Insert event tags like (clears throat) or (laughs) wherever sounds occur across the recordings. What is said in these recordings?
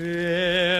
Será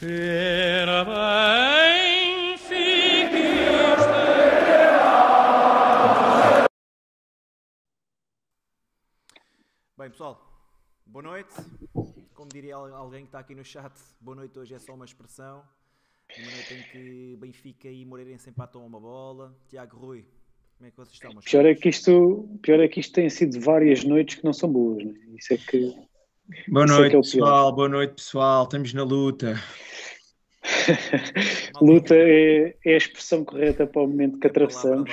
bem pessoal, boa noite. Como diria al- alguém que está aqui no chat, boa noite hoje é só uma expressão. Uma noite em que Benfica e Moreirense empatam uma bola. Tiago Rui, como é que vocês estão? Pior é que isto, pior é que isto tem sido várias noites que não são boas, né? Isso é que Boa Isso é noite, que é pior. pessoal. Boa noite, pessoal. Estamos na luta. Luta é, é a expressão correta para o momento que atravessamos.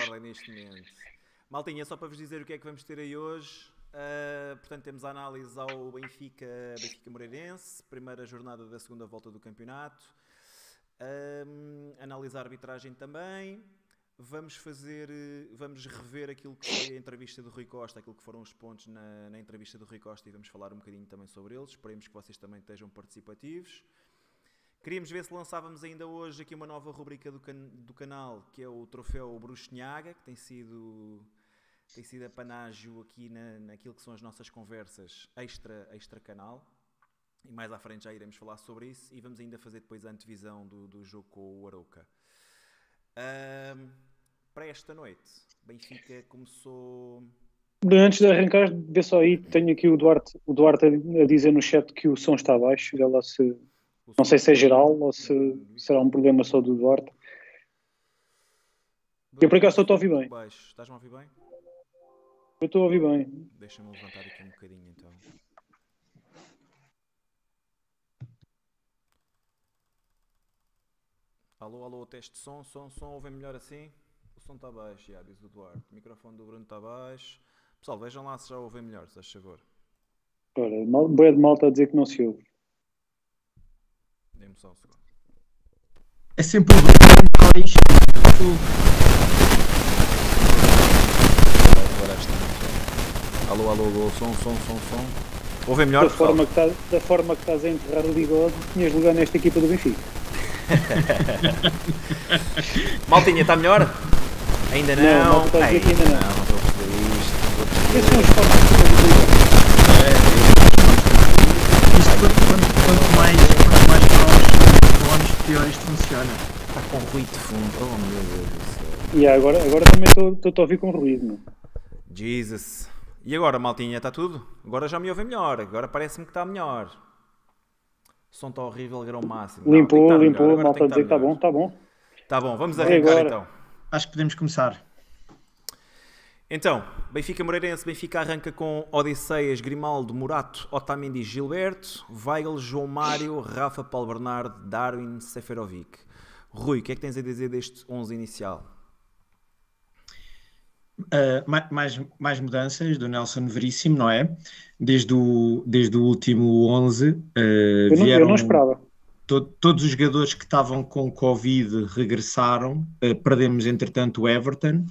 Maltinha, só para vos dizer o que é que vamos ter aí hoje. Uh, portanto, temos a análise ao Benfica, Benfica Moreirense, primeira jornada da segunda volta do campeonato. Um, analisar a arbitragem também. Vamos fazer, vamos rever aquilo que foi a entrevista do Rui Costa, aquilo que foram os pontos na, na entrevista do Rui Costa e vamos falar um bocadinho também sobre eles. Esperemos que vocês também estejam participativos. Queríamos ver se lançávamos ainda hoje aqui uma nova rubrica do, can do canal, que é o troféu Bruxinhaga, que tem sido, tem sido apanágio aqui na, naquilo que são as nossas conversas extra, extra canal. E mais à frente já iremos falar sobre isso e vamos ainda fazer depois a antevisão do, do jogo com o Arouca. Um, para esta noite, Benfica começou. Antes de arrancar, vê só aí, tenho aqui o Duarte, o Duarte a dizer no chat que o som está baixo, vê lá se. Não sei se é geral ou se será um problema só do Duarte. Eu por acaso estou a ouvir bem. Baixo. Estás-me a ouvir bem? Eu estou a ouvir bem. Deixa-me levantar aqui um bocadinho então. Alô, alô, teste de som, som, som, ouvem melhor assim? O som está baixo, já, diz o Duarte. O microfone do Bruno está baixo. Pessoal, vejam lá se já ouvem melhor, se faz favor. Ora, boia de malta a dizer que não se ouve. Dê-me só um segundo. É sempre o mais. Agora está. Alô, alô, alô, som, som, som, som. Ouvem melhor, Da forma, que tá, da forma que estás a enterrar o bigode, tinhas lugar nesta equipa do Benfica. (laughs) Maltinha, está melhor? Ainda não? Não, malta está a dizer que ainda não. não estou a perceber isto. não estou a perceber. Esses são os formas de Isto quanto, mais, pior isto funciona. Está com ruído de fundo. Oh meu Deus do céu. E agora, agora também estou- estou a ouvir com ruído. Não? Jesus. E agora, maltinha, está tudo? Agora já me ouvem melhor. Agora parece-me que está melhor. O som está horrível, grão máximo. Não, Limpou, estar melhor, limpou, malta a dizer que está bom, está bom. Tá bom, vamos arrancar agora? então. Acho que podemos começar. Então, Benfica Moreirense, Benfica arranca com Odisseias, Grimaldo, Murato, Otamendi, Gilberto, Weigl, João Mário, Rafa, Paulo Bernardo, Darwin, Seferovic. Rui, o que é que tens a dizer deste 11 inicial? Uh, ma- mais, mais mudanças do Nelson Veríssimo, não é? Desde o, desde o último 11 uh, Eu não, eu vieram não esperava. to- todos os jogadores que estavam com Covid regressaram. Uh, perdemos, entretanto, o Everton.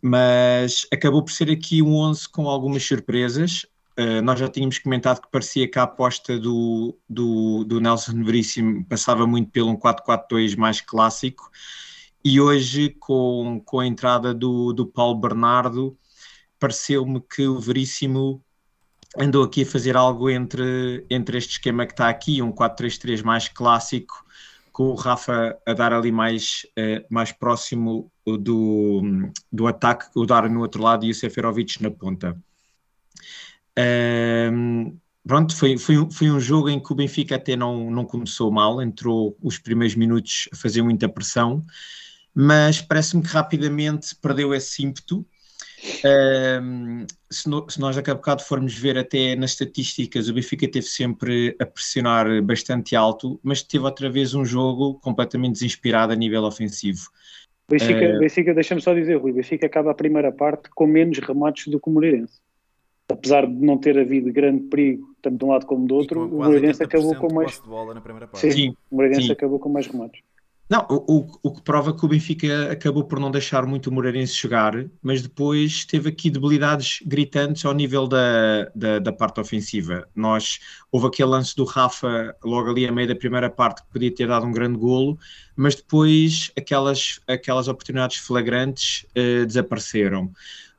Mas acabou por ser aqui um 11 com algumas surpresas. Uh, nós já tínhamos comentado que parecia que a aposta do, do, do Nelson Veríssimo passava muito pelo um 4-4-2 mais clássico e hoje com, com a entrada do, do Paulo Bernardo pareceu-me que o Veríssimo andou aqui a fazer algo entre, entre este esquema que está aqui, um 4-3-3 mais clássico, com o Rafa a dar ali mais, eh, mais próximo do, do ataque, o dar no outro lado e o Seferovic na ponta. Ahm, pronto, foi, foi, um- foi um jogo em que o Benfica até não, não começou mal, entrou os primeiros minutos a fazer muita pressão, mas parece-me que rapidamente perdeu esse ímpeto. Se, no- se nós daqui a bocado formos ver até nas estatísticas, o Benfica teve sempre a pressionar bastante alto, mas teve outra vez um jogo completamente desinspirado a nível ofensivo. Benfica, Eh, Benfica deixa-me só dizer, Rui, Benfica acaba a primeira parte com menos remates do que o Moreirense. Apesar de não ter havido grande perigo, tanto de um lado como do outro, o Moreirense 80% acabou com mais. bola na primeira parte. Sim, Sim, o Moreirense sim. acabou com mais remates. Não, o, o, o que prova que o Benfica acabou por não deixar muito o Moreirense jogar, mas depois teve aqui debilidades gritantes ao nível da, da, da parte ofensiva. Nós, houve aquele lance do Rafa logo ali a meio da primeira parte que podia ter dado um grande golo, mas depois aquelas, aquelas oportunidades flagrantes eh, desapareceram.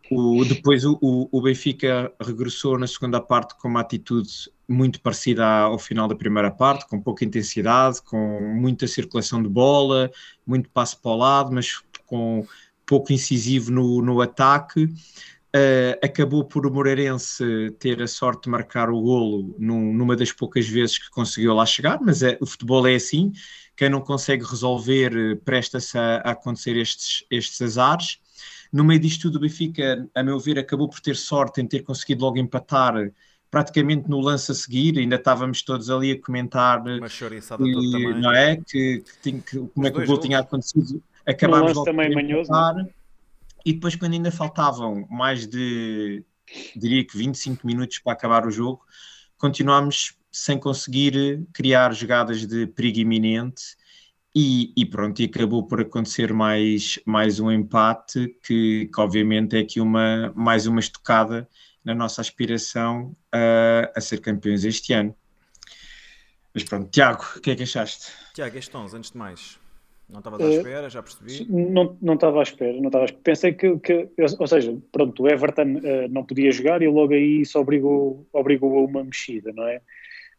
O, depois o, o Benfica regressou na segunda parte com uma atitude muito parecida ao final da primeira parte, com pouca intensidade, com muita circulação de bola, muito passo para o lado, mas com pouco incisivo no, no ataque. Uh, acabou por o Moreirense ter a sorte de marcar o golo num, numa das poucas vezes que conseguiu lá chegar, mas é, o futebol é assim, quem não consegue resolver eh, presta-se a, a acontecer estes, estes azares. No meio disto tudo, o Benfica, a meu ver, acabou por ter sorte em ter conseguido logo empatar praticamente no lance a seguir, ainda estávamos todos ali a comentar e, toda também. não é? Que, que, que- como é que o gol tinha acontecido. Acabámos logo também manhoso, empatar. e depois quando ainda faltavam mais de, diria que 25 minutos para acabar o jogo, continuámos sem conseguir criar jogadas de perigo iminente e, e, pronto, e acabou por acontecer mais, mais um empate que, que obviamente é aqui uma, mais uma estocada na nossa aspiração a, a ser campeões este ano. Mas pronto, Tiago, o que é que achaste? Tiago, estes tons, antes de mais, não estavas à eh, espera, já percebi? Não, não estava à espera, não estava à espera. Pensei que, que, ou seja, pronto, o Everton uh, não podia jogar e logo aí isso obrigou, obrigou a uma mexida, não é?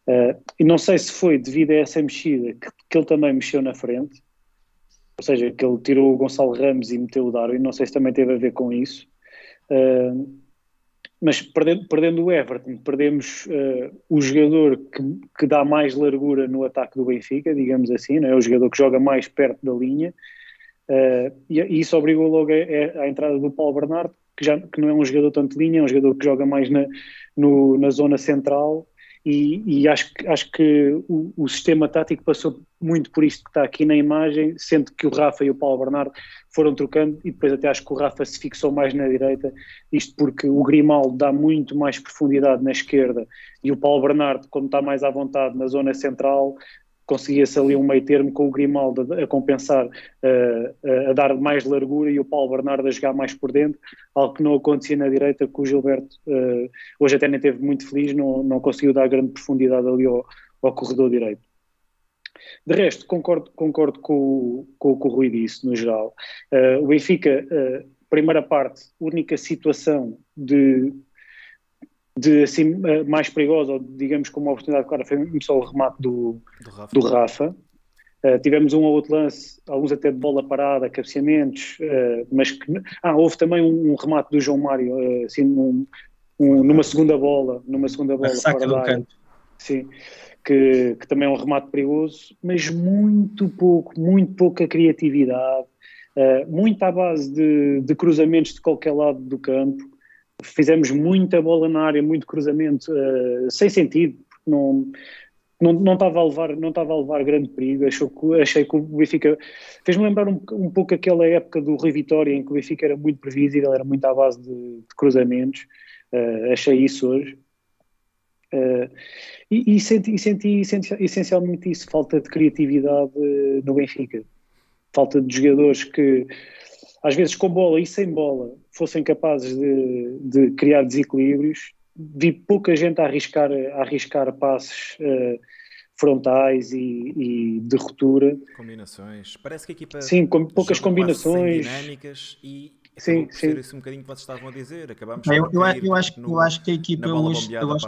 Uh, e não sei se foi devido a essa mexida que, que, ele também mexeu na frente, ou seja, que ele tirou o Gonçalo Ramos e meteu o Darwin, não sei se também teve a ver com isso. Uh, mas perdendo, perdendo, o Everton, perdemos uh, o jogador que, que, dá mais largura no ataque do Benfica, digamos assim, não é? o jogador que joga mais perto da linha, e, e, isso obrigou logo à entrada do Paulo Bernardo, que, já, que não é um jogador tanto de linha, é um jogador que joga mais na, no, na zona central e, e, acho, acho que o, o, sistema tático passou muito por isto que está aqui na imagem, sendo que o Rafa e o Paulo Bernardo foram trocando e depois até acho que o Rafa se fixou mais na direita, isto porque o Grimaldo dá muito mais profundidade na esquerda e o Paulo Bernardo, quando está mais à vontade na zona central, conseguia-se ali um meio termo com o Grimaldo a, a compensar, uh, a dar mais largura e o Paulo Bernardo a jogar mais por dentro, algo que não acontecia na direita, que o Gilberto uh, hoje até nem teve muito feliz, não, não conseguiu dar grande profundidade ali ao, ao corredor direito. De resto, concordo, concordo com, com o que o Rui disse, no geral. Uh, o Benfica, primeira parte, única situação de de assim eh, mais perigosa, ou digamos como uma oportunidade clara, foi só o remate do, do Rafa. Do Rafa. Uh, tivemos um ou outro lance, alguns até de bola parada, cabeceamentos, uh, mas que, ah, houve também um, um remate do João Mário, uh, assim, um, um, numa segunda bola, numa segunda bola fora da área. Sim, que, que, também é um remate perigoso, mas muito pouco, muito pouca criatividade, muito à base de, de cruzamentos de qualquer lado do campo, fizemos muita bola na área, muito cruzamento, uh, sem sentido, porque não, não, não estava a levar, não estava a levar grande perigo. Achou que, achei que o Benfica fez-me lembrar um, um, pouco aquela época do Rui Vitória em que o Benfica era muito previsível, era muito à base de, de cruzamentos. Uh, achei isso hoje. Uh, e, e, senti, e senti, essencialmente isso, falta de criatividade no Benfica. Falta de jogadores que às vezes com bola e sem bola, fossem capazes de, de criar desequilíbrios. Vi pouca gente a arriscar, a arriscar passes uh, frontais e, e, de ruptura. Combinações. Parece que a equipa. Sim, com poucas combinações. dinâmicas e. Sim, sim. Ser isso um bocadinho que vocês estavam a dizer. Acabamos eu, eu, eu, acho, no, eu acho que a equipa hoje. Eu acho,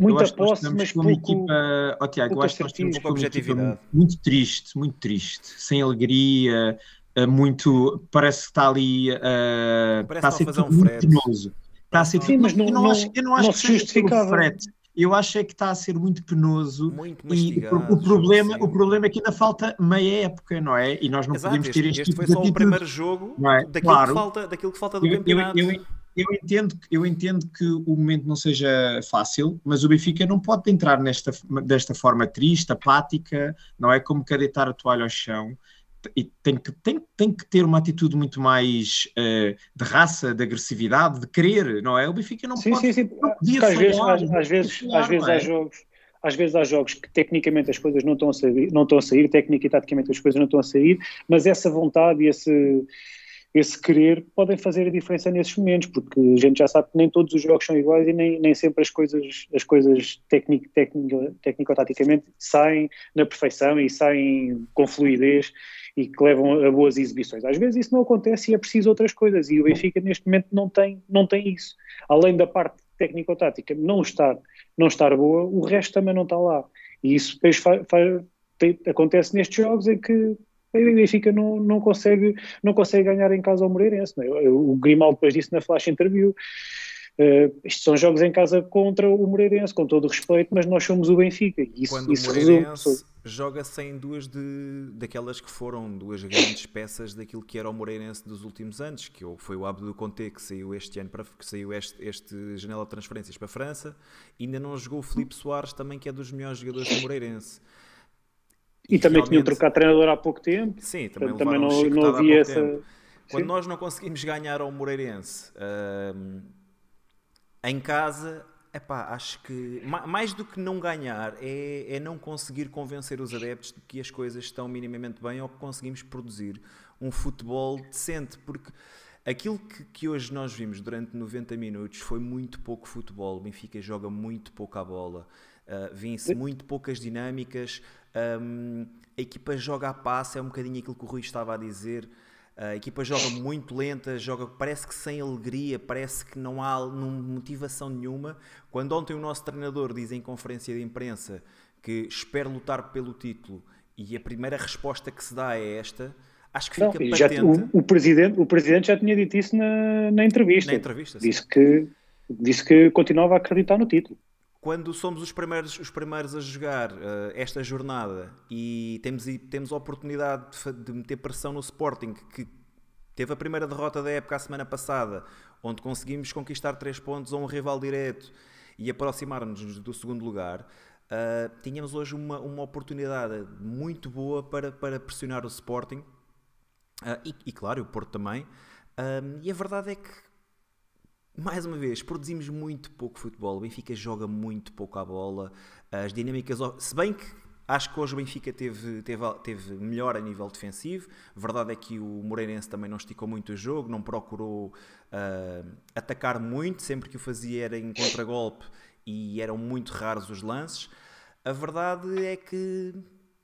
Muita posse, mas pouco, equipa, oh, Tiago, eu acho que nós temos uma equipa muito triste, muito triste, sem alegria, muito. Parece que está ali. Uh, está a ser tudo um muito penoso. Está a ser Sim, mas não, eu não, acho, eu não acho que seja frete. Eu acho é que está a ser muito penoso muito e o, o problema, o problema é que ainda falta meia época, não é? E nós não Exato, podemos ter este, este, este tipo foi só o primeiro jogo é? daquilo, claro. que falta, daquilo que falta do eu, campeonato. Eu, eu, eu, entendo, eu entendo que o momento não seja fácil, mas o Benfica não pode entrar nesta, desta forma triste, apática, não é? Como que deitar a toalha ao chão e tem que, tem, tem que ter uma atitude muito mais uh, de raça, de agressividade, de querer, não é? O Benfica não sim, pode. Sim, sim, sim. Às, vezes, às, vezes, às vezes é? há jogos. Às vezes há jogos que tecnicamente as coisas não estão a sair, não estão a sair, técnica e taticamente as coisas não estão a sair, mas essa vontade e esse, esse querer podem fazer a diferença nesses momentos, porque a gente já sabe que nem todos os jogos são iguais e nem, nem sempre as coisas, as coisas técnico-taticamente saem na perfeição e saem com fluidez e que levam a boas exibições. Às vezes isso não acontece e é preciso outras coisas e o Benfica neste momento não tem, não tem isso. Além da parte técnico-tática não estar, não estar boa, o resto também não está lá. E isso depois tem, acontece nestes jogos em que o Benfica não, não, consegue, não consegue ganhar em casa ao Moreirense. É? O Grimaldo depois disse na flash interview Uh, estes são jogos em casa contra o Moreirense, com todo o respeito, mas nós somos o Benfica. E isso, Quando isso o Moreirense joga sem duas de, daquelas que foram duas grandes peças daquilo que era o Moreirense dos últimos anos, que foi o Abdo Conte que saiu este ano para que saiu este, este janela de transferências para a França, ainda não jogou o Felipe Soares, também que é dos melhores jogadores do Moreirense. E, e também tinham trocado treinador há pouco tempo. Sim, também, também não, não havia essa. Tempo Quando sim. nós não conseguimos ganhar ao Moreirense hum, em casa, epá, acho que ma- mais do que não ganhar é, é não conseguir convencer os adeptos de que as coisas estão minimamente bem ou que conseguimos produzir um futebol decente, porque aquilo que, que hoje nós vimos durante 90 minutos foi muito pouco futebol. O Benfica joga muito pouco a bola, uh, vêm-se muito poucas dinâmicas. hum, a equipa joga a passe, é um bocadinho aquilo que o Rui estava a dizer. A equipa joga muito lenta, joga, parece que sem alegria, parece que não há não- motivação nenhuma. Quando ontem o nosso treinador diz em conferência de imprensa que espera lutar pelo título e a primeira resposta que se dá é esta, acho que Não, fica já, patente o, o presidente, o presidente já tinha dito isso na, na entrevista. na entrevista. sim. Disse que, disse que continuava a acreditar no título. Quando somos os primeiros, os primeiros a jogar eh, esta jornada e temos, e temos a oportunidade de, de meter pressão no Sporting, que teve a primeira derrota da época a semana passada, onde conseguimos conquistar três pontos a um rival direto e aproximar-nos do segundo lugar, eh, tínhamos hoje uma, uma oportunidade muito boa para, para pressionar o Sporting ah, e, e, claro, o Porto também. E a verdade é que mais uma vez, produzimos muito pouco futebol. O Benfica joga muito pouco à bola. As dinâmicas. Se bem que acho que hoje o Benfica teve, teve, teve melhor a nível defensivo. Verdade é que o Moreirense também não esticou muito o jogo, não procurou ah, atacar muito. Sempre que o fazia era em contragolpe e eram muito raros os lances. A verdade é que,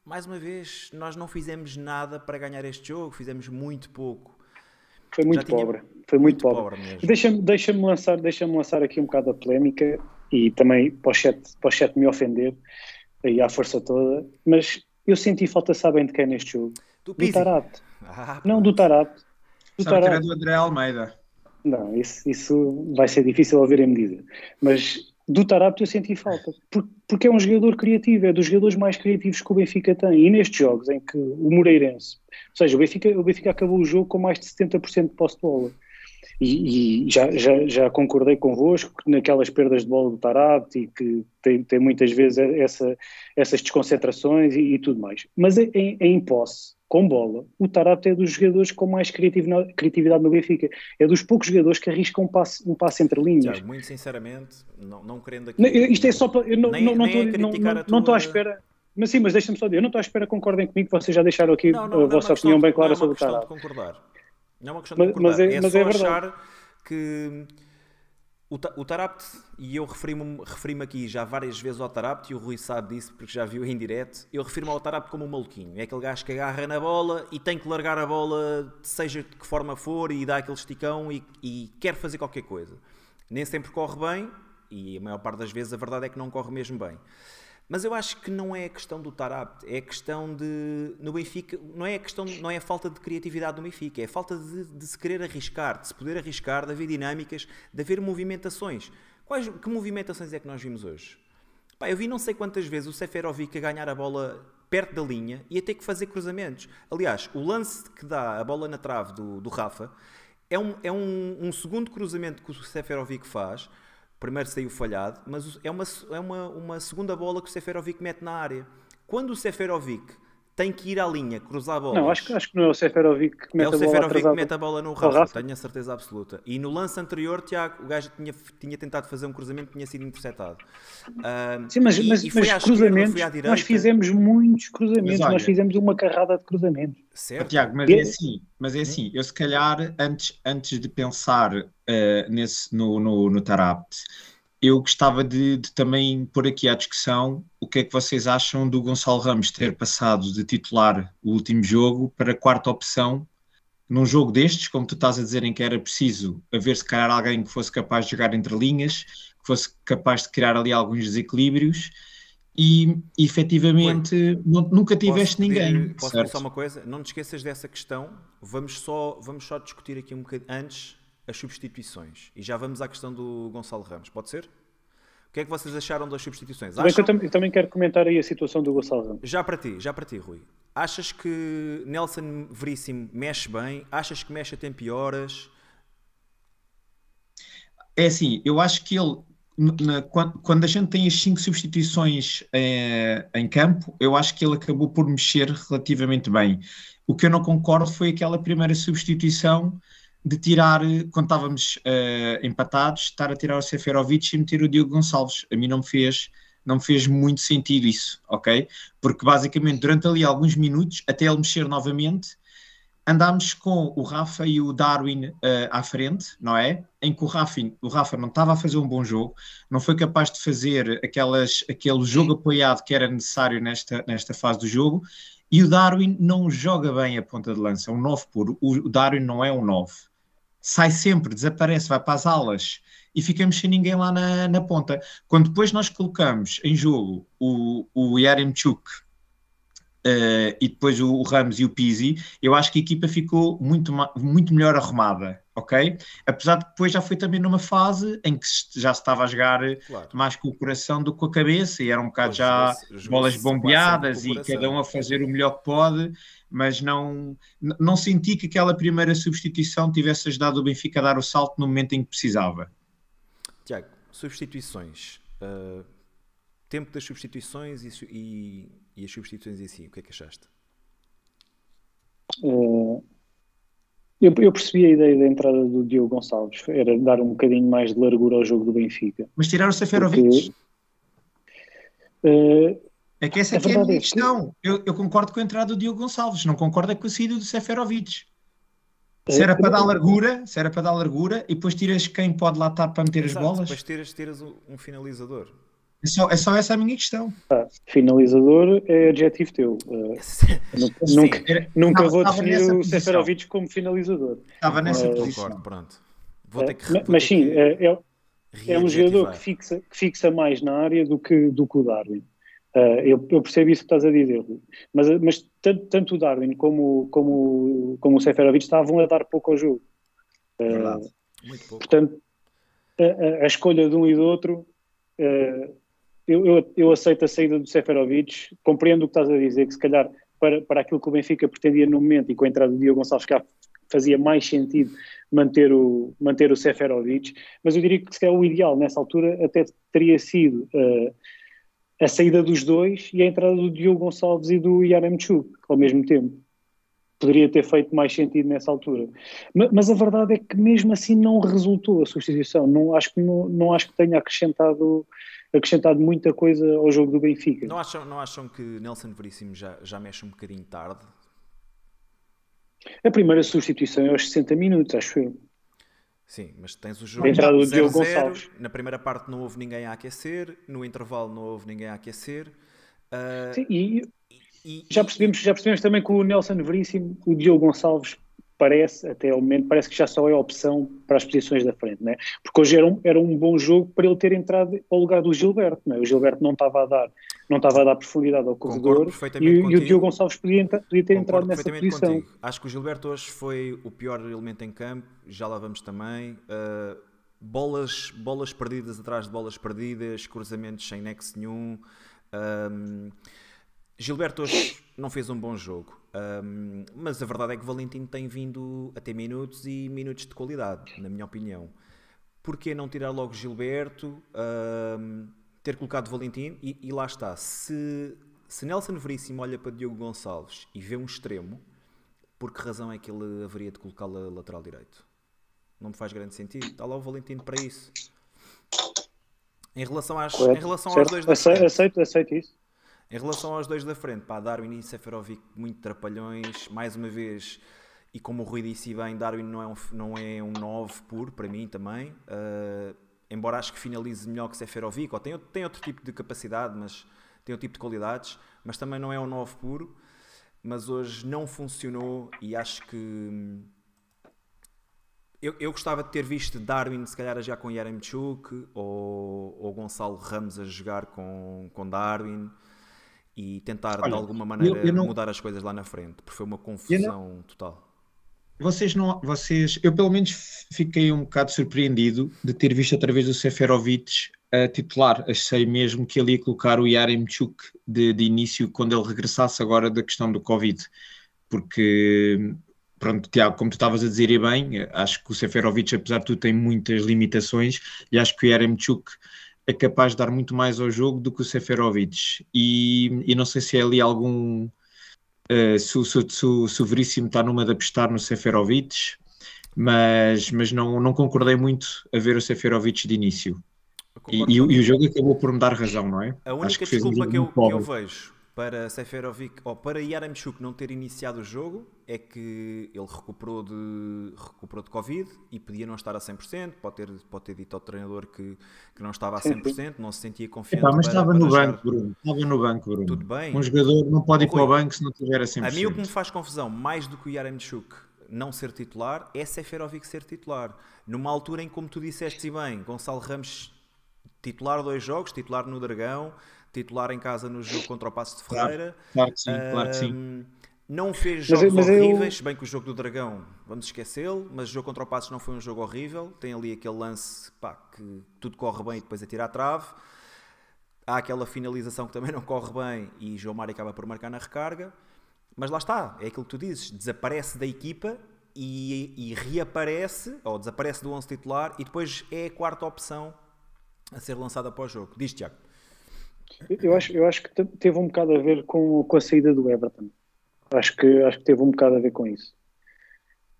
mais uma vez, nós não fizemos nada para ganhar este jogo. Fizemos muito pouco. Foi muito tinha- pobre. Foi muito, muito pobre. pobre mesmo. Deixa-me deixa lançar, deixa lançar aqui um bocado a polémica e também para o chat, para o chat me ofender aí à força toda, mas eu senti falta, sabem de quem neste jogo? Do Do. Tarapte. Ah, Não, do Tarapte. Do Sabe que era Tarapte. do André Almeida. Não, isso, isso vai ser difícil ouvirem-me dizer. Mas do Tarapte eu senti falta. Por- Porque é um jogador criativo, é dos jogadores mais criativos que o Benfica tem. E nestes jogos em que o Moreirense, ou seja, o Benfica, o Benfica acabou o jogo com mais de 70% de posse de bola. E, e já, já, já concordei convosco que naquelas perdas de bola do Tarapte e que tem, tem muitas vezes essa, essas desconcentrações e, e tudo mais. Mas em- em posse, com bola, o Tarapte é dos jogadores com mais criatividade, no Benfica. É dos poucos jogadores que arriscam um passe, um passe entre linhas. Tiago, muito sinceramente, não, não querendo aqui. Não, isto é só para. Eu não Nem- não, não nem é estou não, não, a não estou à espera. Mas sim, mas deixa-me só dizer, eu não estou à espera que concordem comigo, vocês já deixaram aqui Não, não, a é vossa questão opinião de- bem clara não é sobre uma o questão de Tarapte. concordar. Não é uma questão Mas- de concordar. mas é- é, mas só é verdade. achar que o, Ta- o Tarapte, e eu referi-me referi aqui já várias vezes ao Tarapte, e o Rui sabe disso porque já viu em direto, eu refiro-me ao Tarapte como um maluquinho. É aquele gajo que agarra na bola e tem que largar a bola, seja de que forma for, e dá aquele esticão e, e quer fazer qualquer coisa. Nem sempre corre bem, e a maior parte das vezes a verdade é que não corre mesmo bem. Mas eu acho que não é a questão do Tarapte, é a questão de no Benfica, não é a questão, não é a falta de criatividade no Benfica, é a falta de, de se querer arriscar, de se poder arriscar, de haver dinâmicas, de haver movimentações. Quais, que movimentações é que nós vimos hoje? Pá, eu vi não sei quantas vezes o Seferovic a ganhar a bola perto da linha e a ter que fazer cruzamentos. Aliás, o lance que dá a bola na trave do, do Rafa é, um, é um, um segundo cruzamento que o Seferovic faz. Primeiro saiu falhado, mas é uma, é uma, uma segunda bola que o Seferovic mete na área. Quando o Seferovic tem que ir à linha, cruzar a bola. Não, acho, que- acho que não é o Seferovic que É mete o a bola Seferovic que mete a bola no Rafa. tenho a certeza absoluta. E no lance anterior, Tiago, o gajo tinha, tinha tentado fazer um cruzamento tinha sido interceptado. Ah, Sim, mas, e- mas, e foi mas esquerda, cruzamentos, nós fizemos muitos cruzamentos, olha- nós fizemos uma carrada de cruzamentos. Certo? Tiago, mas E- é assim, mas é assim, eu se calhar antes, antes de pensar eh, nesse, no, no, no Tarapte, eu gostava de, de também pôr aqui à discussão o que é que vocês acham do Gonçalo Ramos ter passado de titular o último jogo para quarta opção num jogo destes, como tu estás a dizer, em que era preciso haver se calhar alguém que fosse capaz de jogar entre linhas, que fosse capaz de criar ali alguns desequilíbrios e efetivamente nu- nunca tiveste pedir- ninguém. Posso certo? só uma coisa? Não te esqueças dessa questão. Vamos só, vamos só discutir aqui um bocadinho antes as substituições. E já vamos à questão do Gonçalo Ramos. Pode ser? O que é que vocês acharam das substituições? Que eu, Acham- tam- eu também quero comentar aí a situação do Gonçalo Ramos. Já para ti, já para ti, Rui. Achas que Nelson Veríssimo mexe bem? Achas que mexe a tempo e horas? É assim, eu acho que ele, na- quando, quando a gente tem as cinco substituições eh, em campo, eu acho que ele acabou por mexer relativamente bem. O que eu não concordo foi aquela primeira substituição de tirar, quando estávamos uh, empatados, estar a tirar o Seferovic e meter o Diogo Gonçalves. A mim não me fez não me fez muito sentido isso, ok? Porque basicamente durante ali alguns minutos, até ele mexer novamente, andámos com o Rafa e o Darwin uh, à frente, não é? Em que o Rafa, o Rafa não estava a fazer um bom jogo, não foi capaz de fazer aquelas, aquele jogo apoiado que era necessário nesta, nesta fase do jogo, e o Darwin não joga bem a ponta de lança, é um 9 puro. O Darwin não é um 9. Sai sempre, desaparece, vai para as alas e ficamos sem ninguém lá na, na ponta. Quando depois nós colocamos em jogo o, o Yaremchuk Uh, e depois o, o, Ramos e o Pizzi, eu acho que a equipa ficou muito, muito melhor arrumada, ok? Apesar de depois já foi também numa fase em que já se estava a jogar claro. mais com o coração do que com a cabeça, e era um bocado pois, já bolas bombeadas e cada um a fazer o melhor que pode, mas não, não senti que aquela primeira substituição tivesse ajudado o Benfica a dar o salto no momento em que precisava. Tiago, substituições. Uh, tempo das substituições e, e, e, as substituições em si, o que é que achaste? Uh, eu, eu, percebi a ideia da entrada do Diogo Gonçalves, era dar um bocadinho mais de largura ao jogo do Benfica. Mas tirar o Seferovic? Porque, uh, é que essa aqui é a minha é questão. Que... Eu, eu, concordo com a entrada do Diogo Gonçalves, não concordo é com a saída do Seferovic. Se era para dar largura, se era para dar largura, e depois tiras quem pode lá estar para meter Exato, as bolas. Depois tiras, tiras um finalizador. É só, é só essa a minha questão. Ah, finalizador é adjetivo teu. (laughs) Uh, nunca nunca estava, vou definir o Seferovic como finalizador. Estava nessa uh, posição. Concordo, pronto. Vou ter que, mas ter sim, que é, é, um jogador que fixa, que fixa mais na área do que, do que o Darwin. Uh, eu, eu, percebo isso que estás a dizer, mas, mas tanto, tanto, o Darwin como, como, como o Seferovic estavam a dar pouco ao jogo. Uh, Muito pouco. Portanto, a, a, escolha de um e do outro, uh, eu, eu, eu, aceito a saída do Seferovic, compreendo o que estás a dizer, que se calhar para, para aquilo que o Benfica pretendia no momento e com a entrada do Diogo Gonçalves fazia mais sentido manter o, manter o Seferovic, mas eu diria que se calhar o ideal nessa altura até teria sido a saída dos dois e a entrada do Diogo Gonçalves e do Yaremchuk ao mesmo tempo. Poderia ter feito mais sentido nessa altura. Mas, mas, a verdade é que mesmo assim não resultou a substituição. Não acho que, não, não acho que tenha acrescentado, acrescentado muita coisa ao jogo do Benfica. Não acham, não acham que Nelson Veríssimo já, já mexe um bocadinho tarde? A primeira substituição é aos 60 minutos, acho eu. Sim, mas tens o jogo 0-0, na primeira parte não houve ninguém a aquecer, no intervalo não houve ninguém a aquecer. Uh, Sim, e, e, já, percebemos, já percebemos também que o Nelson Veríssimo, o Diogo Gonçalves parece, até ao momento, parece que já só é a opção para as posições da frente, né? porque hoje era um, era um bom jogo para ele ter entrado ao lugar do Gilberto, né? o Gilberto não estava a dar não estava a dar profundidade ao corredor e, e, o Diogo Gonçalves podia, podia ter entrado nessa posição. Contigo. Acho que o Gilberto hoje foi o pior elemento em campo, já lá vamos também. Uh, bolas, bolas perdidas atrás de bolas perdidas, cruzamentos sem nexo nenhum. Um, Gilberto hoje não fez um bom jogo, um, mas a verdade é que Valentim tem vindo a ter minutos e minutos de qualidade, na minha opinião. Porquê não tirar logo Gilberto? Um, ter colocado Valentim e, e, lá está. Se, se Nelson Veríssimo olha para Diogo Gonçalves e vê um extremo, por que razão é que ele haveria de colocá-lo lateral direito? Não me faz grande sentido. Está lá o Valentim para isso. Em relação, às, em relação aos dois frente. Aceito, aceito isso. Em relação aos dois da frente, pá, Darwin e Seferovic muito trapalhões, mais uma vez, e como o Rui disse bem, Darwin não é um, não é um 9 puro, para mim também. Uh, embora acho que finalize melhor que Seferovic, ou tem, tem outro tipo de capacidade, mas tem outro tipo de qualidades, mas também não é um 9 puro. Mas hoje não funcionou e acho que hum, eu, eu, gostava de ter visto Darwin, se calhar, já com Yaremchuk ou, ou Gonçalo Ramos a jogar com, com Darwin e tentar Olha, de alguma maneira eu, eu não... mudar as coisas lá na frente, porque foi uma confusão não... total. Vocês não, vocês, eu pelo menos fiquei um bocado surpreendido de ter visto através do Seferovic a titular. Achei mesmo que ele ia colocar o Yaremchuk de, de início quando ele regressasse agora da questão do Covid, porque pronto, Tiago, como tu estavas a dizer e bem, acho que o Seferovic, apesar de tudo, tem muitas limitações e acho que o Yaremchuk é capaz de dar muito mais ao jogo do que o Seferovic. E, e não sei se é ali algum uh, se, o- se, se, se o Veríssimo está numa de apostar no Seferovic, mas, mas não, não concordei muito a ver o Seferovic de início. E, e o- e o jogo acabou por me dar razão, não é? A Acho única um desculpa que eu, que eu vejo para Seferovic ou para Yaramchuk não ter iniciado o jogo é que ele recuperou de, recuperou de Covid e podia não estar a 100%. Pode ter, pode ter dito ao treinador que, que não estava a 100%, não se sentia confiante. Epá, mas para- estava para no jogar. banco, Bruno. Estava no banco, Bruno. Tudo bem. Um jogador não pode ir Oh, para o Rui, banco se não tiver a 100%. A mim o que me faz confusão, mais do que o Yaramchuk não ser titular, é Seferovic ser titular. Numa altura em, como tu disseste e bem, Gonçalo Ramos titular dois jogos, titular no Dragão, titular em casa no jogo contra o Passo de Claro, Ferreira. Claro que sim, claro que sim. Não fez Mas jogos eu- mas eu- horríveis, se bem que o jogo do Dragão, vamos esquecê-lo, mas o jogo contra o Passos não foi um jogo horrível. Tem ali aquele lance pá, que tudo corre bem e depois atira à trave. Há aquela finalização que também não corre bem e João Mário acaba por marcar na recarga. Mas lá está, é aquilo que tu dizes: desaparece da equipa e, e reaparece, ou desaparece do 11 titular e depois é a quarta opção a ser lançada para o jogo. Diz, Tiago. Eu acho, eu acho que te- teve um bocado a ver com, com a saída do Everton. Acho que, acho que teve um bocado a ver com isso.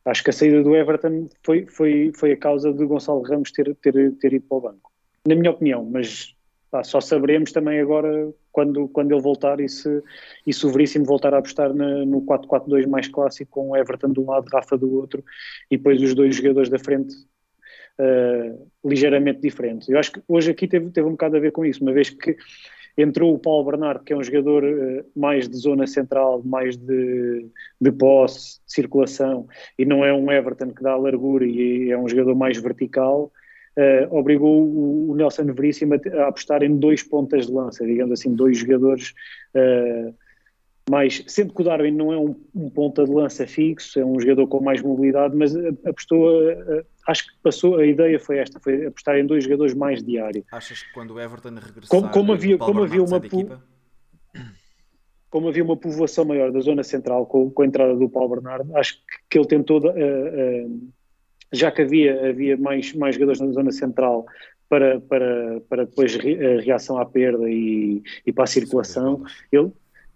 Acho que a saída do Everton foi, foi, foi a causa de Gonçalo Ramos ter, ter, ter ido para o banco. Na minha opinião, mas pá, só saberemos também agora quando, quando ele voltar e se, e se o Veríssimo voltar a apostar na- no 4-4-2 mais clássico com o Everton de um lado, Rafa do outro e depois os dois jogadores da frente uh, ligeiramente diferentes. Eu acho que hoje aqui teve, teve um bocado a ver com isso, uma vez que entrou o Paulo Bernardo, que é um jogador uh, mais de zona central, mais de, de posse, de circulação, e não é um Everton que dá largura e é um jogador mais vertical, uh, obrigou o, o Nelson Veríssimo a, a apostar em dois pontas de lança, digamos assim, dois jogadores uh, mais, sendo que o Darwin não é um, um ponta de lança fixo, é um jogador com mais mobilidade, mas apostou, uh, acho que passou, a ideia foi esta, foi apostar em dois jogadores mais diário. Achas que quando o Everton regressar, Como- como havia- como havia uma equipa? como havia uma povoação maior da zona central com, com a entrada do Paulo Bernardo, acho que, que ele tentou, uh, uh, já que havia, havia mais, mais jogadores na zona central para, para, para depois re, a reação à perda e, e para a circulação, ele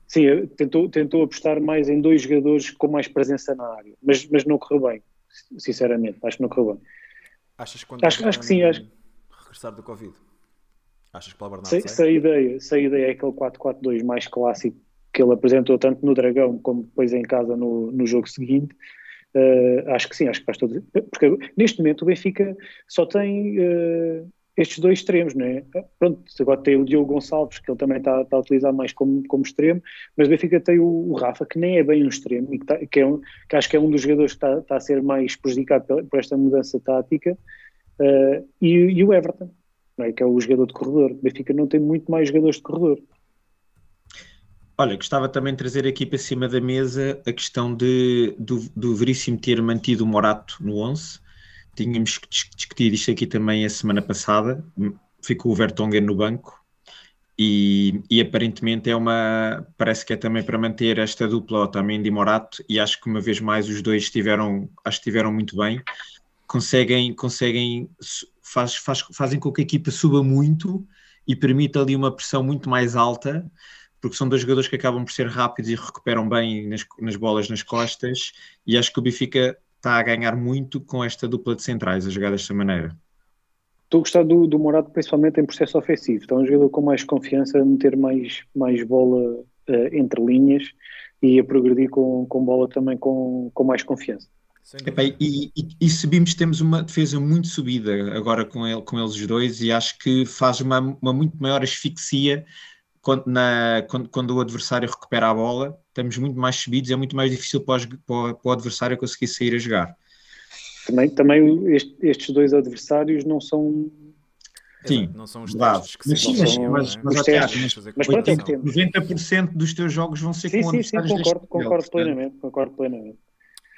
sim, tentou, tentou apostar mais em dois jogadores com mais presença na área, mas, mas não correu bem, sinceramente, acho que não correu bem. Achas que quando Acho- acho que sim, acho- regressar do Covid? Achas que o Bernardo Se, sai? se a ideia, se a ideia é aquele 4-4-2 mais clássico que ele apresentou tanto no Dragão como depois em casa no, no jogo seguinte, eh, acho que sim, acho que faz todo. Porque neste momento o Benfica só tem eh, estes dois extremos, não é? Pronto, agora tem o Diogo Gonçalves, que ele também está, está a utilizar mais como, como extremo, mas o Benfica tem o, o Rafa, que nem é bem um extremo, e que, tá- que é um- que acho que é um dos jogadores que está, está a ser mais prejudicado por, esta mudança tática, eh, e, e o Everton é? que é o jogador de corredor. O Benfica não tem muito mais jogadores de corredor. Olha, gostava também de trazer aqui para cima da mesa a questão de, do, do Veríssimo ter mantido o Morato no 11. Tínhamos dis- discutido isto aqui também a semana passada. Ficou o Vertonghen no banco e, e aparentemente é uma. Parece que é também para manter esta dupla Otamendi e Morato. E acho que uma vez mais os dois estiveram, acho que estiveram muito bem. Conseguem, conseguem faz, faz, fazem com que a equipa suba muito e permita ali uma pressão muito mais alta porque são dois jogadores que acabam por ser rápidos e recuperam bem nas, nas bolas nas costas, e acho que o Benfica está a ganhar muito com esta dupla de centrais a jogar desta maneira. Estou a gostar do, do Morato, principalmente em processo ofensivo. Então, é um jogador com mais confiança, a meter mais, mais bola eh, entre linhas e a progredir com, com bola também com, com mais confiança. Dúvida. e, e, e subimos, temos uma defesa muito subida agora com, ele, com eles os dois, e acho que faz uma, uma muito maior asfixia quando, na, quando, quando o adversário recupera a bola. Estamos muito mais subidos, é muito mais difícil para, os- para o- para o adversário conseguir sair a jogar. Também, também este- estes dois adversários não são. Exato, Sim, não são os testes que Mas sim, mas- não é? mas- mas, testes mas pronto, é o que temos. 90% dos teus jogos vão ser Sim, com sim, sim, concordo, concordo portanto, plenamente. Concordo plenamente.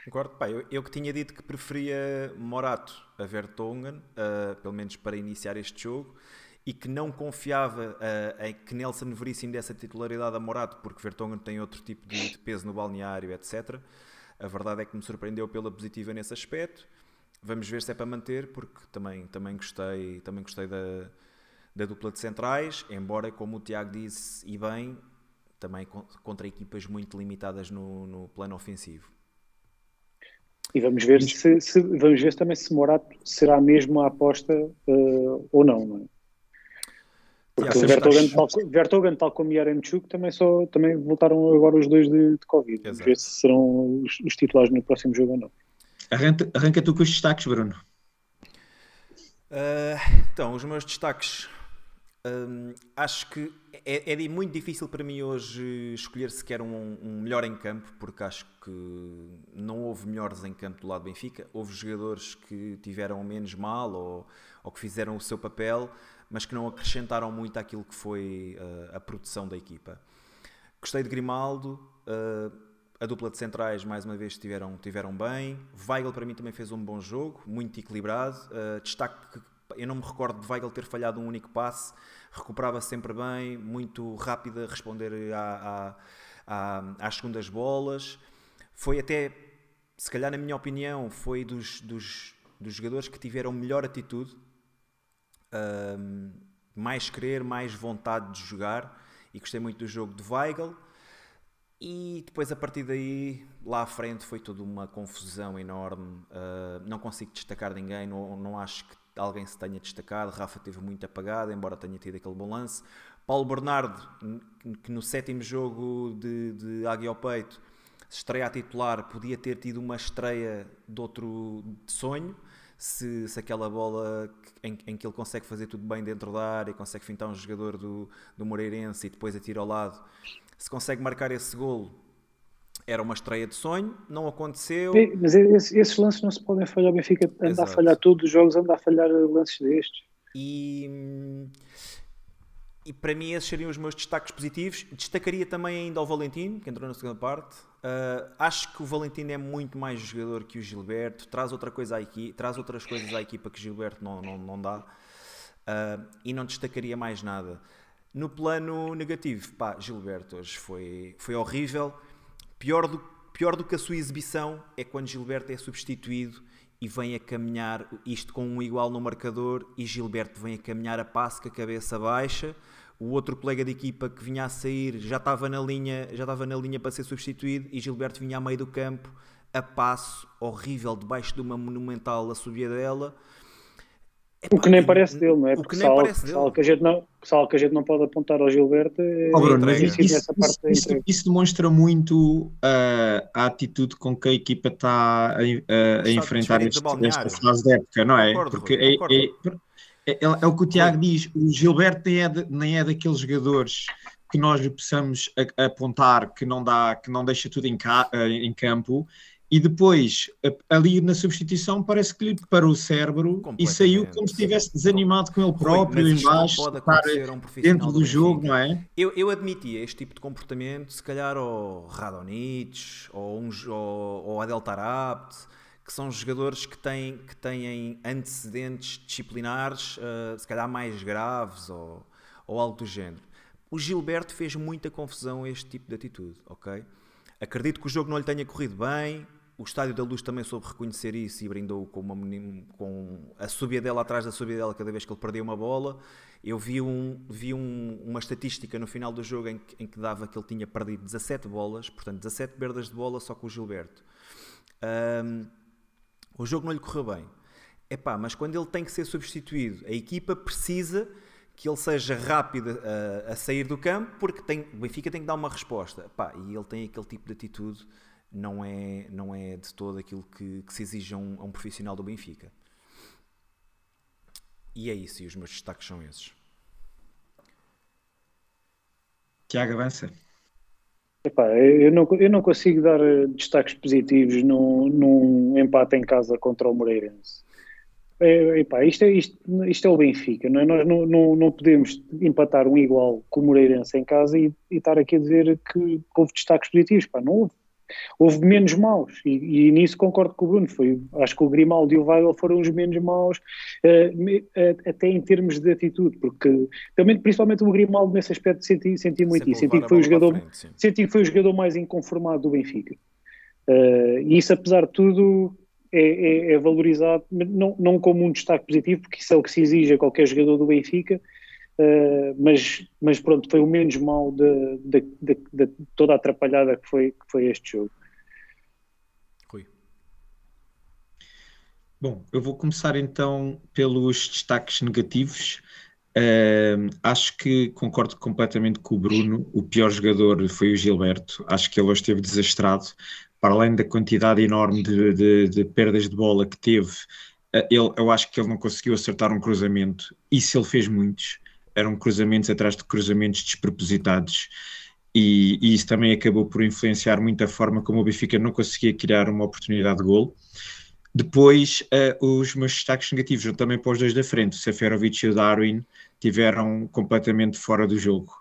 Concordo. Pá, eu, eu que tinha dito que preferia Morato a Vertonghen, ah, pelo menos para iniciar este jogo, e que não confiava ah, em que Nelson Veríssimo desse a titularidade a Morato, porque Vertonghen tem outro tipo de, de peso no balneário, etc. A verdade é que me surpreendeu pela positiva nesse aspecto. Vamos ver se é para manter, porque também, também gostei, também gostei da, da dupla de centrais, embora, como o Tiago disse, e bem, também con- contra equipas muito limitadas no, no plano ofensivo. E vamos ver se, se- vamos ver também se Morato será mesmo a aposta eh, ou não, não é? Porque o Vertogen, tal, Vertogen, tal como Yaremchuk, também, só, também voltaram agora os dois de, de Covid. Exato. ver se serão os, os titulares no próximo jogo ou não. Arranca, arranca tu com os destaques, Bruno. Ah, então, os meus destaques. Hum, acho que é, é muito difícil para mim hoje escolher sequer um, um melhor em campo, porque acho que não houve melhores em campo do lado do Benfica. Houve jogadores que tiveram menos mal ou, ou que fizeram o seu papel, mas que não acrescentaram muito àquilo que foi ah, a produção da equipa. Gostei de Grimaldo, ah, a dupla de centrais mais uma vez tiveram, tiveram bem. Weigl para mim também fez um bom jogo, muito equilibrado. Ah, destaque que eu não me recordo de Weigl ter falhado um único passe, recuperava sempre bem, muito rápido a responder à- à- à- às segundas bolas. Foi até, se calhar na minha opinião, foi dos, dos, dos jogadores que tiveram melhor atitude um, mais querer, mais vontade de jogar e gostei muito do jogo de Weigl. E depois a partir daí lá à frente foi toda uma confusão enorme. Uh, não consigo destacar ninguém não, não acho que alguém se tenha destacado. Rafa teve muito apagado, embora tenha tido aquele bom lance. Paulo Bernardo que no sétimo jogo de, de Águia ao Peito estreia a titular, podia ter tido uma estreia de outro de sonho, se, se aquela bola em, em que ele consegue fazer tudo bem dentro da área, consegue fintar um jogador do, do Moreirense e depois atira ao lado, se consegue marcar esse golo, era uma estreia de sonho, não aconteceu. Mas esses, esses lances não se podem falhar. O Benfica anda Exato. a falhar todos os jogos, anda a falhar lances destes. E, e para mim esses seriam os meus destaques positivos. Destacaria também ainda o Valentino, que entrou na segunda parte. Uh, acho que o Valentino é muito mais jogador que o Gilberto, traz, outra coisa à equi traz outras coisas à equipa que o Gilberto não, não, não dá. Uh, e não destacaria mais nada. No plano negativo, pá, Gilberto hoje foi, foi horrível. Pior do, pior do que a sua exibição é quando Gilberto é substituído e vem a caminhar, isto com um igual no marcador, e Gilberto vem a caminhar a passo com a cabeça baixa. O outro colega de equipa que vinha a sair já estava na linha, já estava na linha para ser substituído e Gilberto vinha a meio do campo a passo horrível debaixo de uma monumental assobiadela. O que nem Epá, parece dele, não é? O Porque que se algo- se que a gente não, se há algo que a gente não pode apontar ao Gilberto é, Oh, Bruno, isso, é isso- essa parte da isso- entrega. isso demonstra muito ah, a atitude com que a equipa está a, a- a enfrentar este- esta fase da época, não é? Concordo, Porque é, concordo. é- é- é o que o Tiago diz, o Gilberto nem é, de- nem é daqueles jogadores que nós lhe possamos a- apontar que não dá, que não deixa tudo em, ca- ah, em campo. E depois, ali na substituição, parece que lhe parou o cérebro e saiu como se estivesse desanimado com ele Rui, próprio, mas em isto não baixo, pode estar acontecer a um dentro do jogo, não é? Eu, eu admitia este tipo de comportamento, se calhar ao Radonich ou, um, ou ao Adel Tarabt, que são jogadores que têm, que têm antecedentes disciplinares, eh, se calhar mais graves ou, ou algo do género. O Gilberto fez muita confusão a este tipo de atitude, ok? Acredito que o jogo não lhe tenha corrido bem. O Estádio da Luz também soube reconhecer isso e brindou com, uma, com a subida dela atrás da subida dela cada vez que ele perdia uma bola. Eu vi, um, vi um- uma estatística no final do jogo em que, em que dava que ele tinha perdido 17 bolas, portanto 17 perdas de bola só com o Gilberto. Ahm, o jogo não lhe correu bem. Epá, mas quando ele tem que ser substituído, a equipa precisa que ele seja rápido a, a sair do campo, porque tem, o Benfica tem que dar uma resposta. Epá, e ele tem aquele tipo de atitude, não é, não é de todo aquilo que, que se exige a um, a um profissional do Benfica. E é isso, e os meus destaques são esses. Tiago, avança. Epá, eu, não, eu não consigo dar eh, destaques positivos num, num empate em casa contra o Moreirense. É, epá, isto, é, isto, isto é o Benfica, não é? Nós não, não, não podemos empatar um igual com o Moreirense em casa e, e estar aqui a dizer que houve destaques positivos. Pá, não houve. Houve menos maus e, e nisso concordo com o Bruno. Foi, acho que o Grimaldo e o Weigl foram os menos maus, eh, até em termos de atitude, porque também, principalmente o Grimaldo nesse aspecto senti, senti muito isso. Senti que foi o jogador, frente, senti que foi o jogador mais inconformado do Benfica. Eh, e isso, apesar de tudo, é, é- é valorizado, não, não como um destaque positivo, porque isso é o que se exige a qualquer jogador do Benfica, Uh, mas, mas pronto, foi o menos mal de, de, de, de, toda a atrapalhada que foi, que foi este jogo. Rui. Bom, eu vou começar então pelos destaques negativos. Uh, acho que concordo completamente com o Bruno. O pior jogador foi o Gilberto. Acho que ele hoje esteve desastrado. Para além da quantidade enorme de, de, de perdas de bola que teve, uh, ele, eu acho que ele não conseguiu acertar um cruzamento. Isso ele fez muitos eram cruzamentos atrás de cruzamentos despropositados. E, e, isso também acabou por influenciar muito a forma como o Benfica não conseguia criar uma oportunidade de gol. Depois, uh, os meus destaques negativos, também para os dois da frente, o Seferovic e o Darwin, tiveram completamente fora do jogo.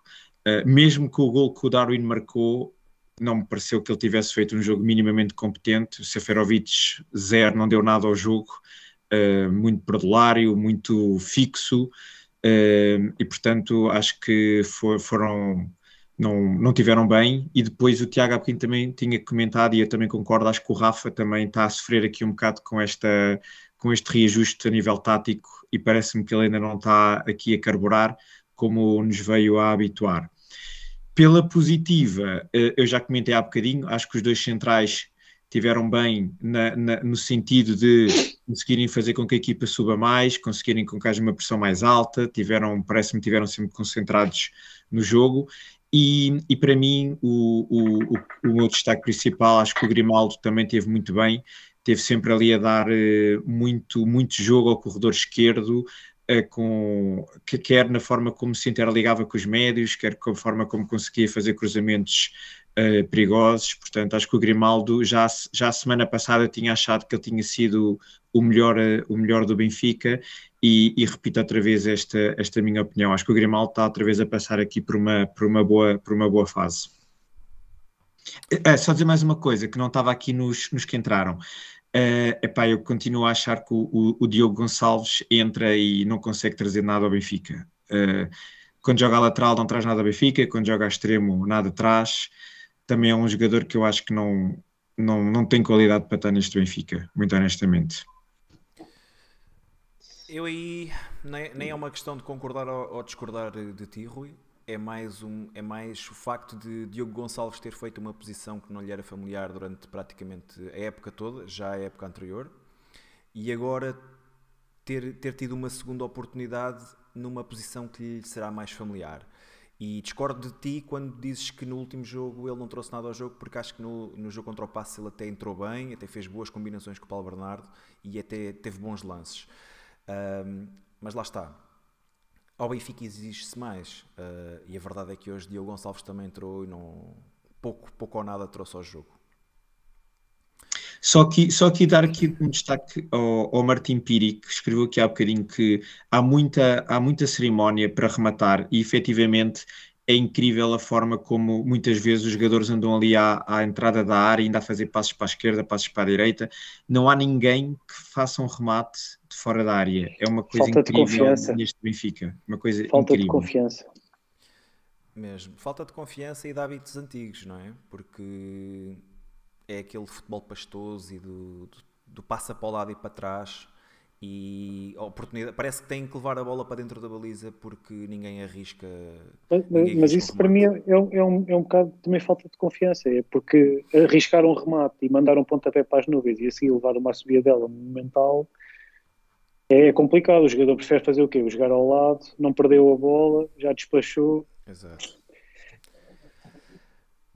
Uh, mesmo que o gol que o Darwin marcou, não me pareceu que ele tivesse feito um jogo minimamente competente. O Seferovic, zero, não deu nada ao jogo, uh, muito perdulário, muito fixo. E portanto acho que for, foram não, não tiveram bem e depois o Tiago há também tinha comentado e eu também concordo, acho que o Rafa também está a sofrer aqui um bocado com, esta, com este reajuste a nível tático e parece-me que ele ainda não está aqui a carburar como nos veio a habituar. Pela positiva, uh, eu já comentei há bocadinho, acho que os dois centrais tiveram bem na, na, no sentido de conseguirem fazer com que a equipa suba mais, conseguirem com que haja uma pressão mais alta, tiveram, parece-me, tiveram sempre concentrados no jogo. E, e para mim, o, o, o, meu destaque principal, acho que o Grimaldo também teve muito bem, teve sempre ali a dar uh, muito, muito jogo ao corredor esquerdo, uh, com, que, quer na forma como se interligava com os médios, quer com a forma como conseguia fazer cruzamentos uh, perigosos. Portanto, acho que o Grimaldo já, já a semana passada eu tinha achado que ele tinha sido o melhor, uh, o melhor do Benfica e, e, repito outra vez esta, esta minha opinião. Acho que o Grimaldo está outra vez a passar aqui por uma, por uma, boa, por uma boa fase. É, só dizer mais uma coisa que não estava aqui nos, nos que entraram. Uh, epá, eu continuo a achar que o, o, o, Diogo Gonçalves entra e não consegue trazer nada ao Benfica. Uh, quando joga a lateral não traz nada ao Benfica, quando joga a extremo nada traz também é um jogador que eu acho que não, não, não tem qualidade para estar neste Benfica, muito honestamente. Eu aí nem, nem é uma questão de concordar ou, ou, discordar de ti, Rui. É mais, um, é mais o facto de Diogo Gonçalves ter feito uma posição que não lhe era familiar durante praticamente a época toda, já a época anterior, e agora ter, ter tido uma segunda oportunidade numa posição que lhe será mais familiar. E discordo de ti quando dizes que no último jogo ele não trouxe nada ao jogo, porque acho que no, no jogo contra o Passo ele até entrou bem, até fez boas combinações com o Paulo Bernardo e até teve bons lances. Um, mas lá está. Ao Benfica exige-se mais. Uh, e a verdade é que hoje Diogo Gonçalves também entrou e não, pouco, pouco ou nada trouxe ao jogo. Só que, só que dar aqui um destaque ao, ao Martim Piri, que escreveu aqui há bocadinho que há muita, há muita cerimónia para rematar e efetivamente é incrível a forma como muitas vezes os jogadores andam ali à, à, entrada da área, ainda a fazer passos para a esquerda, passos para a direita. Não há ninguém que faça um remate de fora da área. É uma coisa Falta incrível neste Benfica. Uma coisa Falta incrível. de confiança. Mesmo. Falta de confiança e de hábitos antigos, não é? Porque é aquele futebol pastoso e do, do, do passa para o lado e para trás e oportunidade parece que tem que levar a bola para dentro da baliza porque ninguém arrisca. Mas, ninguém mas isso um para mim é, é, um, é um bocado também falta de confiança, é porque arriscar um remate e mandar um pontapé para as nuvens e assim levar uma subida dela monumental é complicado. O jogador prefere fazer o quê? Jogar ao lado, não perdeu a bola, já despachou. Exato.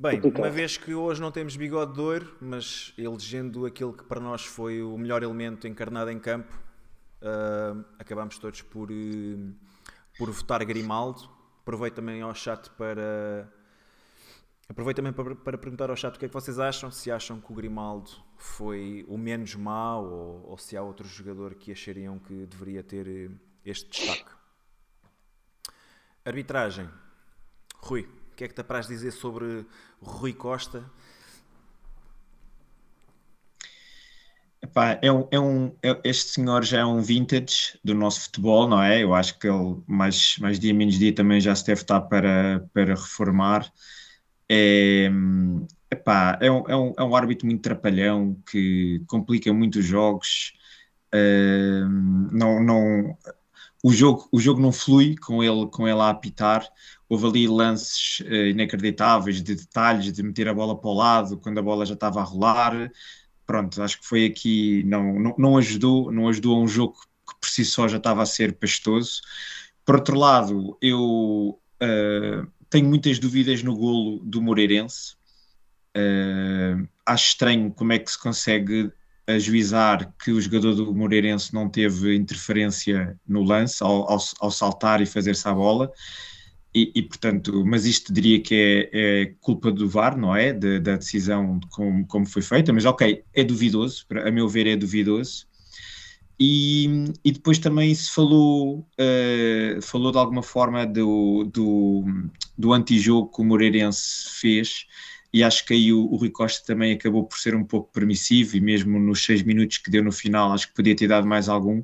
Bem, uma vez que hoje não temos bigode de ouro, mas elegendo aquele que para nós foi o melhor elemento encarnado em campo, uh, acabamos todos por, uh, por votar Grimaldo. Aproveito também ao chat para. Aproveito também para, para, perguntar ao chat o que é que vocês acham, se acham que o Grimaldo foi o menos mau ou, ou se há outro jogador que achariam que deveria ter eh, este destaque. Arbitragem. Rui. O que é que te apraz dizer sobre Rui Costa? Epá, é um, é um, é, este senhor já é um vintage do nosso futebol, não é? Eu acho que ele, mais, mais dia menos dia, também já se deve estar para, para reformar. É, epá, é, um, é, um, é um árbitro muito trapalhão que complica muito os jogos. Uh, não, não, o jogo, o jogo não flui com ele, com ele a apitar. Houve ali lances uh, inacreditáveis de detalhes, de meter a bola para o lado quando a bola já estava a rolar. Pronto, acho que foi aqui, não, não, não ajudou, não ajudou a um jogo que por si só já estava a ser pastoso. Por outro lado, eu uh, tenho muitas dúvidas no golo do Moreirense. Uh, acho estranho como é que se consegue ajuizar que o jogador do Moreirense não teve interferência no lance ao, ao, ao saltar e fazer-se a bola. E, e, portanto, mas isto diria que é, é culpa do VAR, não é? De, da decisão de como, como foi feita, mas ok, é duvidoso, a meu ver é duvidoso. E, e depois também se falou, uh, falou de alguma forma do, do, do antijogo que o Moreirense fez, e acho que aí o, o Rui Costa também acabou por ser um pouco permissivo e mesmo nos seis minutos que deu no final acho que podia ter dado mais algum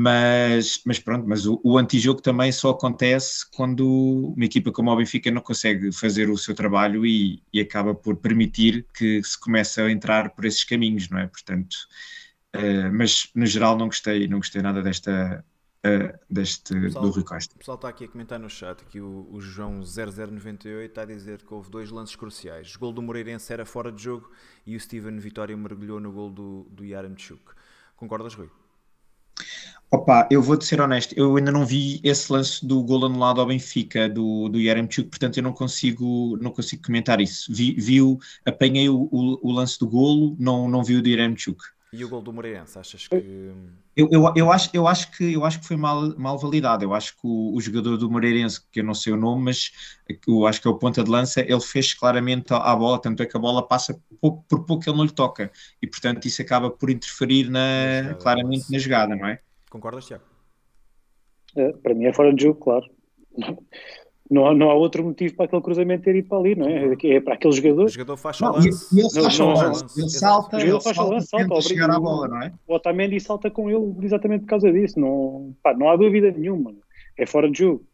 mas, mas pronto, mas o, o antijogo também só acontece quando uma equipa como o Benfica não consegue fazer o seu trabalho e, e acaba por permitir que se comece a entrar por esses caminhos, não é? Portanto, uh, mas no geral não gostei, não gostei nada desta, uh, deste pessoal, do Rui Costa. O pessoal está aqui a comentar no chat que o, o João 0098 está a dizer que houve dois lances cruciais. O gol do Moreirense era fora de jogo e o Steven Vitória mergulhou no gol do, do Yaramchuk. Concordas, Rui? Opa, eu vou-te ser honesto, eu ainda não vi esse lance do gol anulado ao Benfica, do, do Yaremchuk, portanto eu não consigo, não consigo comentar isso. Vi, vi o, apanhei o, o, o, lance do golo, não, não vi o do Yaremchuk. E o gol do Moreirense, achas que... Eu, eu, eu, acho, eu, acho que, eu acho que foi mal, mal validado. Eu acho que o, o jogador do Moreirense, que eu não sei o nome, mas eu acho que é o ponta de lança, ele fez claramente a, a bola, tanto é que a bola passa por, por pouco ele não lhe toca. E portanto isso acaba por interferir na, claramente na jogada, não é? Concordas, Tiago? É, para mim é fora de jogo, claro. Não há, não há outro motivo para aquele cruzamento ter ido para ali, não é? É para aquele jogador. O jogador faz o lance. E, ele faz o lance. Ele salta, o jogador faz o lance, salta, chegar à bola, não é? O Otamendi salta com ele exatamente por causa disso. Não, pá, não há dúvida nenhuma. É fora de jogo.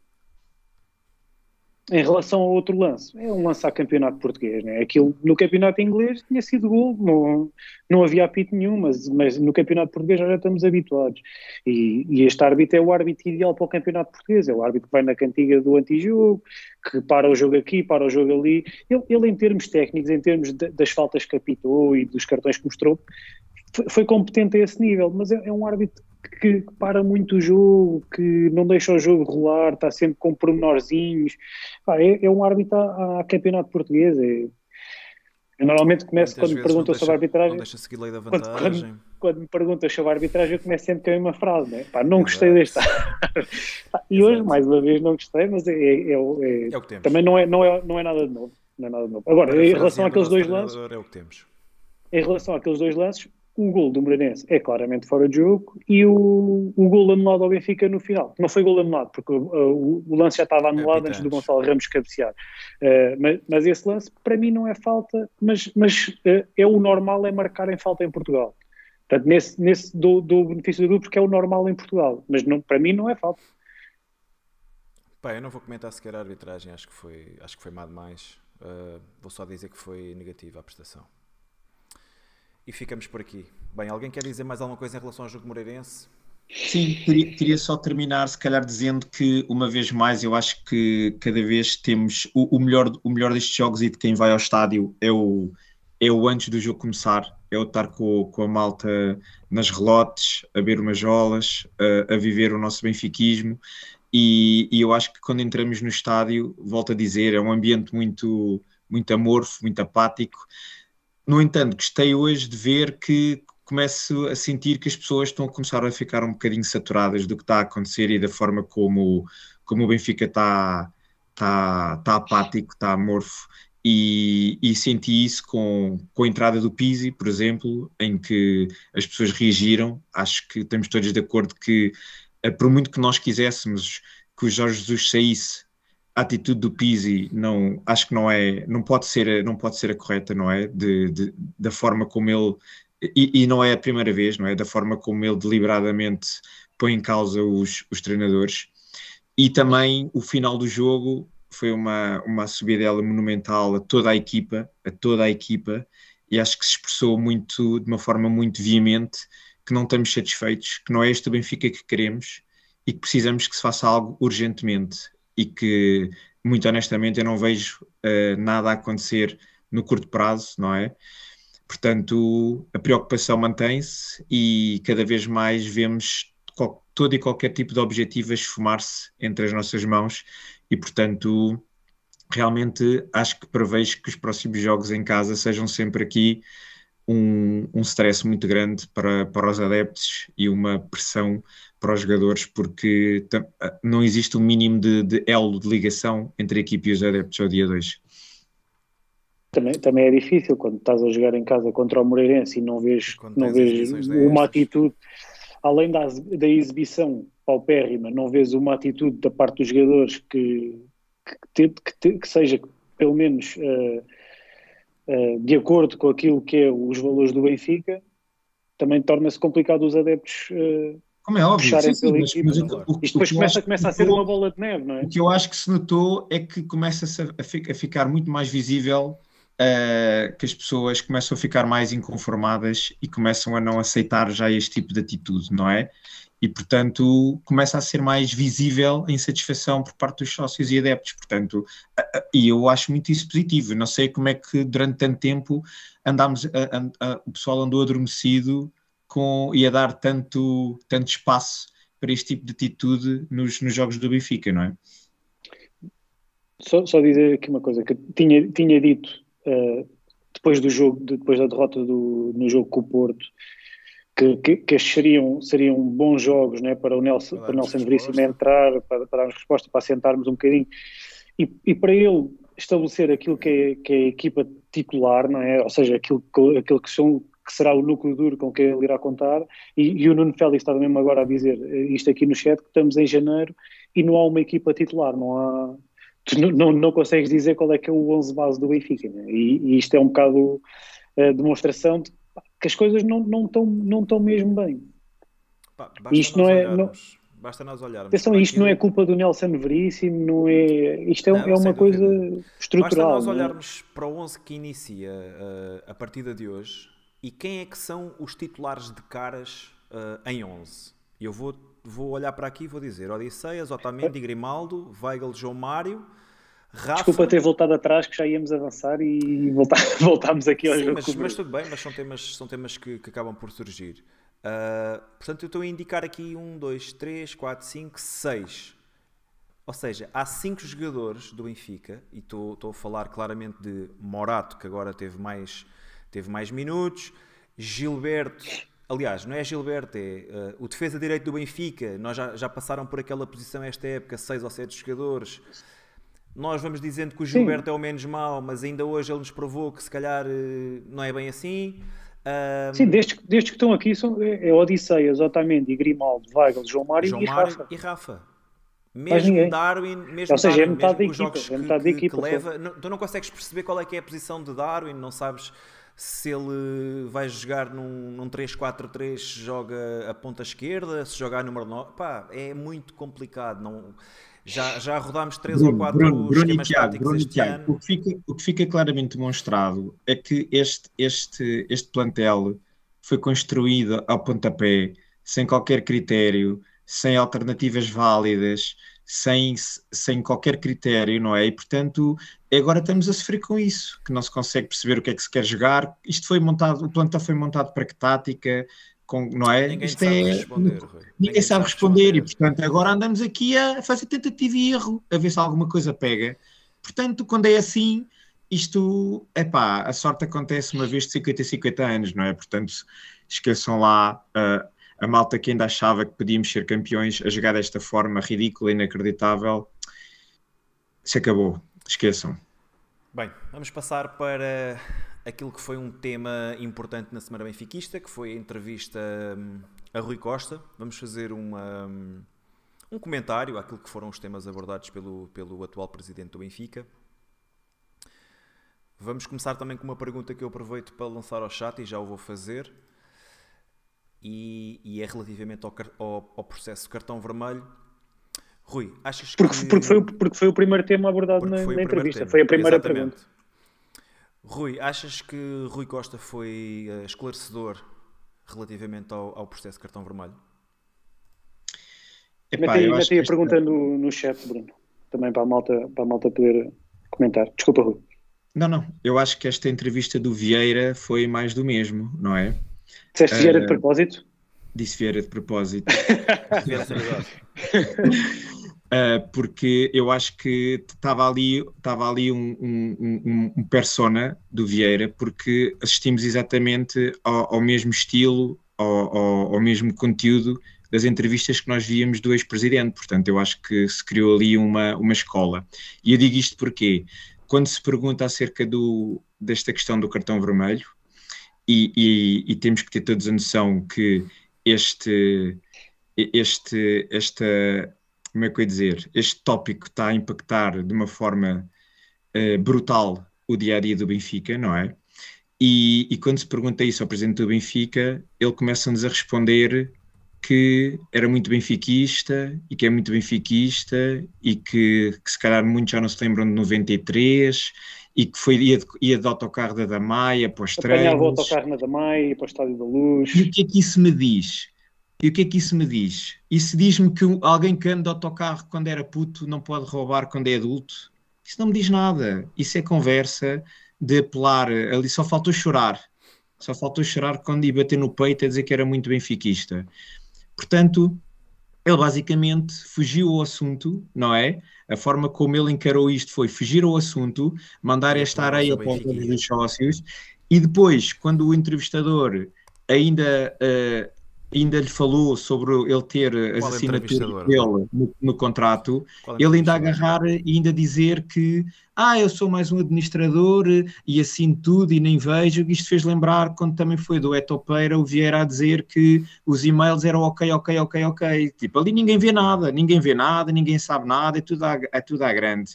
Em relação ao outro lance, é um lance a campeonato português, né? Aquilo no campeonato inglês tinha sido gol, não, não havia apito nenhum, mas, mas no campeonato português já estamos habituados. E, e, este árbitro é o árbitro ideal para o campeonato português, é o árbitro que vai na cantiga do antijogo, que para o jogo aqui, para o jogo ali. Ele, ele em termos técnicos, em termos de, das faltas que apitou e dos cartões que mostrou, foi, competente a esse nível, mas é, é um árbitro que, que, para muito o jogo, que não deixa o jogo rolar, está sempre com pormenorzinhos. Ah, é, é, um árbitro a, a campeonato português. É, eu normalmente começo quando me perguntam sobre a arbitragem. Não deixa seguir lei da vantagem. Quando, quando, quando, me perguntam sobre a arbitragem, eu começo sempre com a mesma frase, né? Pá, não gostei deste. (laughs) e Exato. hoje, mais uma vez, não gostei, mas é, é, é, é também não é, não, é, não é nada de novo. Não é nada de novo. Agora, em relação àqueles dois lances. É o que temos. Em relação àqueles dois lances, o gol do Moreirense é claramente fora de jogo e o, o gol anulado ao Benfica no final. Não foi gol anulado, porque o, o, lance já estava anulado é, antes do Gonçalo Ramos cabecear. Uh, mas, mas, esse lance, para mim, não é falta, mas, mas uh, é o normal é marcar em falta em Portugal. Portanto, nesse, nesse do, do benefício do duplo, porque é o normal em Portugal. Mas não, para mim não é falta. Pá, eu não vou comentar sequer a arbitragem, acho que foi, acho que foi má demais. Uh, vou só dizer que foi negativa a prestação. E ficamos por aqui. Bem, alguém quer dizer mais alguma coisa em relação ao jogo moreirense? Sim, queria, queria, só terminar, se calhar, dizendo que, uma vez mais, eu acho que cada vez temos o, o, melhor, o melhor destes jogos e de quem vai ao estádio é o, é o antes do jogo começar, é o estar com, com a malta nas relotes, a beber umas jolas, a, a viver o nosso benfiquismo. E, e, eu acho que quando entramos no estádio, volto a dizer, é um ambiente muito, muito amorfo, muito apático. No entanto, gostei hoje de ver que começo a sentir que as pessoas estão a começar a ficar um bocadinho saturadas do que está a acontecer e da forma como, como o Benfica está, está, está apático, está amorfo. E, e, senti isso com, com a entrada do Pizzi, por exemplo, em que as pessoas reagiram. Acho que estamos todos de acordo que, eh, por muito que nós quiséssemos que o Jorge Jesus saísse a atitude do Pizzi não acho que não é não pode ser não pode ser a correta não é? De, de da forma como ele e, e, não é a primeira vez não é? Da forma como ele deliberadamente põe em causa os, os treinadores. E também o final do jogo foi uma uma subidela monumental a toda a equipa a toda a equipa e acho que se expressou muito de uma forma muito veemente que não estamos satisfeitos que não é este o Benfica que queremos e que precisamos que se faça algo urgentemente e que, muito honestamente, eu não vejo uh, nada a acontecer no curto prazo, não é? Portanto, a preocupação mantém-se e cada vez mais vemos todo e qualquer tipo de objetivo a esfumar-se entre as nossas mãos e, portanto, realmente acho que prevejo que os próximos jogos em casa sejam sempre aqui um, um stress muito grande para, para os adeptos e uma pressão para os jogadores, porque não existe um mínimo de, de elo de ligação entre a equipe e os adeptos ao dia 2. Também, também é difícil quando estás a jogar em casa contra o Moreirense e não vês, não vês uma atitude, além da, da exibição paupérrima, não vês uma atitude da parte dos jogadores que, que, que, que seja pelo menos uh, de acordo com aquilo que é os valores do Benfica, também torna-se complicado os adeptos uh, como é óbvio, sim, sim, mas, mas o, o, Isto depois começa, começa a ser uma bola de neve, não é? O que eu acho que se notou é que começa a, a, a ficar muito mais visível uh, que as pessoas começam a ficar mais inconformadas e começam a não aceitar já este tipo de atitude, não é? E, portanto, começa a ser mais visível a insatisfação por parte dos sócios e adeptos. Portanto, e eu acho muito isso positivo. Não sei como é que durante tanto tempo andámos, o pessoal andou adormecido com, e a dar tanto, tanto espaço para este tipo de atitude nos, nos jogos do Benfica, não é? Só, só dizer aqui uma coisa que tinha, tinha dito uh, depois do jogo, depois da derrota do, no jogo com o Porto, que, que, que seriam, seriam bons jogos né, para o Nelson, para, o Nelson Veríssimo entrar, para, para darmos resposta, para assentarmos um bocadinho e, e para ele estabelecer aquilo que é, que é a equipa titular, não é? ou seja, aquilo, aquilo que são que será o núcleo duro com quem ele irá contar, e, e o Nuno Félix estava mesmo agora a dizer eh, isto aqui no chat, que estamos em janeiro e não há uma equipa titular, não há... Tu não, não, não consegues dizer qual é que é o 11 base do Benfica, né? e, e, isto é um bocado a demonstração de que as coisas não, não, estão, não estão mesmo bem. Pá, isto não é... Não, Basta nós olharmos. Atenção, isto não é culpa do Nelson Veríssimo, não é. Isto é, não, é uma coisa estrutural. Basta nós é? olharmos para o 11 que inicia uh, a partida de hoje e quem é que são os titulares de caras uh, em 11? Eu vou, vou olhar para aqui e vou dizer Odisseias, Otamendi, Grimaldo, Weigl, João Mário, Rafa... Desculpa ter voltado atrás, que já íamos avançar e voltar, (laughs) voltámos aqui ao Sim, jogo. Mas, mas, tudo bem, mas são temas, são temas que, que acabam por surgir. Uh, portanto, eu estou a indicar aqui 1, 2, 3, 4, 5, 6. Ou seja, há 5 jogadores do Benfica, e estou, estou a falar claramente de Morato, que agora teve mais teve mais minutos. Gilberto, aliás, não é Gilberto, é uh, o defesa direito do Benfica. Nós já, já passaram por aquela posição esta época, seis ou sete jogadores. Nós vamos dizendo que o Gilberto Sim. é o menos mau, mas ainda hoje ele nos provou que se calhar uh, não é bem assim. Um... Sim, desde, desde que estão aqui são é, é Odisseias, Otamendi, Grimaldo, Weigl, João Mário, João e, Mário Rafa. e Rafa. Mesmo Darwin, mesmo Ou seja, Darwin, é metade da equipa, é metade da equipa, que leva, não, tu não consegues perceber qual é que é a posição de Darwin, não sabes se ele vai jogar num, num 3-4-3, joga a ponta esquerda, se jogar número 9, pá, é muito complicado. Não, já, já rodámos 3 ou 4 Bruno, Bruno e Tiago, Bruno Tiago. O, que fica, o que fica claramente demonstrado é que este, este, este plantel foi construído ao pontapé, sem qualquer critério, sem alternativas válidas, sem, sem qualquer critério, não é? E portanto, agora estamos a sofrer com isso, que não se consegue perceber o que é que se quer jogar. Isto foi montado, o plantel foi montado para que tática, com, não é? Ninguém Isto sabe é, responder. Ninguém, ninguém sabe responder, responder, e portanto agora andamos aqui a fazer tentativa e erro, a ver se alguma coisa pega. Portanto, quando é assim, isto, é pá, a sorte acontece uma vez de 50 a 50 anos, não é? Portanto, esqueçam lá uh, a malta que ainda achava que podíamos ser campeões a jogar desta forma ridícula, inacreditável, se acabou. Esqueçam. Bem, vamos passar para aquilo que foi um tema importante na Semana Benfiquista, que foi a entrevista hum, a Rui Costa. Vamos fazer uma, hum, um comentário àquilo que foram os temas abordados pelo, pelo atual presidente do Benfica. Vamos começar também com uma pergunta que eu aproveito para lançar ao chat e já o vou fazer e, e é relativamente ao, ao, ao, processo cartão vermelho. Rui, achas porque, que. Porque foi, porque foi o primeiro tema abordado na, na entrevista, tema. foi a primeira Exatamente. pergunta. Rui, achas que Rui Costa foi uh, esclarecedor relativamente ao, ao processo cartão vermelho? Epá, aí que a esta- pergunta no, no chat, Bruno. Também para a malta, para a malta poder comentar. Desculpa, Rui. Não, não. Eu acho que esta entrevista do Vieira foi mais do mesmo, não é? Disseste Vieira Eh, de propósito? Disse Vieira de propósito. (laughs) (laughs) Uh, porque eu acho que estava ali, estava ali um, um, um- um persona do Vieira, porque assistimos exatamente ao, ao mesmo estilo, ao, ao- ao mesmo conteúdo das entrevistas que nós víamos do ex-presidente. Portanto, eu acho que se criou ali uma, uma escola. E eu digo isto porque, quando se pergunta acerca do, desta questão do cartão vermelho, e, e- e temos que ter todos a noção que este, este, esta, como é que eu ia dizer, este tópico está a impactar de uma forma eh, brutal o dia a dia do Benfica, não é? E, e quando se pergunta isso ao presidente do Benfica, ele começa-nos a responder que era muito benfiquista e que é muito benfiquista e que, que se calhar muitos já não se lembram de 93 e que foi, ia, de, ia de autocarro da Damaia para os Apanhava o treinos. autocarro na Damai, ia para o Estádio da Luz. E o que é que isso me diz? E o que é que isso me diz? Isso diz-me que alguém que anda de autocarro quando era puto não pode roubar quando é adulto? Isso não me diz nada. Isso é conversa de apelar. Ali só faltou chorar. Só faltou chorar quando ia bater no peito a dizer que era muito benfiquista. Portanto, ele basicamente fugiu ao assunto, não é? A forma como ele encarou isto foi fugir ao assunto, mandar esta areia para os sócios, e depois, quando o entrevistador ainda, eh, ainda lhe falou sobre ele ter as Qual assinaturas entrevistador? dele no, no contrato, é ele ainda agarrar e ainda dizer que ah, eu sou mais um administrador e assino tudo e nem vejo. Isto fez lembrar quando também foi do Etopeira o Vieira a dizer que os e-mails eram ok, ok, ok, ok. Tipo, ali ninguém vê nada, ninguém vê nada, ninguém sabe nada, é tudo à, é tudo à grande.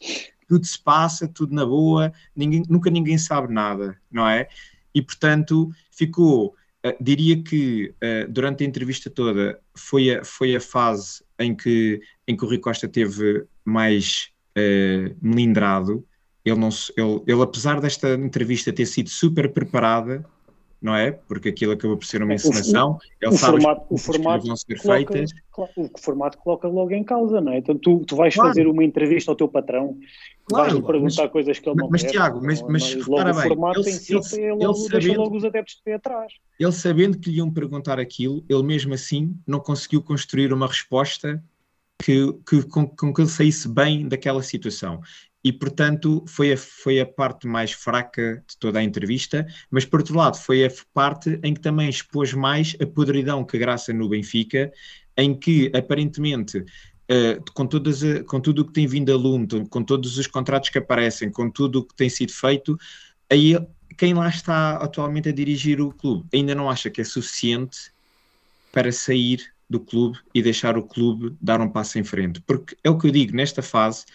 Tudo se passa, tudo na boa, ninguém, nunca ninguém sabe nada, não é? E portanto ficou, eh, diria que eh, durante a entrevista toda foi a, foi a fase em que, em que o Rui Costa teve mais eh, melindrado. Ele, não, ele, ele, apesar desta entrevista ter sido super preparada, não é? Porque aquilo acabou por ser uma O- encenação. ele o sabe as formato- o coisas que formato vão ser coloca- feitas. Claro, o formato coloca logo em causa, não é? Então tu, tu vais Claro. fazer uma entrevista ao teu patrão, Claro, vais-lhe perguntar mas- coisas que ele não mas, quer. Tiago, mas- não- mas não- repara logo bem, o formato ele- em si ele- é ele logo, deixa sabendo- logo os adeptos de pé atrás. Ele sabendo que lhe iam perguntar aquilo, ele mesmo assim não conseguiu construir uma resposta que, que- com, com que ele saísse bem daquela situação. E, portanto, foi a, foi a parte mais fraca de toda a entrevista, mas, por outro lado, foi a parte em que também expôs mais a podridão que graça no Benfica, em que, aparentemente, eh, com, todas com tudo o que tem vindo a lume, com todos os contratos que aparecem, com tudo o que tem sido feito, aí quem lá está atualmente a dirigir o clube ainda não acha que é suficiente para sair do clube e deixar o clube dar um passo em frente. Porque é o que eu digo, nesta fase,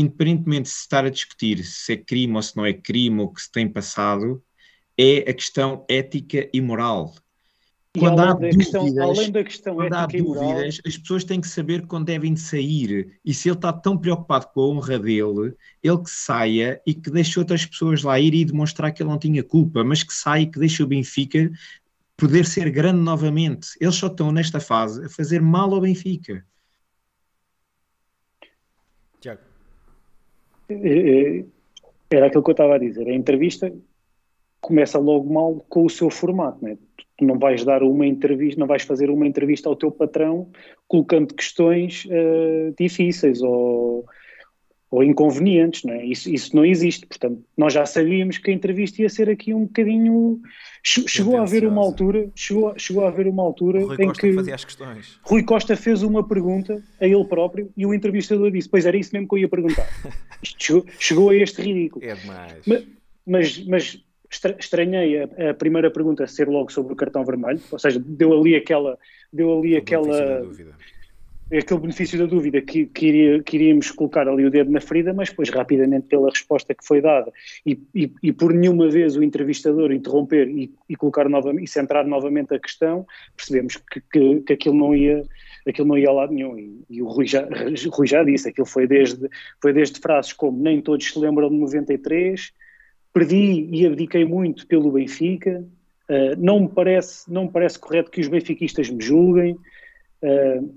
independentemente de se estar a discutir se é crime ou se não é crime ou o que se tem passado, é a questão ética e moral. E Quando há da questão, dúvidas, além da questão Quando há e moral, dúvidas, as pessoas têm que saber quando devem de sair. E se ele está tão preocupado com a honra dele, ele que saia e que deixe outras pessoas lá ir e demonstrar que ele não tinha culpa, mas que saia e que deixe o Benfica poder ser grande novamente. Eles só estão nesta fase a fazer mal ao Benfica. Tiago, eh, eh, era aquilo que eu estava a dizer. A entrevista começa logo mal com o seu formato, né? Tu não vais dar uma entrevista, não vais fazer uma entrevista ao teu patrão colocando questões eh, difíceis ou, ou inconvenientes, não é? Isso, isso não existe. Portanto, nós já sabíamos que a entrevista ia ser aqui um bocadinho. che- Chegou a haver uma altura, chegou, a- chegou a haver uma altura Rui em Costa que fazia as questões. Rui Costa fez uma pergunta a ele próprio e o entrevistador disse: Pois era isso mesmo que eu ia perguntar. (laughs) Isto chegou, chegou a este ridículo. É demais. Ma- Mas, mas estra- estranhei a, a primeira pergunta ser logo sobre o cartão vermelho, ou seja, deu ali aquela. Deu ali aquela, dúvida. Aquele benefício da dúvida que, que, iria- que iríamos colocar ali o dedo na ferida, mas depois rapidamente pela resposta que foi dada e, e, e por nenhuma vez o entrevistador interromper e, e colocar novamente e centrar novamente a questão, percebemos que, que, que aquilo não ia aquilo não ia a lado nenhum. E, e o Rui já, Rui já disse, aquilo foi desde, foi desde frases como nem todos se lembram de 93 perdi e abdiquei muito pelo Benfica uh, não, me parece, não me parece correto que os benfiquistas me julguem uh,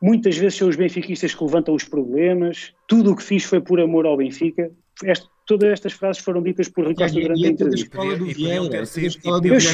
muitas vezes são os benfiquistas que levantam os problemas, tudo o que fiz foi por amor ao Benfica. Este, todas estas frases foram ditas por Rui Costa E- durante e a é entrevista. escola do E e do podiam Vieira. ter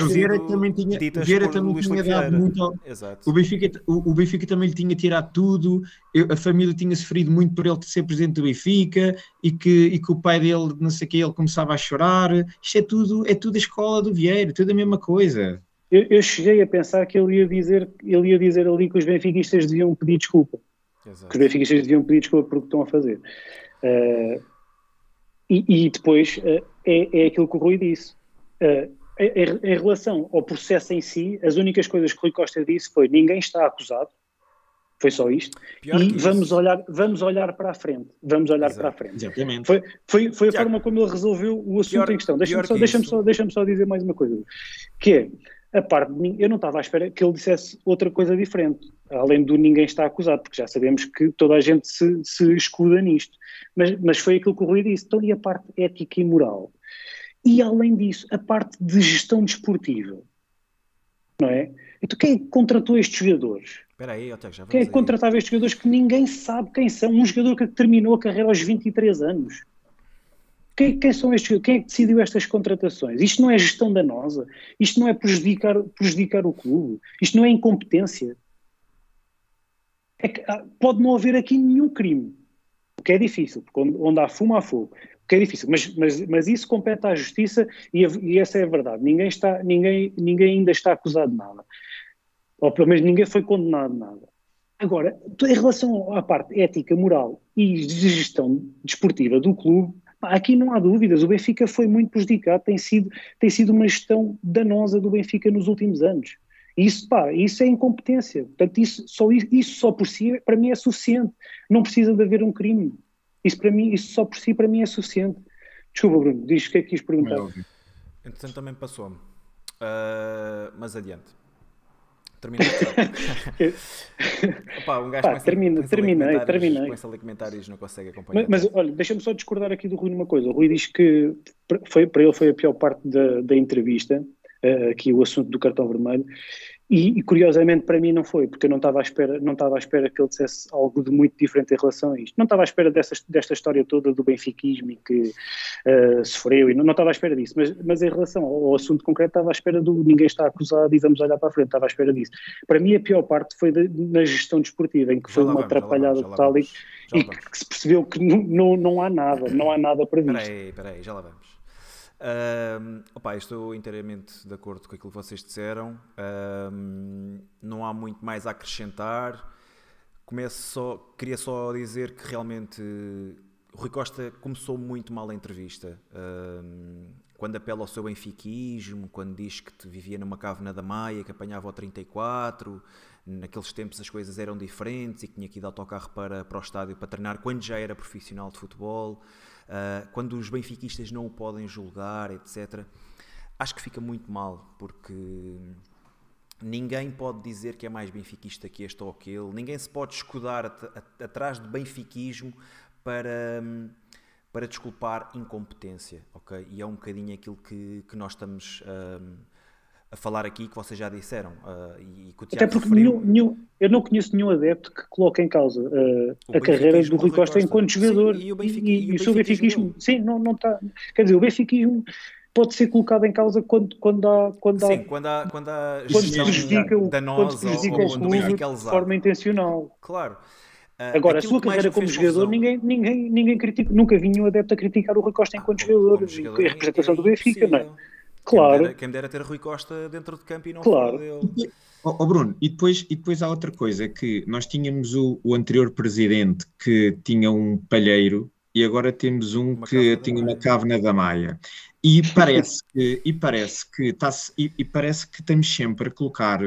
O Vieira sido também tinha, o ditas Vieira também Luís tinha dado Vieira. muito ao- Exato. O Benfica, o, o Benfica também lhe tinha tirado tudo, eu- a família tinha sofrido muito por ele ser presidente do Benfica e que, e que o pai dele, não sei o que, ele começava a chorar. Isto é tudo, é tudo a escola do Vieira, tudo a mesma coisa. Eu, eu cheguei a pensar que ele ia dizer, ele ia dizer ali que os benfiquistas deviam pedir desculpa. Exato. que os benfiquistas deviam pedir desculpa por o que estão a fazer. Eh, e, e depois eh, é, é aquilo que o Rui disse. Eh, em, em relação ao processo em si, as únicas coisas que o Rui Costa disse foi ninguém está acusado, foi só isto, Pior e vamos olhar, vamos olhar para a frente. Vamos olhar Exato. para a frente. Exatamente. Foi, foi, foi a forma como ele resolveu o assunto pior- em questão. Deixa-me só, que deixa só, deixa só dizer mais uma coisa. Que é, a parte de mim, eu não estava à espera que ele dissesse outra coisa diferente, além do ninguém está acusado, porque já sabemos que toda a gente se, se escuda nisto. Mas, mas foi aquilo que o Rui disse. Então, e a parte ética e moral? E, além disso, a parte de gestão desportiva. Não é? Então, quem é contratou estes jogadores? Espera aí, Tiago, já Quem é que contratava estes jogadores que ninguém sabe quem são? Um jogador que terminou a carreira aos 23 anos. Quem, quem são estes, quem é que decidiu estas contratações? Isto não é gestão danosa? Isto não é prejudicar, prejudicar o clube? Isto não é incompetência? É que, ah, pode não haver aqui nenhum crime, o que é difícil, porque onde, onde há fumo há fogo, o que é difícil, mas, mas, mas isso compete à justiça e, a- e essa é a verdade. Ninguém, está, ninguém, ninguém ainda está acusado de nada, ou pelo menos ninguém foi condenado de nada. Agora, em relação à parte ética, moral e de gestão desportiva do clube, aqui não há dúvidas. O Benfica foi muito prejudicado, tem sido, tem sido uma gestão danosa do Benfica nos últimos anos. Isso, pá, isso é incompetência. Portanto, isso só, isso só por si, para mim, é suficiente. Não precisa de haver um crime. Isso, para mim, isso só por si, para mim, é suficiente. Desculpa, Bruno, diz o que é que quis é perguntar. óbvio. Entretanto, também passou-me. Ah, mas adiante. Terminei. (laughs) Opa, um gajo Pá, começa- termina- começa terminei, terminei. Começa a ler comentários não consegue acompanhar. Mas, mas, olha, deixa-me só discordar aqui do Rui numa coisa. O Rui diz que para- foi, para ele foi a pior parte da, da entrevista, eh, aqui o assunto do cartão vermelho, e, e, curiosamente para mim não foi, porque eu não estava à espera, não estava à espera que ele dissesse algo de muito diferente em relação a isto. Não estava à espera dessa, desta história toda do benfiquismo e que eh, sofreu, e não, não estava à espera disso, mas, mas em relação ao, ao assunto concreto estava à espera do ninguém está acusado e vamos olhar para a frente, estava à espera disso. Para mim a pior parte foi da- na gestão desportiva, em que Já foi uma vamos, atrapalhada total e, e que, que se percebeu que não, não, não há nada, não há nada previsto. Espera aí, espera aí, já lá vamos. Opa, estou inteiramente de acordo com aquilo que vocês disseram. Não há muito mais a acrescentar. Começo só, queria só dizer que realmente o Rui Costa começou muito mal a entrevista. Quando apela ao seu benfiquismo, quando diz que te vivia numa cávena da Maia, que apanhava o 34, naqueles tempos as coisas eram diferentes e que tinha que ir de autocarro para, para o estádio para treinar quando já era profissional de futebol, ah, quando os benfiquistas não o podem julgar, etc. Acho que fica muito mal, porque ninguém pode dizer que é mais benfiquista que este ou aquele, ninguém se pode escudar at- at- atrás de benfiquismo para, hum, para desculpar incompetência, ok? E é um bocadinho aquilo que, que nós estamos hum, a falar aqui, que vocês já disseram, ah, e que o Até porque nenhum, nenhum- eu não conheço nenhum adepto que coloque em causa uh, a carreira do Rui Costa enquanto Sim, jogador. e o Benfica- e, e o o seu benfiquismo sim, não, não está. Quer dizer, o benfiquismo pode ser colocado em causa quando, quando há. Quando há Sim, quando há, quando há quando prejudica, o, danosa prejudica ou o clube de forma intencional. Claro. Ah, Agora, a sua carreira como jogador, confusão- ninguém, ninguém, ninguém critica, nunca vi nenhum adepto a criticar o Rui Costa enquanto Ah, jogador, como e jogador a é- representação do Benfica, não é? Claro. Quem me, dera, quem me dera ter Rui Costa dentro de campo e não Claro. fora dele. Ó ó, Bruno, e depois, e depois há outra coisa, que nós tínhamos o, o anterior presidente que tinha um palheiro e agora temos um Uma que tinha uma cávena da Maia. E parece que, e parece que, tá e, e parece que estamos sempre a colocar,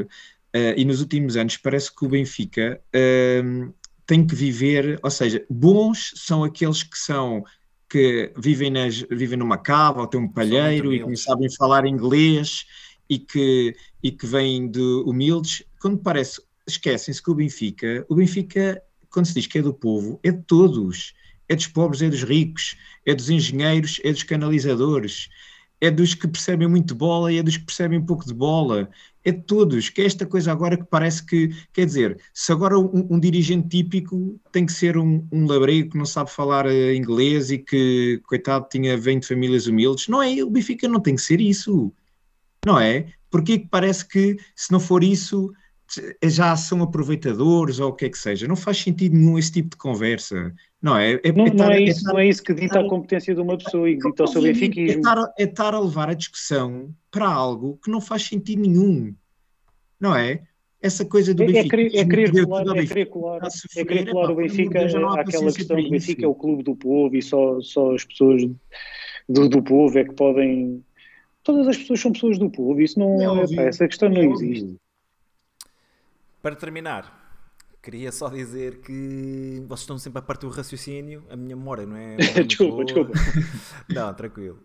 eh, e nos últimos anos parece que o Benfica ehm, tem que viver, ou seja, bons são aqueles que são que vivem, nas, vivem numa cava ou têm um palheiro e que não sabem falar inglês e que, e que vêm de humildes, quando parece, esquecem-se que o Benfica, o Benfica, quando se diz que é do povo, é de todos, é dos pobres, é dos ricos, é dos engenheiros, é dos canalizadores, é dos que percebem muito bola e é dos que percebem pouco de bola, é de todos, que é esta coisa agora que parece que, quer dizer, se agora um, um dirigente típico tem que ser um, um labrego que não sabe falar uh, inglês e que, coitado, tinha, vem de famílias humildes, não é, o Benfica não tem que ser isso, não é? Porque parece que se não for isso já são aproveitadores ou o que é que seja, não faz sentido nenhum esse tipo de conversa. Não é? é, não, é, não, é isso, não é isso que dita a competência de uma pessoa e que dita o seu benfiquismo. É estar, é a levar a discussão para algo que não faz sentido nenhum. Não é? Essa coisa do Benfica. É, é, querer colar, é querer colar, é querer colar o Benfica àquela questão do Benfica é o clube do povo e só, só as pessoas do, do povo é que podem. Todas as pessoas são pessoas do povo, isso não é, pá, essa questão não existe. Para terminar, Queria só dizer que vocês estão sempre a partir do raciocínio, a minha memória não é. (laughs) desculpa, desculpa. (laughs) não, tranquilo.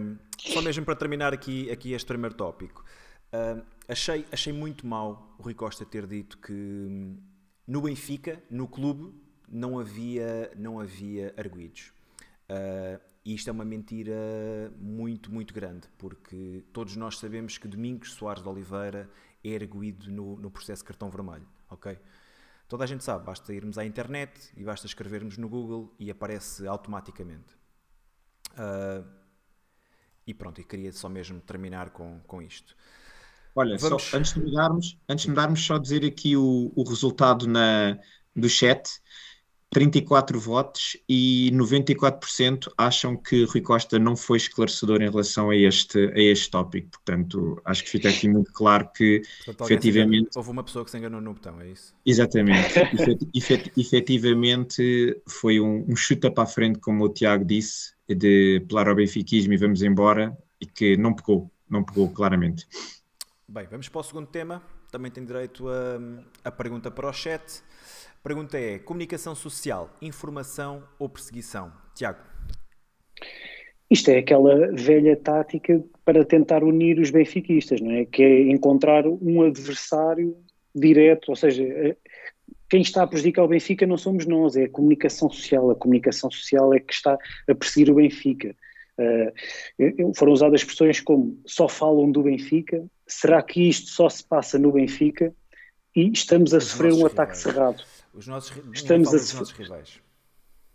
Um, só mesmo para terminar aqui, aqui este primeiro tópico. Um, achei, achei muito mal o Rui Costa ter dito que no Benfica, no clube, não havia, não havia arguídos. Uh, e isto é uma mentira muito, muito grande, porque todos nós sabemos que Domingos Soares de Oliveira é arguído no, no processo cartão vermelho, ok? Toda a gente sabe, basta irmos à internet e basta escrevermos no Google e aparece automaticamente. Uh, e pronto, e queria só mesmo terminar com, com isto. Olha, Vamos... só, antes de mudarmos, antes de mudarmos, só dizer aqui o, o resultado na, do chat. 34 votos e 94% acham que Rui Costa não foi esclarecedor em relação a este, a este tópico. Portanto, acho que fica aqui muito claro que (laughs) Portanto, efetivamente. Houve uma pessoa que se enganou no botão, é isso? Exatamente. (laughs) Efet, efetivamente foi um, um chuta para a frente, como o Tiago disse, de pelar ao benfiquismo e vamos embora, e que não pegou, não pegou claramente. Bem, vamos para o segundo tema. Também tem direito a, a pergunta para o chat. Pergunta é: comunicação social, informação ou perseguição? Tiago. Isto é aquela velha tática para tentar unir os benfiquistas, não é? Que é encontrar um adversário direto, ou seja, eh, quem está a prejudicar o Benfica não somos nós, é a comunicação social. A comunicação social é que está a perseguir o Benfica. Uh, foram usadas expressões como só falam do Benfica, será que isto só se passa no Benfica? E estamos a os sofrer um ataque cerrado. Os nossos, estamos a sofrer, nossos rivais.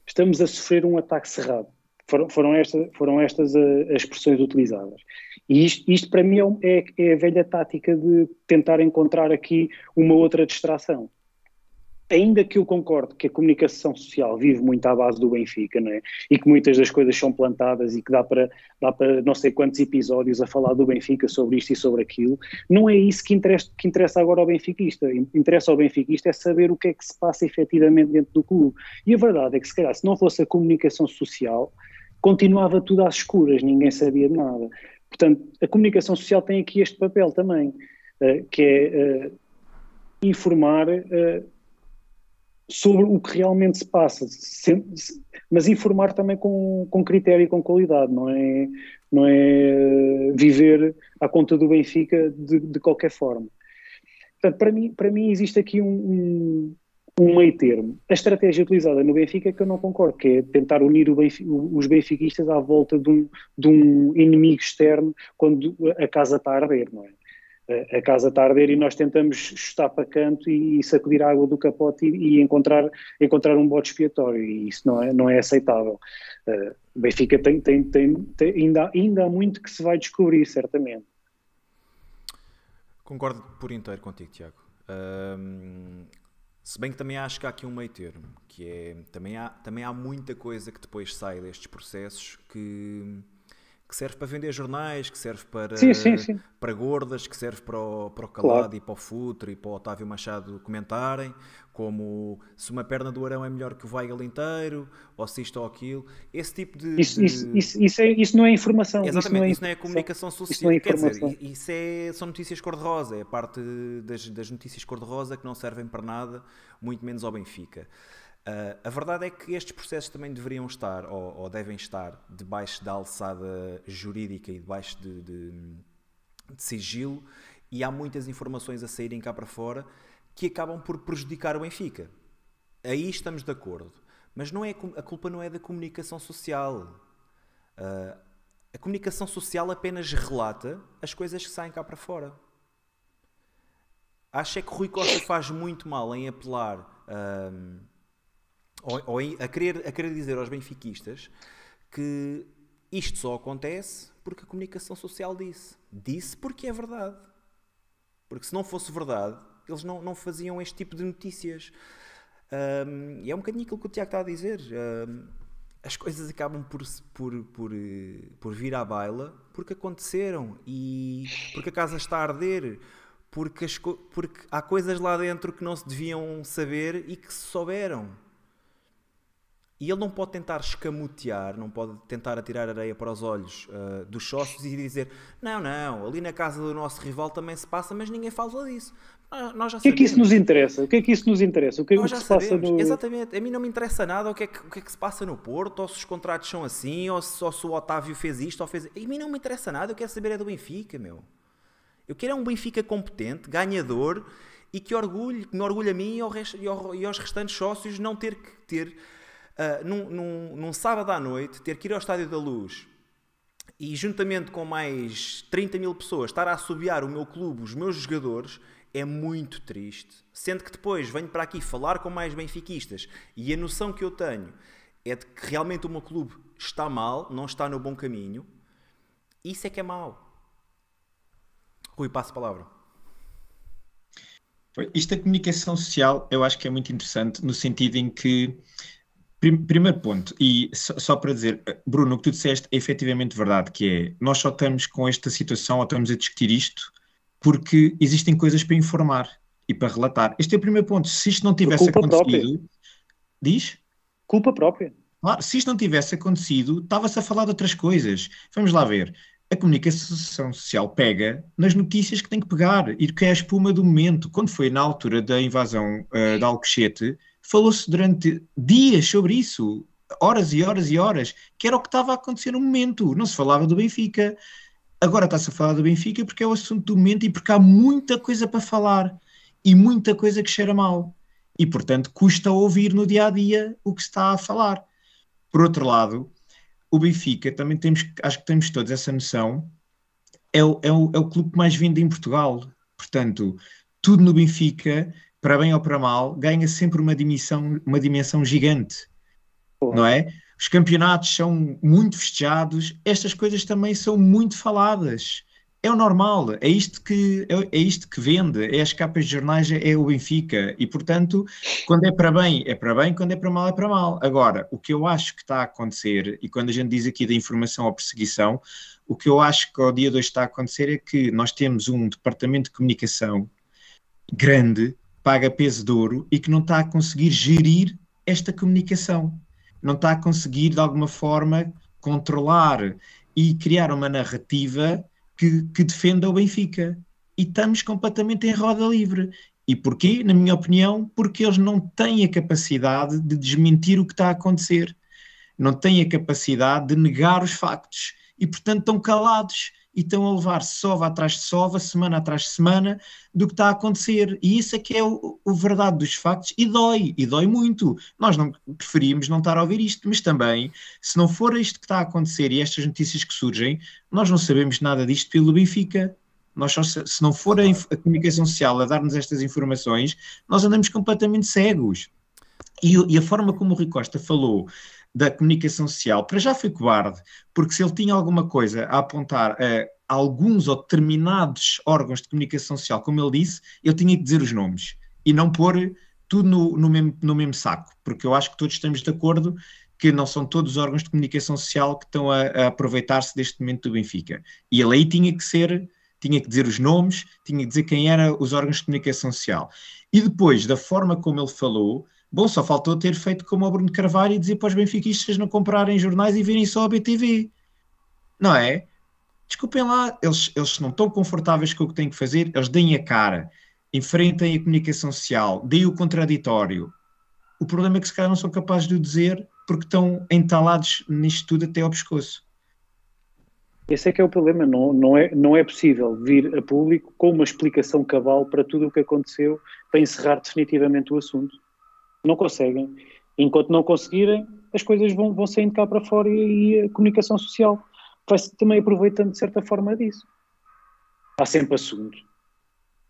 Estamos a sofrer um ataque cerrado. Foram, foram, esta, foram estas as expressões utilizadas. E isto, isto para mim é, é, a velha tática de tentar encontrar aqui uma outra distração ainda que eu concorde que a comunicação social vive muito à base do Benfica, não é? E que muitas das coisas são plantadas e que dá para, dá para não sei quantos episódios a falar do Benfica sobre isto e sobre aquilo, não é isso que interessa, que interessa agora ao benfiquista. Interessa ao benfiquista é saber o que é que se passa efetivamente dentro do clube. E a verdade é que se calhar se não fosse a comunicação social, continuava tudo às escuras, ninguém sabia de nada. Portanto, a comunicação social tem aqui este papel também, uh, que é uh, informar uh, sobre o que realmente se passa, mas informar também com, com critério e com qualidade, não é, não é viver à conta do Benfica de, de qualquer forma. Portanto, para mim, para mim existe aqui um, um, um, meio termo. A estratégia utilizada no Benfica é que eu não concordo, que é tentar unir Benfica, os benfiquistas à volta de um, de um inimigo externo quando a casa está a arder, não é? A casa está a arder e nós tentamos chutar para canto e, sacudir a água do capote e, e, encontrar, encontrar um bote expiatório e isso não é, não é aceitável. Uh, Benfica tem, tem, tem, tem, ainda, ainda há muito que se vai descobrir, certamente. Concordo por inteiro contigo, Tiago. se bem que também acho que há aqui um meio termo, que é também há, também há muita coisa que depois sai destes processos que que serve para vender jornais, que serve para, sim, sim, sim. para gordas, que serve para o, para o Calado claro. e para o Futre e para o Otávio Machado comentarem, como se uma perna do Arão é melhor que o Weigel inteiro, ou se isto ou aquilo. Esse tipo de. Isso, de... Isso, isso, isso, é, isso, não é informação. Exatamente, isso não é, isso não é comunicação social. É Quer dizer, isso é, são notícias cor-de-rosa, é a parte das, das notícias cor-de-rosa que não servem para nada, muito menos ao Benfica. Uh, a verdade é que estes processos também deveriam estar, ou, ou devem estar, debaixo da alçada jurídica e debaixo de, de, de, sigilo, e há muitas informações a saírem cá para fora que acabam por prejudicar o Benfica. Aí estamos de acordo. Mas não é, a culpa não é da comunicação social. Uh, a comunicação social apenas relata as coisas que saem cá para fora. Acho é que Rui Costa faz muito mal em apelar hum, ou, ou a, querer, a querer dizer aos benfiquistas que isto só acontece porque a comunicação social disse. Disse porque é verdade. Porque se não fosse verdade, eles não, não faziam este tipo de notícias. Hum, e é um bocadinho aquilo que o Tiago está a dizer. Hum, as coisas acabam por, por, por, eh, por vir à baila porque aconteceram e porque a casa está a arder. Porque, porque há coisas lá dentro que não se deviam saber e que se souberam. E ele não pode tentar escamotear, não pode tentar atirar areia para os olhos ah, dos sócios e dizer: não, não, ali na casa do nosso rival também se passa, mas ninguém fala disso. Nós, nós já O que é que isso nos interessa? O que é que isso nos interessa? O que é Nós que se passa sabemos, no. exatamente. A mim não me interessa nada o que, é que, o que é que se passa no Porto, ou se os contratos são assim, ou se, ou se o Otávio fez isto ou fez. A mim não me interessa nada, eu quero saber é do Benfica, meu. Eu quero é um Benfica competente, ganhador e que orgulhe, que me orgulhe a mim e, ao e ao- e aos restantes sócios não ter que ter, ah, num, num- num sábado à noite, ter que ir ao Estádio da Luz e juntamente com mais 30 mil pessoas estar a assobiar o meu clube, os meus jogadores, é muito triste. Sendo que depois venho para aqui falar com mais benfiquistas e a noção que eu tenho é de que realmente o meu clube está mal, não está no bom caminho, isso é que é mau. Rui, passo a palavra. Isto da comunicação social eu acho que é muito interessante no sentido em que, primeiro ponto, e só, só para dizer, Bruno, o que tu disseste é efetivamente verdade, que é, nós só estamos com esta situação, ou estamos a discutir isto, porque existem coisas para informar e para relatar. Este é o primeiro ponto. Se isto não tivesse culpa acontecido, diz? Culpa própria. Claro, se isto não tivesse acontecido, estava-se a falar de outras coisas. Vamos lá ver. A comunicação social pega nas notícias que tem que pegar e que é a espuma do momento. Quando foi na altura da invasão uh, de Alcochete, falou-se durante dias sobre isso, horas e horas e horas, que era o que estava a acontecer no momento. Não se falava do Benfica. Agora está-se a falar do Benfica porque é o assunto do momento e porque há muita coisa para falar e muita coisa que cheira mal. E, portanto, custa ouvir no dia a dia o que se está a falar. Por outro lado, o Benfica, também temos, acho que temos todos essa noção, é o, é o, é o clube mais vindo em Portugal. Portanto, tudo no Benfica, para bem ou para mal, ganha sempre uma dimensão, uma dimensão gigante. Não é? Os campeonatos são muito festejados, estas coisas também são muito faladas. É o normal, é isto que, é, é isto que vende, é as capas de jornais, é o Benfica. E, portanto, quando é para bem, é para bem, quando é para mal, é para mal. Agora, o que eu acho que está a acontecer, e quando a gente diz aqui da informação ou perseguição, o que eu acho que ao dia de hoje está a acontecer é que nós temos um departamento de comunicação grande, paga peso de ouro, e que não está a conseguir gerir esta comunicação. Não está a conseguir, de alguma forma, controlar e criar uma narrativa que, que defenda o Benfica. E estamos completamente em roda livre. E porquê? Na minha opinião, porque eles não têm a capacidade de desmentir o que está a acontecer. Não têm a capacidade de negar os factos. E, portanto, estão calados e estão a levar sova atrás de sova, semana atrás de semana, do que está a acontecer. E isso é que é o, o verdade dos factos e dói, e dói muito. Nós não preferimos não estar a ouvir isto, mas também, se não for isto que está a acontecer e estas notícias que surgem, nós não sabemos nada disto pelo Benfica. Nós só, se não for a, a comunicação social a dar-nos estas informações, nós andamos completamente cegos. E, e, a forma como o Rui Costa falou da comunicação social, para já foi cobarde, porque se ele tinha alguma coisa a apontar a alguns ou determinados órgãos de comunicação social, como ele disse, ele tinha que dizer os nomes e não pôr tudo no, no, mesmo, no mesmo saco, porque eu acho que todos estamos de acordo que não são todos os órgãos de comunicação social que estão a, a aproveitar-se deste momento do Benfica. E ele aí tinha que ser tinha que dizer os nomes, tinha que dizer quem eram os órgãos de comunicação social. E depois, da forma como ele falou, bom, só faltou ter feito como o Bruno Carvalho e dizer para os benfiquistas não comprarem jornais e virem só a BTV. Não é? Desculpem lá, eles, eles não estão confortáveis com o que têm que fazer, eles deem a cara, enfrentem a comunicação social, deem o contraditório. O problema é que se calhar não são capazes de o dizer porque estão entalados nisto tudo até ao pescoço. Esse é que é o problema, não, não, é, não é possível vir a público com uma explicação cabal para tudo o que aconteceu para encerrar definitivamente o assunto. Não conseguem. Enquanto não conseguirem, as coisas vão, vão saindo cá para fora e, e a comunicação social vai-se também aproveitando de certa forma disso. Há sempre assunto.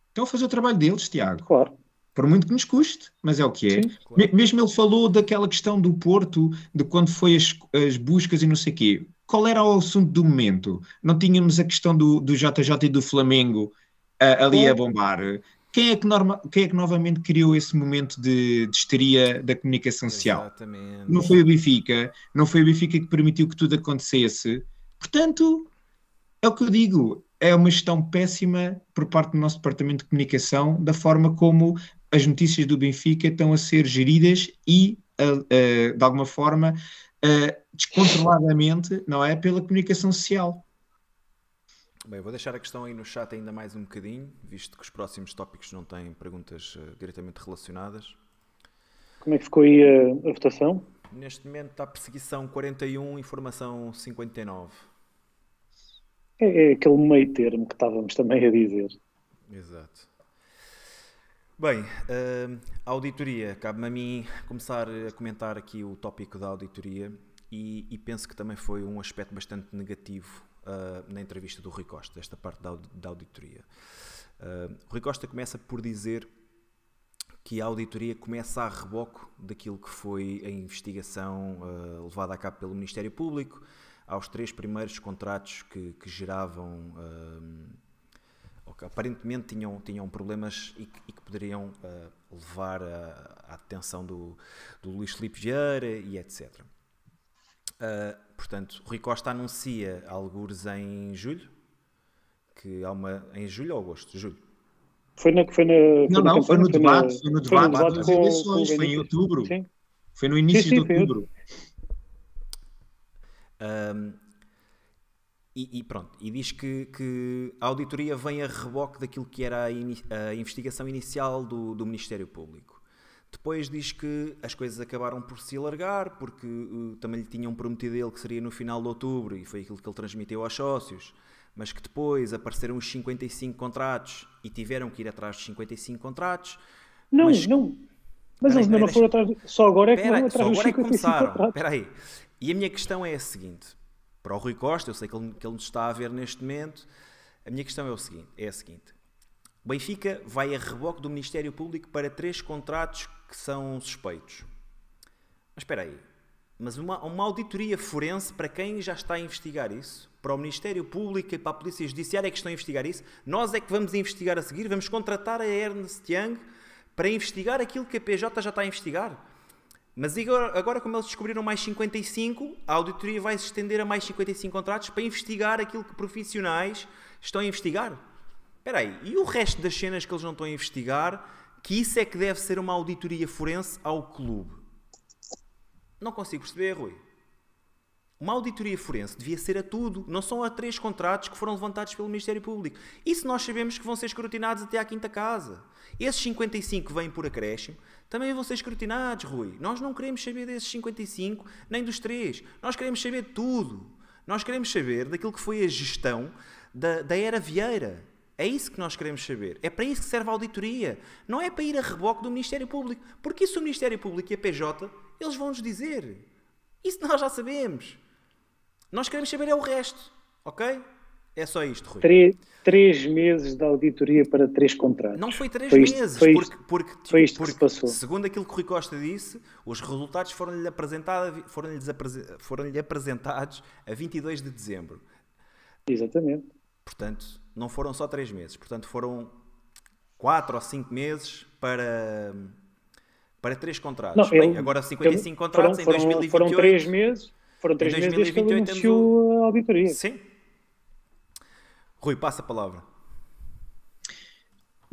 Estão a fazer o trabalho deles, Tiago. Claro. Por muito que nos custe, mas é o que é. Sim. Me- Mesmo ele falou daquela questão do Porto, de quando foi as, as buscas e não sei o quê. Qual era o assunto do momento? Não tínhamos a questão do, do JJ e do Flamengo ah, ali a bombar. Quem é, que norma, quem é que novamente criou esse momento de, de histeria da comunicação social? Exatamente. Não foi o Benfica, não foi o Benfica que permitiu que tudo acontecesse. Portanto, é o que eu digo, é uma gestão péssima por parte do nosso departamento de comunicação, da forma como as notícias do Benfica estão a ser geridas e, ah, ah, de alguma forma, ah, descontroladamente, não é? Pela comunicação social. Bem, vou deixar a questão aí no chat ainda mais um bocadinho, visto que os próximos tópicos não têm perguntas eh, diretamente relacionadas. Como é que ficou aí a, a votação? Neste momento está perseguição 41, informação 59. É, é aquele meio termo que estávamos também a dizer. Exato. Bem, a auditoria, cabe-me a mim começar a comentar aqui o tópico da auditoria e, e penso que também foi um aspecto bastante negativo ah, na entrevista do Rui Costa, esta parte da, da auditoria. O Rui Costa começa por dizer que a auditoria começa a reboco daquilo que foi a investigação ah, levada a cabo pelo Ministério Público aos três primeiros contratos que, que geravam ou que aparentemente tinham, tinham problemas e que, e que poderiam levar à detenção do, do Luís Filipe Vieira e etc. portanto, Rui Costa anuncia algures em julho, que há uma em julho ou agosto? Julho. Foi na, foi na, Não, na não, foi no debate, foi no debate das com- eleições, com o foi em outubro. Sim. Foi no início Sim, de sim, foi outubro. Ahm, e, e pronto, e diz que, que a auditoria vem a reboque daquilo que era a, ini- a investigação inicial do, do Ministério Público. Depois diz que as coisas acabaram por se alargar, porque uh, também lhe tinham prometido ele que seria no final de outubro, e foi aquilo que ele transmitiu aos sócios, mas que depois apareceram os 55 contratos e tiveram que ir atrás dos 55 contratos. Não, Mas- não. Mas Peraí, eles ainda não peraí, foram atrás. Só agora é que vão só agora é que 55 começaram. Espera aí. E a minha questão é a seguinte: para o Rui Costa, eu sei que ele, que ele nos está a ver neste momento, a minha questão é, o seguinte, é a seguinte: Benfica vai a reboque do Ministério Público para três contratos que são suspeitos. Mas espera aí. Mas uma, uma auditoria forense para quem já está a investigar isso? Para o Ministério Público e para a Polícia Judiciária é que estão a investigar isso? Nós é que vamos investigar a seguir? Vamos contratar a Ernst Young para investigar aquilo que a PJ já está a investigar? Mas agora, agora, como eles descobriram mais 55, a auditoria vai se estender a mais 55 contratos para investigar aquilo que profissionais estão a investigar. Espera aí, e o resto das cenas que eles não estão a investigar, que isso é que deve ser uma auditoria forense ao clube? Não consigo perceber, Rui. Uma auditoria forense devia ser a tudo, não são a três contratos que foram levantados pelo Ministério Público. Isso nós sabemos que vão ser escrutinados até à quinta casa. Esses 55 que vêm por acréscimo também vão ser escrutinados, Rui. Nós não queremos saber desses 55, nem dos três. Nós queremos saber tudo. Nós queremos saber daquilo que foi a gestão da, da era Vieira. É isso que nós queremos saber. É para isso que serve a auditoria. Não é para ir a reboque do Ministério Público. Porque isso o Ministério Público e a PJ, eles vão nos dizer. Isso nós já sabemos. Nós queremos saber é o resto. Ok? É só isto, Rui. Três, três meses de auditoria para três contratos. Não foi três Foi isto- meses, foi porque, isto- porque, foi isto que porque, se passou. segundo aquilo que o Rui Costa disse, os resultados foram-lhe apresentados, foram foram apresentados a 22 de dezembro. Exatamente. Portanto, não foram só três meses. Portanto, foram quatro ou cinco meses para, para três contratos. Não, Bem, ele- agora 55 ele- contratos foram, em foram- 2028. Foram três meses, foram três meses desde que ele 2028 anunciou a auditoria. Sim. Rui, passa a palavra.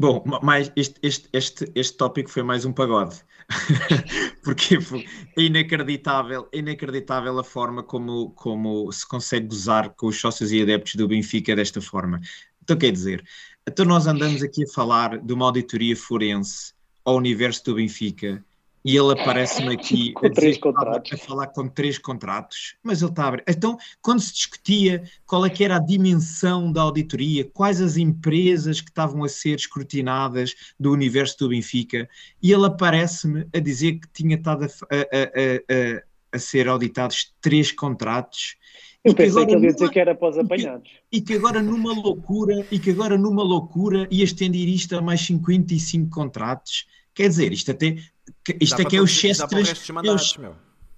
Bom, ma- mas este, este, este, este tópico foi mais um pagode. (laughs) Porque é inacreditável, inacreditável a forma como, como se consegue gozar com os sócios e adeptos do Benfica desta forma. Então, quer dizer, então nós andamos aqui a falar de uma auditoria forense ao universo do Benfica e ele aparece-me (laughs) aqui Com três que contratos. a falar com três contratos, mas ele está a abrir. Então, quando se discutia qual é que era a dimensão da auditoria, quais as empresas que estavam a ser escrutinadas do universo do Benfica, e ele aparece-me a dizer que tinha estado a, a- a- a- ser auditados três contratos Eu E que pensei agora que ele ia dizer que era para os e que- apanhados. e que agora numa loucura, e que agora numa loucura ia estender isto a mais 55 contratos. Quer dizer, isto até que- isto Dá é que é o excesso trans- é mandatos,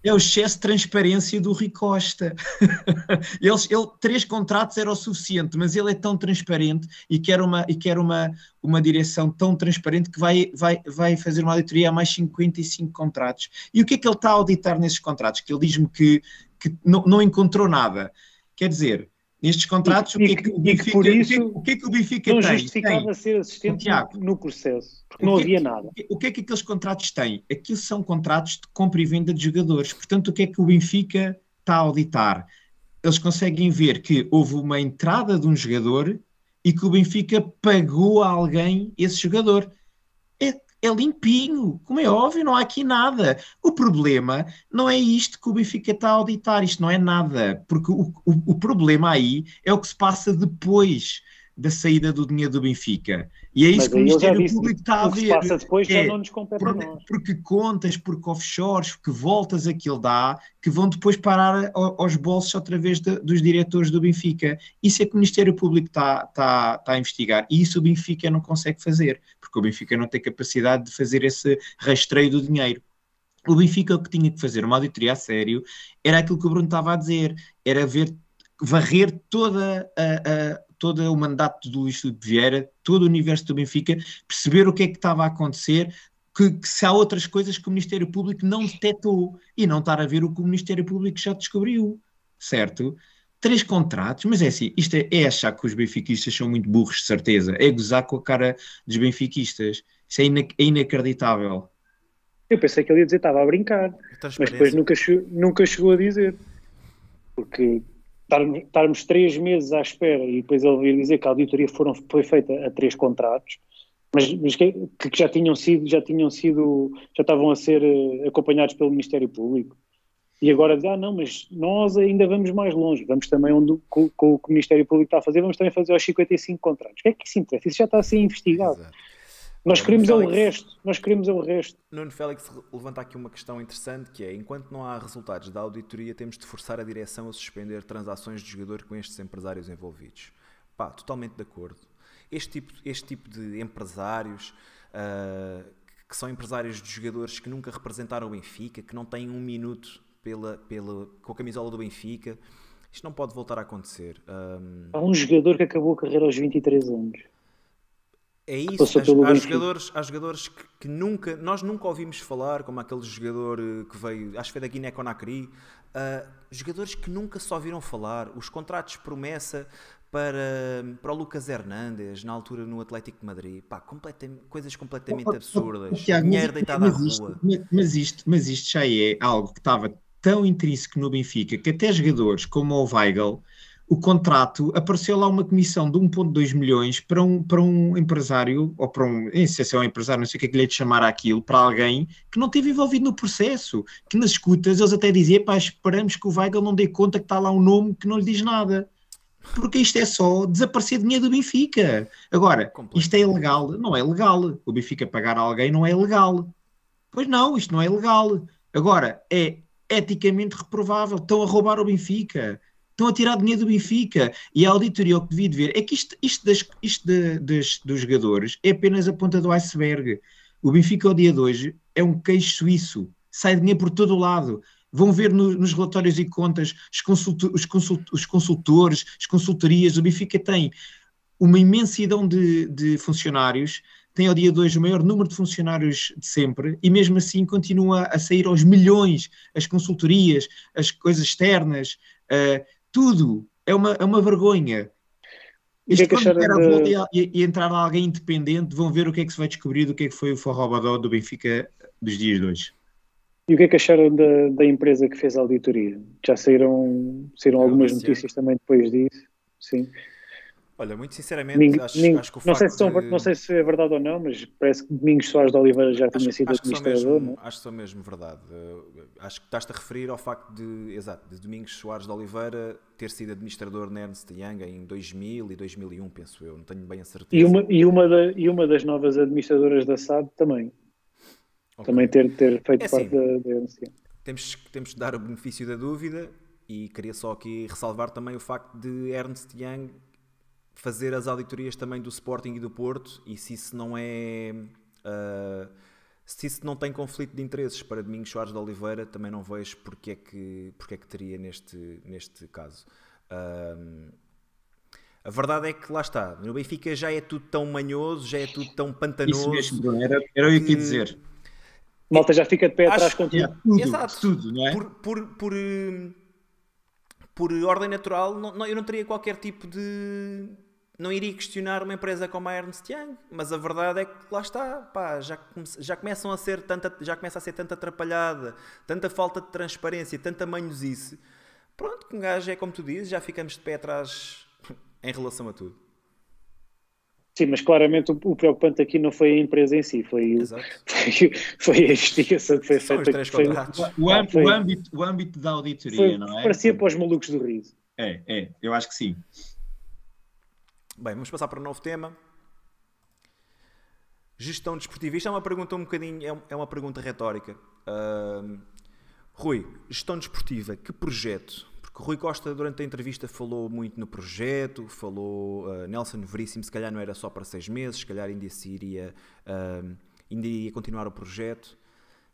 é o excesso de transparência do Rui Costa. (laughs) Eles, ele, três contratos era o suficiente, mas ele é tão transparente e quer uma, e quer uma, uma direção tão transparente que vai, vai, vai fazer uma auditoria a mais 55 contratos. E o que é que ele está a auditar nesses contratos? Que ele diz-me que, que não, não encontrou nada. Quer dizer, nestes contratos, E- o que é que o Benfica, por isso o que é que o Benfica Não tem? justificava Tem- ser assistente Tiago, no, processo, porque não é havia que- nada. O que é que aqueles contratos têm? Aquilo são contratos de compra e venda de jogadores. Portanto, o que é que o Benfica está a auditar? Eles conseguem ver que houve uma entrada de um jogador e que o Benfica pagou a alguém esse jogador. É, limpinho, como é óbvio, não há aqui nada. O problema não é isto que o Benfica está a auditar, isto não é nada, porque o, o, o problema aí é o que se passa depois da saída do dinheiro do Benfica. E é isso Mas que o Ministério disse, Público está a o que se ver. passa depois já É, não nos compete a porque, nós. porque contas, porque offshores, porque voltas aquilo dá, que vão depois parar ao- aos bolsos outra vez de- dos diretores do Benfica. Isso é que o Ministério Público está está- está a investigar. E isso o Benfica não consegue fazer, porque o Benfica não tem capacidade de fazer esse rastreio do dinheiro. O Benfica o que tinha que fazer uma auditoria a sério era aquilo que o Bruno estava a dizer, era ver, varrer toda a, a- todo o mandato do Luís Filipe Vieira, todo o universo do Benfica, perceber o que é que estava a acontecer, que, que se há outras coisas que o Ministério Público não detectou e não estar a ver o que o Ministério Público já descobriu, certo? Três contratos, mas é assim, isto é, é achar que os benfiquistas são muito burros, de certeza, é gozar com a cara dos benfiquistas, isso é, ina- é inacreditável. Eu pensei que ele ia dizer que estava a brincar, mas depois nunca, nunca chegou a dizer. Porque estarmos, três meses à espera e depois ele vir dizer que a auditoria foram, foi feita a três contratos, mas, mas que, que já tinham sido, já tinham sido, já estavam a ser eh, acompanhados pelo Ministério Público. E agora diz, ah não, mas nós ainda vamos mais longe, vamos também onde, com, com o o Ministério Público está a fazer, vamos também fazer aos 55 contratos. O que é que isso interessa? Isso já está a ser investigado. Exato. Nós queremos é o Félix- resto, nós queremos é o resto. Nuno Félix levanta aqui uma questão interessante que é, enquanto não há resultados da auditoria, temos de forçar a direção a suspender transações de jogador com estes empresários envolvidos. Pá, totalmente de acordo. Este tipo, este tipo de empresários, ah, que são empresários de jogadores que nunca representaram o Benfica, que não têm um minuto pela, pela, com a camisola do Benfica, isto não pode voltar a acontecer. Ahm, Há um jogador que acabou a carreira aos 23 anos. É isso, há, há jogadores, há jogadores que, que nunca, nós nunca ouvimos falar, como aquele jogador eh, que veio, acho que foi da Guiné-Conakry, ah, jogadores que nunca só viram falar, os contratos promessa para, para o Lucas Hernandes, na altura no Atlético de Madrid, pá, completam- coisas completamente Oh, oh, oh, absurdas, Tiago, dinheiro mas- deitado à mas isto- rua. mas- Mas isto, mas isto já é algo que estava tão intrínseco no Benfica que até jogadores como o Weigl, o contrato, apareceu lá uma comissão de 1,2 milhões para um, para um empresário, ou para um, sei se é um empresário, não sei o que é que lhe é de chamar aquilo, para alguém que não esteve envolvido no processo, que nas escutas eles até diziam, pá, esperamos que o Weigl não dê conta que está lá um nome que não lhe diz nada. Porque isto é só desaparecer dinheiro do Benfica. Agora, isto é ilegal? Não é legal. O Benfica pagar a alguém não é legal. Pois não, isto não é legal. Agora, é eticamente reprovável. Estão a roubar o Benfica. Estão a tirar dinheiro do Benfica. E a auditoria o que devia de ver é que isto, isto, das- isto de- das- dos jogadores é apenas a ponta do iceberg. O Benfica, ao dia de hoje, é um queijo suíço. Sai dinheiro por todo o lado. Vão ver no- nos relatórios e contas os, consulto- os consult- os consultores, as consultorias. O Benfica tem uma imensidão de, de funcionários, tem ao dia de hoje o maior número de funcionários de sempre e mesmo assim continua a sair aos milhões as consultorias, as coisas externas, eh, tudo. É uma, é uma vergonha. E que é que der a de- volta e, e entrar alguém independente, vão ver o que é que se vai descobrir do que é que foi o forrobadó do Benfica dos dias de hoje. E o que é que acharam da, da empresa que fez a auditoria? Já saíram, saíram algumas Oficial. notícias também depois disso? Sim. Olha, muito sinceramente, Ninguém- acho, ninguém- acho que o não, sei se são- de- não sei se é verdade ou não, mas parece que Domingos Soares de Oliveira já tinha Acho, sido acho que administrador, mesmo, não é? acho que sou mesmo verdade. Uh, acho que estás-te a referir ao facto de, exato, de Domingos Soares de Oliveira ter sido administrador na Ernst Young em 2000 e 2001, penso eu, não tenho bem a certeza. E uma, e, uma da- e uma das novas administradoras da SAD também. Ok. Também ter, ter feito É parte assim. da, da Ernst Young. Temos, temos de dar o benefício da dúvida E queria só aqui ressalvar também o facto de Ernst Young fazer as auditorias também do Sporting e do Porto, e se isso não é. Uh, se isso não tem conflito de interesses para Domingos Soares de Oliveira, também não vejo porque é que, porque é que teria neste, neste caso. Uh, a verdade é que lá está, no Benfica já é tudo tão manhoso, já é tudo tão pantanoso. Isso mesmo, Bruno, era, era eu que ia dizer. Malta já fica de pé atrás com tudo. É tudo, Exato. tudo, não é? Por, por, por, por ordem natural, não, não- eu não teria qualquer tipo de. Não iria questionar uma empresa como a Ernst Young, mas a verdade é que lá está, pá, já, come- já começam a ser tanta, já começa a ser tanta atrapalhada, tanta falta de transparência, tanta manhosice. Pronto, que um gajo é como tu dizes, já ficamos de pé atrás em relação a tudo. Sim, mas claramente o, o preocupante aqui não foi a empresa em si, foi, o- (laughs) foi, foi a investigação que foi São feita. que foi-. O, âmbito, Foi- o âmbito- o âmbito da auditoria, foi- não é? parecia para os malucos do riso. É, é, eu acho que sim. Bem, vamos passar para um novo tema. Gestão desportiva. Isto é uma pergunta um bocadinho, é é uma pergunta retórica. Ahm, Rui, gestão desportiva, que projeto? Porque Rui Costa, durante a entrevista, falou muito no projeto, falou ah, Nelson Veríssimo, se calhar não era só para seis meses, se calhar ainda se iria, ahm, ainda iria continuar o projeto.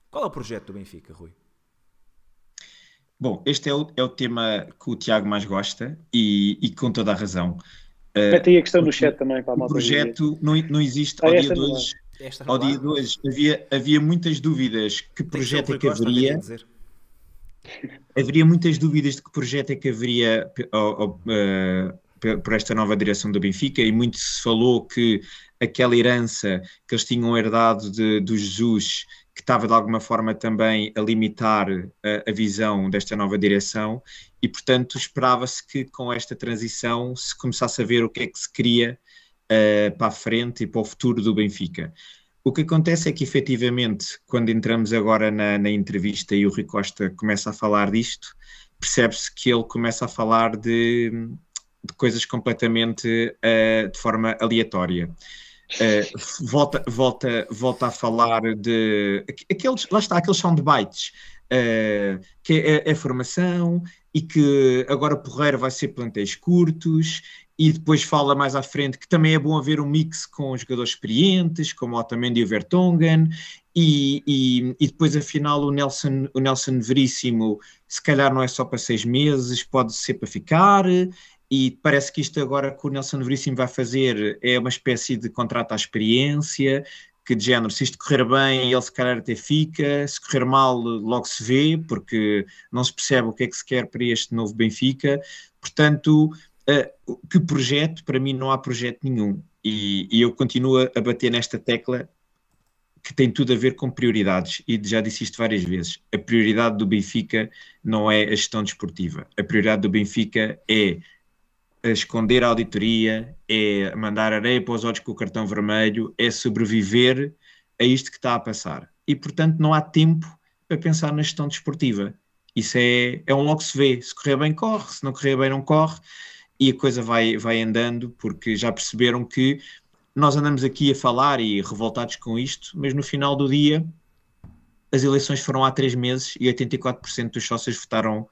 Qual é o projeto do Benfica, Rui? Bom, este é o, é o tema que o Tiago mais gosta e, e com toda a razão. Mete aí a questão no chat também para a O malta. ver. projeto não, não existe Ah, ao dia de não hoje. Esta Ao não dia há? de hoje havia, havia muitas dúvidas que o projeto é que haveria. haveria muitas dúvidas de que projeto é que haveria ao- eh, por esta nova direção do Benfica e muito se falou que aquela herança que eles tinham herdado de, do Jesus, que estava de alguma forma também a limitar a, a visão desta nova direção e portanto esperava-se que com esta transição se começasse a ver o que é que se queria eh, para a frente e para o futuro do Benfica. O que acontece é que, efetivamente, quando entramos agora na, na entrevista e o Rui Costa começa a falar disto, percebe-se que ele começa a falar de, de coisas completamente eh, de forma aleatória. Eh, volta, volta, volta a falar de aqu- aqueles, lá está, aqueles soundbites, eh, que é, é formação e que agora Porreira vai ser plantéis curtos e depois fala mais à frente que também é bom haver um mix com jogadores experientes, como Otamendi e o Vertonghen, e, e, e depois afinal o Nelson, o Nelson Veríssimo se calhar não é só para seis meses, pode ser para ficar, e parece que isto agora que o Nelson Veríssimo vai fazer é uma espécie de contrato à experiência, que de género, se isto correr bem, ele se calhar até fica, se correr mal, logo se vê, porque não se percebe o que é que se quer para este novo Benfica. Portanto, uh, que projeto? Para mim não há projeto nenhum. E, e, eu continuo a bater nesta tecla que tem tudo a ver com prioridades. E já disse isto várias vezes. A prioridade do Benfica não é a gestão desportiva. A prioridade do Benfica é esconder a auditoria, é mandar areia para os olhos com o cartão vermelho, é sobreviver a isto que está a passar. E, portanto, não há tempo para pensar na gestão desportiva. Isso é, é um logo se vê. Se correr bem, corre. Se não correr bem, não corre. E a coisa vai, vai andando, porque já perceberam que nós andamos aqui a falar e revoltados com isto, mas no final do dia as eleições foram há três meses e 84% dos sócios votaram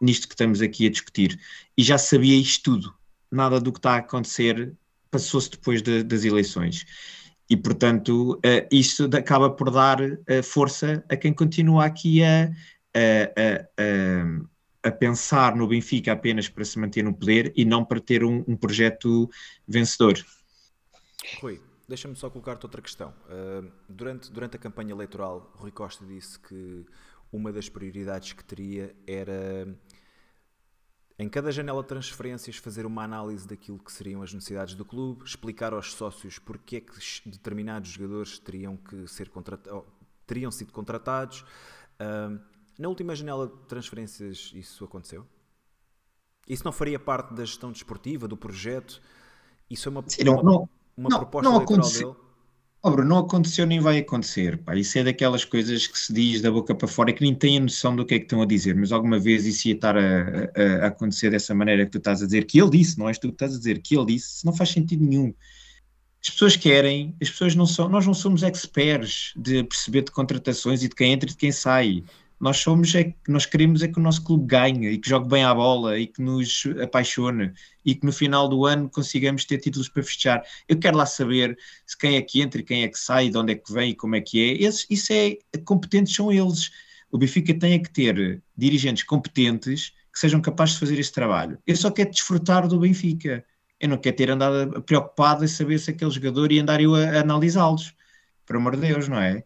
nisto que estamos aqui a discutir. E já sabia isto tudo. Nada do que está a acontecer passou-se depois de, das eleições. E, portanto, uh, isto acaba por dar uh, força a quem continua aqui a, a, a, a, pensar no Benfica apenas para se manter no poder e não para ter um, um projeto vencedor. Rui, deixa-me só colocar-te outra questão. Uh, durante, durante a campanha eleitoral, Rui Costa disse que uma das prioridades que teria era em cada janela de transferências fazer uma análise daquilo que seriam as necessidades do clube, explicar aos sócios porque é que determinados jogadores teriam que ser contratados, teriam sido contratados. Uh, na última janela de transferências isso aconteceu? Isso não faria parte da gestão desportiva, do projeto? Isso é uma, Sim, não, uma, não, uma não eleitoral aconteceu. dele? Oh, Bruno, não aconteceu nem vai acontecer. Pá. Isso é daquelas coisas que se diz da boca para fora e que nem têm a noção do que é que estão a dizer, mas alguma vez isso ia estar a, a, a, acontecer dessa maneira que tu estás a dizer, que ele disse, não és tu que estás a dizer, que ele disse, isso não faz sentido nenhum. As pessoas querem, as pessoas não são, nós não somos experts de perceber de contratações e de quem entra e de quem sai. Nós somos é nós queremos é que o nosso clube ganhe e que jogue bem à bola e que nos apaixone e que no final do ano consigamos ter títulos para festejar. Eu quero lá saber se quem é que entra e quem é que sai, de onde é que vem e como é que é. Esse, isso é competentes são eles. O Benfica tem é que ter dirigentes competentes que sejam capazes de fazer esse trabalho. Eu só quero desfrutar do Benfica. Eu não quero ter andado preocupado em saber se aquele jogador e andar eu a, a analisá-los. Por amor de Deus, não é?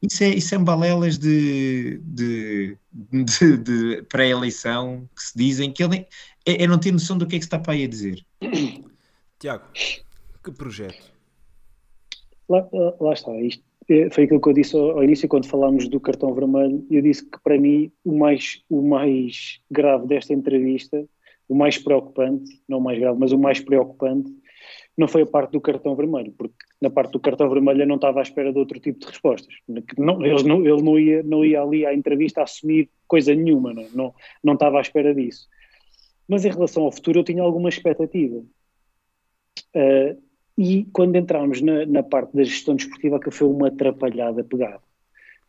Isso é, isso é balelas de, de, de, de pré-eleição que se dizem que ele é, é, não ter noção do que é que se está para aí a dizer. (clears throat) Tiago, que projeto? Lá, lá está, isto é, foi aquilo que eu disse ao, ao, início quando falámos do cartão vermelho. Eu disse que para mim o mais, o mais grave desta entrevista, o mais preocupante, não o mais grave, mas o mais preocupante, não foi a parte do cartão vermelho, porque na parte do cartão vermelho eu não estava à espera de outro tipo de respostas. Não, eles não, ele não ia, não ia ali à entrevista assumir coisa nenhuma, não, não, não estava à espera disso. Mas em relação ao futuro eu tinha alguma expectativa. Uh, e quando entramos na, na, parte da gestão desportiva, que foi uma atrapalhada pegada.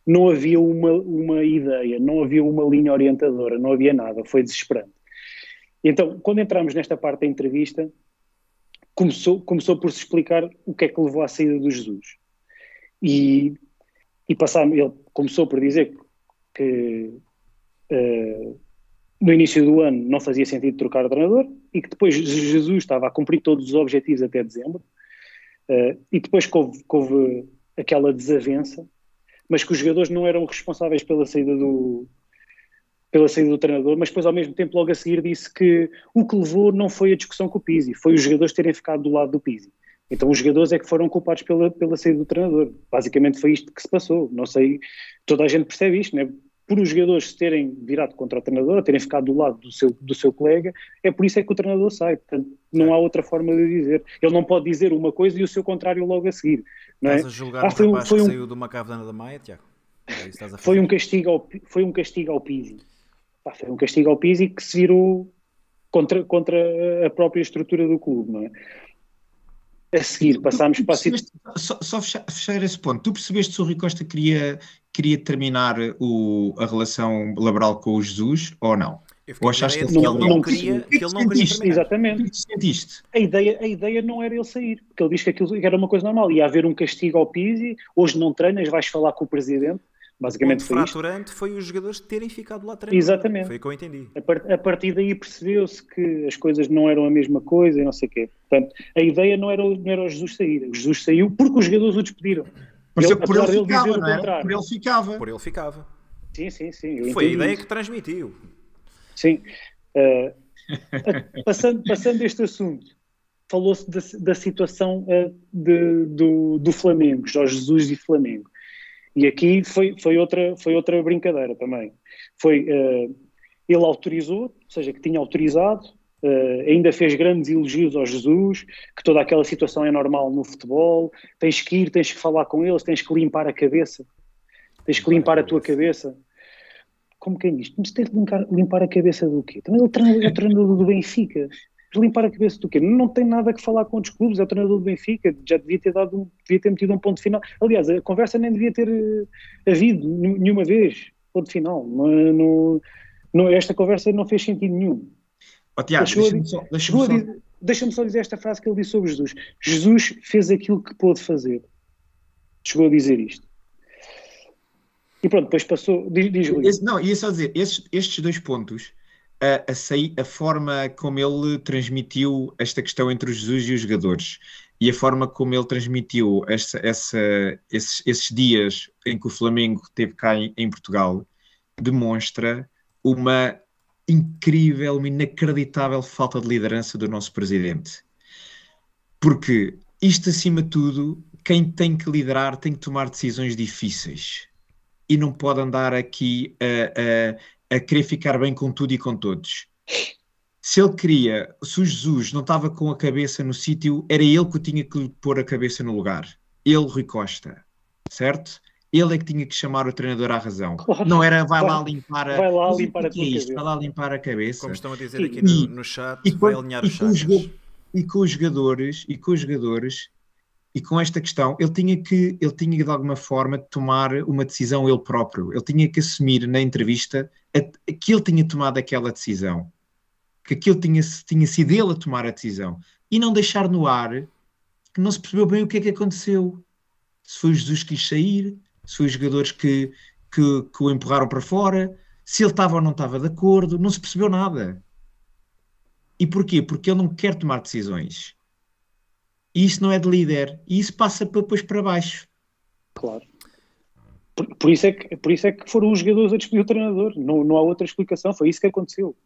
Não havia uma, uma ideia, não havia uma linha orientadora, não havia nada, foi desesperante. Então, quando entramos nesta parte da entrevista, começou, começou por se explicar o que é que levou à saída do Jesus. E, e passámos, ele começou por dizer que uh, no início do ano não fazia sentido trocar o treinador e que depois Jesus estava a cumprir todos os objetivos até dezembro uh, e depois que houve, que houve aquela desavença, mas que os jogadores não eram responsáveis pela saída do, pela saída do treinador, mas depois ao mesmo tempo logo a seguir disse que o que levou não foi a discussão com o Pizzi, foi os jogadores terem ficado do lado do Pizzi. Então os jogadores é que foram culpados pela, pela saída do treinador. Basicamente foi isto que se passou. Não sei, toda a gente percebe isto, né? Por os jogadores se terem virado contra o treinador, terem ficado do lado do seu, do seu colega, é por isso é que o treinador sai. Portanto, não há outra forma de dizer. Ele não pode dizer uma coisa e o seu contrário logo a seguir. Não é? Estás a julgar ah, um foi, rapaz foi que um... saiu de uma cavana da Maia, Tiago? É foi, um castigo ao, foi um castigo ao Pizzi pá, foi um castigo ao Pizzi que se virou contra, contra a própria estrutura do clube, não é? A seguir, passámos para a Só, só fechar, fechar, esse ponto. Tu percebeste se o Rui Costa queria, queria terminar o, a relação laboral com o Jesus ou não? Ou achaste que, ele não, não queria, que ele não queria terminar? Exatamente. Que sentiste? A ideia, a ideia não era ele sair, porque ele disse que aquilo era uma coisa normal. Ia haver um castigo ao Pizzi, hoje não treinas, vais falar com o presidente. Basicamente o foi fraturante isto. foi os jogadores terem ficado lá atrás. Exatamente. Foi o que eu entendi. A partir daí percebeu-se que as coisas não eram a mesma coisa e não sei o quê. Portanto, a ideia não era, não era o Jesus sair. O Jesus saiu porque os jogadores o despediram. Por, ele, por ele ficava, não é? Por ele ficava. Por ele ficava. Sim, sim, sim. Foi a ideia isso. que transmitiu. Sim. Uh, passando, passando este assunto, falou-se da, da, situação uh, de, do, do Flamengo, Jorge Jesus e Flamengo. E aqui foi, foi, outra, foi outra brincadeira também. Foi, uh, ele autorizou, ou seja, que tinha autorizado, uh, ainda fez grandes elogios ao Jesus, que toda aquela situação é normal no futebol, tens que ir, tens que falar com eles, tens que limpar a cabeça, tens que limpar a tua cabeça. Como quem diz? Mas tens que limpar, limpar a cabeça do quê? Também ele é o treinador do Benfica limpar a cabeça do quê? Não tem nada que falar com outros clubes, é o treinador do Benfica, já devia ter dado, devia ter metido um ponto final. Aliás, a conversa nem devia ter eh, havido nenhuma vez, ponto final. Não, não, não, esta conversa não fez sentido nenhum. Oh, Tiago, deixa-me só, deixa só... deixa só dizer esta frase que ele disse sobre Jesus. Jesus fez aquilo que pôde fazer. Chegou a dizer isto. E pronto, depois passou. Diz, diz Esse, Não, ia só dizer, estes, estes dois pontos a, a, a, forma como ele transmitiu esta questão entre o Jesus e os jogadores e a forma como ele transmitiu essa, essa, esses, esses, dias em que o Flamengo esteve cá em, em Portugal demonstra uma incrível, uma inacreditável falta de liderança do nosso presidente. Porque isto, acima de tudo, quem tem que liderar tem que tomar decisões difíceis e não pode andar aqui a, a querer ficar bem com tudo e com todos. Se ele queria, se o Jesus não estava com a cabeça no sítio, era ele que tinha que pôr a cabeça no lugar. Ele, Rui Costa, certo? Ele é que tinha que chamar o treinador à razão. Claro, não era vai, lá limpar a, vai lá limpar a, é isto? Vai lá limpar a cabeça. Como estão a dizer aqui no, no chat, e, vai alinhar os e com, os, e com os jogadores, e com os jogadores e com esta questão, ele tinha que, ele tinha que de alguma forma tomar uma decisão ele próprio. Ele tinha que assumir na entrevista a, que ele tinha tomado aquela decisão, que aquilo tinha, tinha sido ele a tomar a decisão e não deixar no ar que não se percebeu bem o que é que aconteceu. Se foi o Jesus que quis sair, se foi os jogadores que, que, que o empurraram para fora, se ele estava ou não estava de acordo, não se percebeu nada. E porquê? Porque ele não quer tomar decisões. E isso não é de líder. E isso passa depois para baixo. Claro. Por, por, isso é que, por isso é que foram os jogadores a despedir o treinador. Não, não há outra explicação. Foi isso que aconteceu.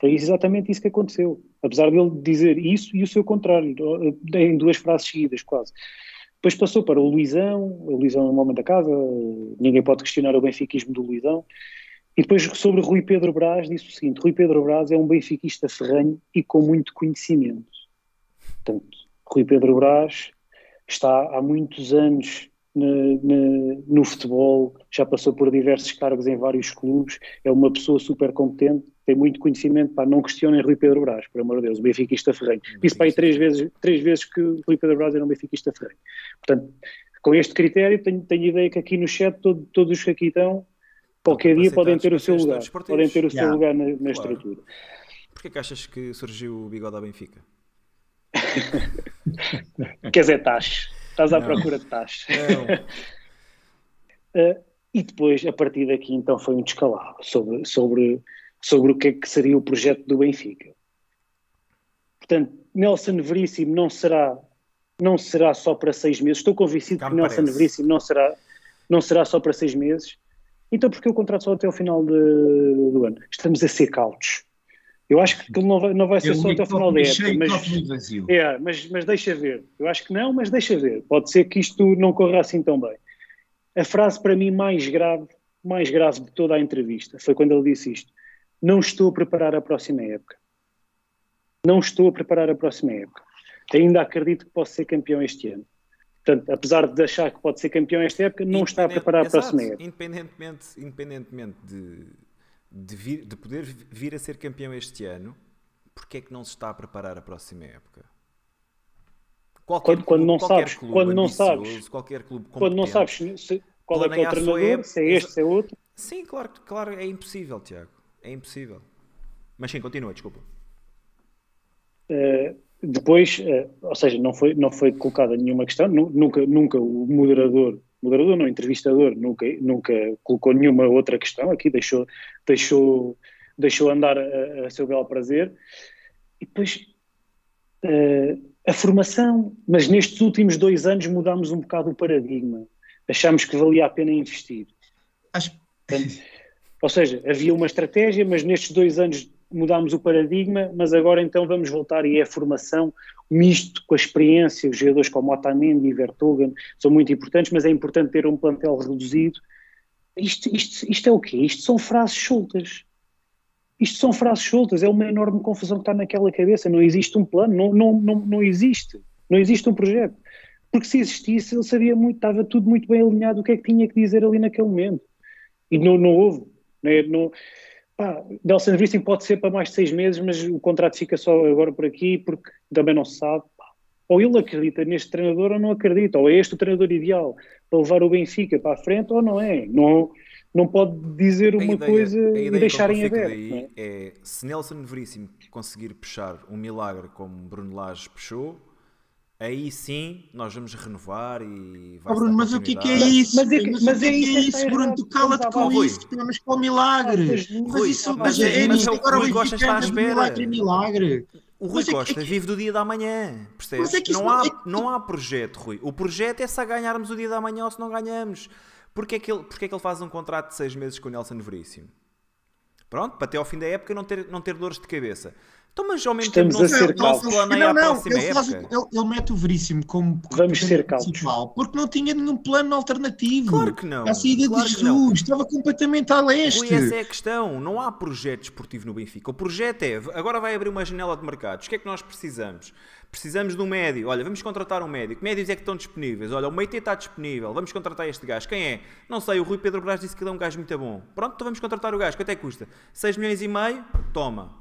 Foi exatamente isso que aconteceu. Apesar dele dizer isso e o seu contrário, em duas frases seguidas, quase. Depois passou para o Luizão, o Luizão é um homem da casa, ninguém pode questionar o benfiquismo do Luizão. E depois sobre Rui Pedro Brás disse o seguinte, Rui Pedro Brás é um benfiquista ferranho e com muito conhecimento. Portanto, Rui Pedro Brás está há muitos anos no, no, no, futebol, já passou por diversos cargos em vários clubes, é uma pessoa super competente, tem muito conhecimento, pá, não questionem Rui Pedro Brás, por amor de Deus, o benfiquista ferrenho. Disse para aí três vezes, três vezes que Rui Pedro Brás era um benfiquista ferrenho. Portanto, com este critério, tenho, tenho ideia que aqui no chat todo, todos os que aqui estão, qualquer dia podem ter o seu lugar, podem ter o seu yeah. lugar na, na claro. estrutura. Porquê que achas que surgiu o bigode à Benfica? (laughs) Quer dizer, taxa. Estás à não. procura de taxa. uh, (laughs) e depois, a partir daqui, então, foi um descalabro sobre, sobre, sobre o que é que seria o projeto do Benfica. Portanto, Nelson Veríssimo não será, não será só para seis meses. Estou convencido que Nelson parece. Veríssimo não será, não será só para seis meses. Então, porque o contrato só até o final de, do ano? Estamos a ser cautos. Eu acho que ele não vai, não vai ser só até o final da época. Mas, é, mas, mas deixa ver. Eu acho que não, mas deixa ver. Pode ser que isto não corra assim tão bem. A frase para mim mais grave, mais grave de toda a entrevista foi quando ele disse isto. Não estou a preparar a próxima época. Não estou a preparar a próxima época. Ainda acredito que posso ser campeão este ano. Portanto, apesar de achar que pode ser campeão esta época, não está a preparar a próxima época. Independentemente, independentemente de de, vir, de poder vir a ser campeão este ano, porque é que não se está a preparar a próxima época? Qualquer quando, quando não sabes, quando não sabes, qualquer clube quando não sabes se, qual é, que é o treinador, época, se é este, se é outro. Sim, claro, claro, é impossível, Tiago. É impossível. Mas sim, continua, desculpa. Uh, depois, uh, ou seja, não foi, não foi colocada nenhuma questão, nunca, nunca o moderador moderador, não entrevistador, nunca, nunca colocou nenhuma outra questão aqui, deixou, deixou, deixou andar a, a seu belo prazer. E depois uh, a formação, mas nestes últimos dois anos mudámos um bocado o paradigma. Achámos que valia a pena investir. Acho... Portanto, ou seja, havia uma estratégia, mas nestes dois anos mudámos o paradigma, mas agora então vamos voltar e é a formação misto com a experiência, os jogadores como Otamendi e Vertogen são muito importantes, mas é importante ter um plantel reduzido. Isto, isto, isto é o quê? Isto são frases soltas. Isto são frases soltas, é uma enorme confusão que está naquela cabeça. Não existe um plano, não, não, não, não existe. Não existe um projeto. Porque se existisse, ele sabia muito, estava tudo muito bem alinhado o que é que tinha que dizer ali naquele momento. E não, não houve. Não, é? não, Pá, Nelson Veríssimo pode ser para mais de seis meses, mas o contrato fica só agora por aqui porque também não se sabe. Ou ele acredita neste treinador ou não acredita, ou é este o treinador ideal para levar o Benfica para a frente ou não é. Não, não pode dizer uma ideia, coisa e deixar em aberto. Daí é? é se Nelson Veríssimo conseguir puxar um milagre como Bruno Lage puxou, aí sim nós vamos renovar e vai oh, Bruno, mas o que, que é isso? Mas é, mas, mas é, é, isso, é isso Bruno, tu cala-te com Rui. isso, temos com o milagre. Mas isso, mas, é, é nisto agora o Rui Costa está à espera. Milagre, milagre. O Rui mas Costa é que... vive do dia da manhã, percebes? É não, há, não há projeto, Rui. O projeto é se a ganharmos o dia da manhã ou se não ganhamos. Porquê é que ele, porquê é que ele faz um contrato de seis meses com o Nelson Veríssimo? Pronto, para até ao fim da época não ter, não ter dores de cabeça. Então, mas ao mesmo Estamos tempo não, a ser não, não, não, não ele, faz, ele, ele, mete o Veríssimo como Vamos ser principal porque não tinha nenhum plano alternativo. Claro que não. A saída claro de Jesus estava completamente a leste. Rui, essa é a questão. Não há projeto esportivo no Benfica. O projeto é, agora vai abrir uma janela de mercados. O que é que nós precisamos? Precisamos de um médio. Olha, vamos contratar um médio. Que médios é que estão disponíveis? Olha, o Meite está disponível. Vamos contratar este gajo. Quem é? Não sei. O Rui Pedro Brás disse que ele é um gajo muito bom. Pronto, então vamos contratar o gajo. Quanto é que custa? 6 milhões e meio? Toma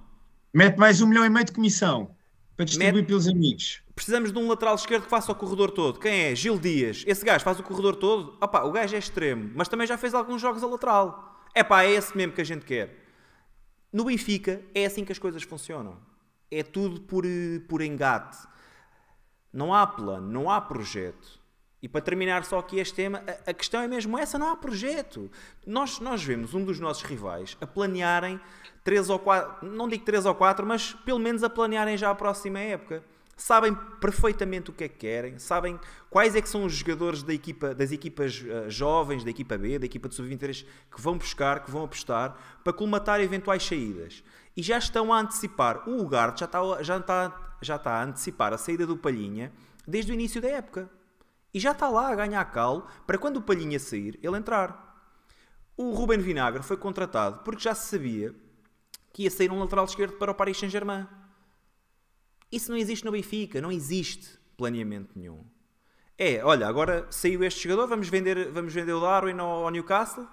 Mete mais um milhão e meio de comissão. para distribuir Mete- pelos amigos. Precisamos de um lateral esquerdo que faça o corredor todo. Quem é? Gil Dias. Esse gajo faz o corredor todo? Opá, o gajo é extremo, mas também já fez alguns jogos a lateral. É pá, é esse mesmo que a gente quer. No Benfica é assim que as coisas funcionam. É tudo por, eh, por engate. Não há plano, não há projeto. E para terminar só aqui este tema, a, a questão é mesmo essa, não há projeto. Nós, nós vemos um dos nossos rivais a planearem três ou quatro, não digo três ou quatro, mas pelo menos a planearem já a próxima época. Sabem perfeitamente o que é que querem, sabem quais é que são os jogadores da equipa, das equipas eh, jovens, da equipa B, da equipa de sub-23 que vão buscar, que vão apostar para colmatar eventuais saídas. E já estão a antecipar, o Ugarte já está, já, está, já está a antecipar a saída do Palhinha desde o início da época. E já está lá a ganhar calo para quando o Palhinha sair, ele entrar. O Ruben Vinagre foi contratado porque já se sabia que ia sair um lateral esquerdo para o Paris Saint-Germain. Isso não existe no Benfica, não existe planeamento nenhum. É, olha, agora saiu este jogador, vamos vender, vamos vender o Darwin ao, ao Newcastle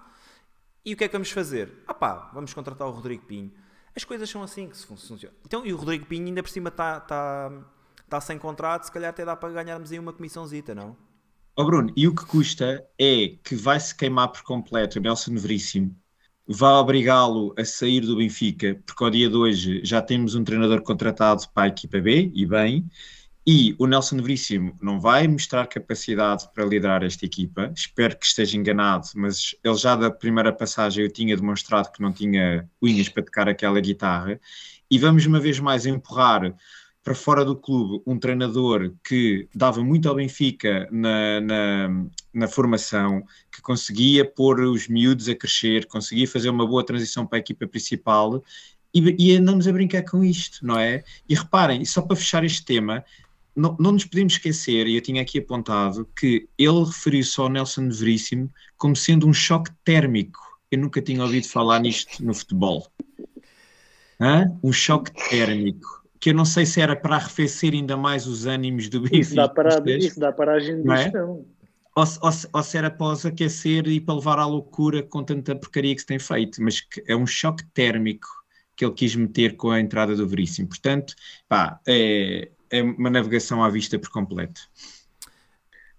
e o que é que vamos fazer? Ah pá, vamos contratar o Rodrigo Pinho. As coisas são assim que se fun- funciona. Então, e o Rodrigo Pinho ainda por cima está tá, tá sem contrato, se calhar até dá para ganharmos aí uma comissãozita, não? Ó Bruno, e o que custa é que vai-se queimar por completo o Nelson Veríssimo, vai obrigá-lo a sair do Benfica, porque ao dia de hoje já temos um treinador contratado para a equipa B, e bem, e o Nelson Veríssimo não vai mostrar capacidade para liderar esta equipa, espero que esteja enganado, mas ele já da primeira passagem eu tinha demonstrado que não tinha unhas para tocar aquela guitarra, e vamos uma vez mais empurrar para fora do clube um treinador que dava muito ao Benfica na, na, na, formação, que conseguia pôr os miúdos a crescer, conseguia fazer uma boa transição para a equipa principal. E, e andamos a brincar com isto, não é? E reparem, só para fechar este tema, não, não nos podemos esquecer, e eu tinha aqui apontado, que ele referiu-se ao Nelson Veríssimo como sendo um choque térmico. Eu nunca tinha ouvido falar nisto no futebol. Hã? Um choque térmico que eu não sei se era para arrefecer ainda mais os ânimos do Benfica. Isso dá para, isso dá para a é? gestão. Ou, se- ou ou se era após aquecer e para levar à loucura com tanta porcaria que se tem feito, mas que é um choque térmico que ele quis meter com a entrada do Veríssimo. Portanto, pá, é, é uma navegação à vista por completo.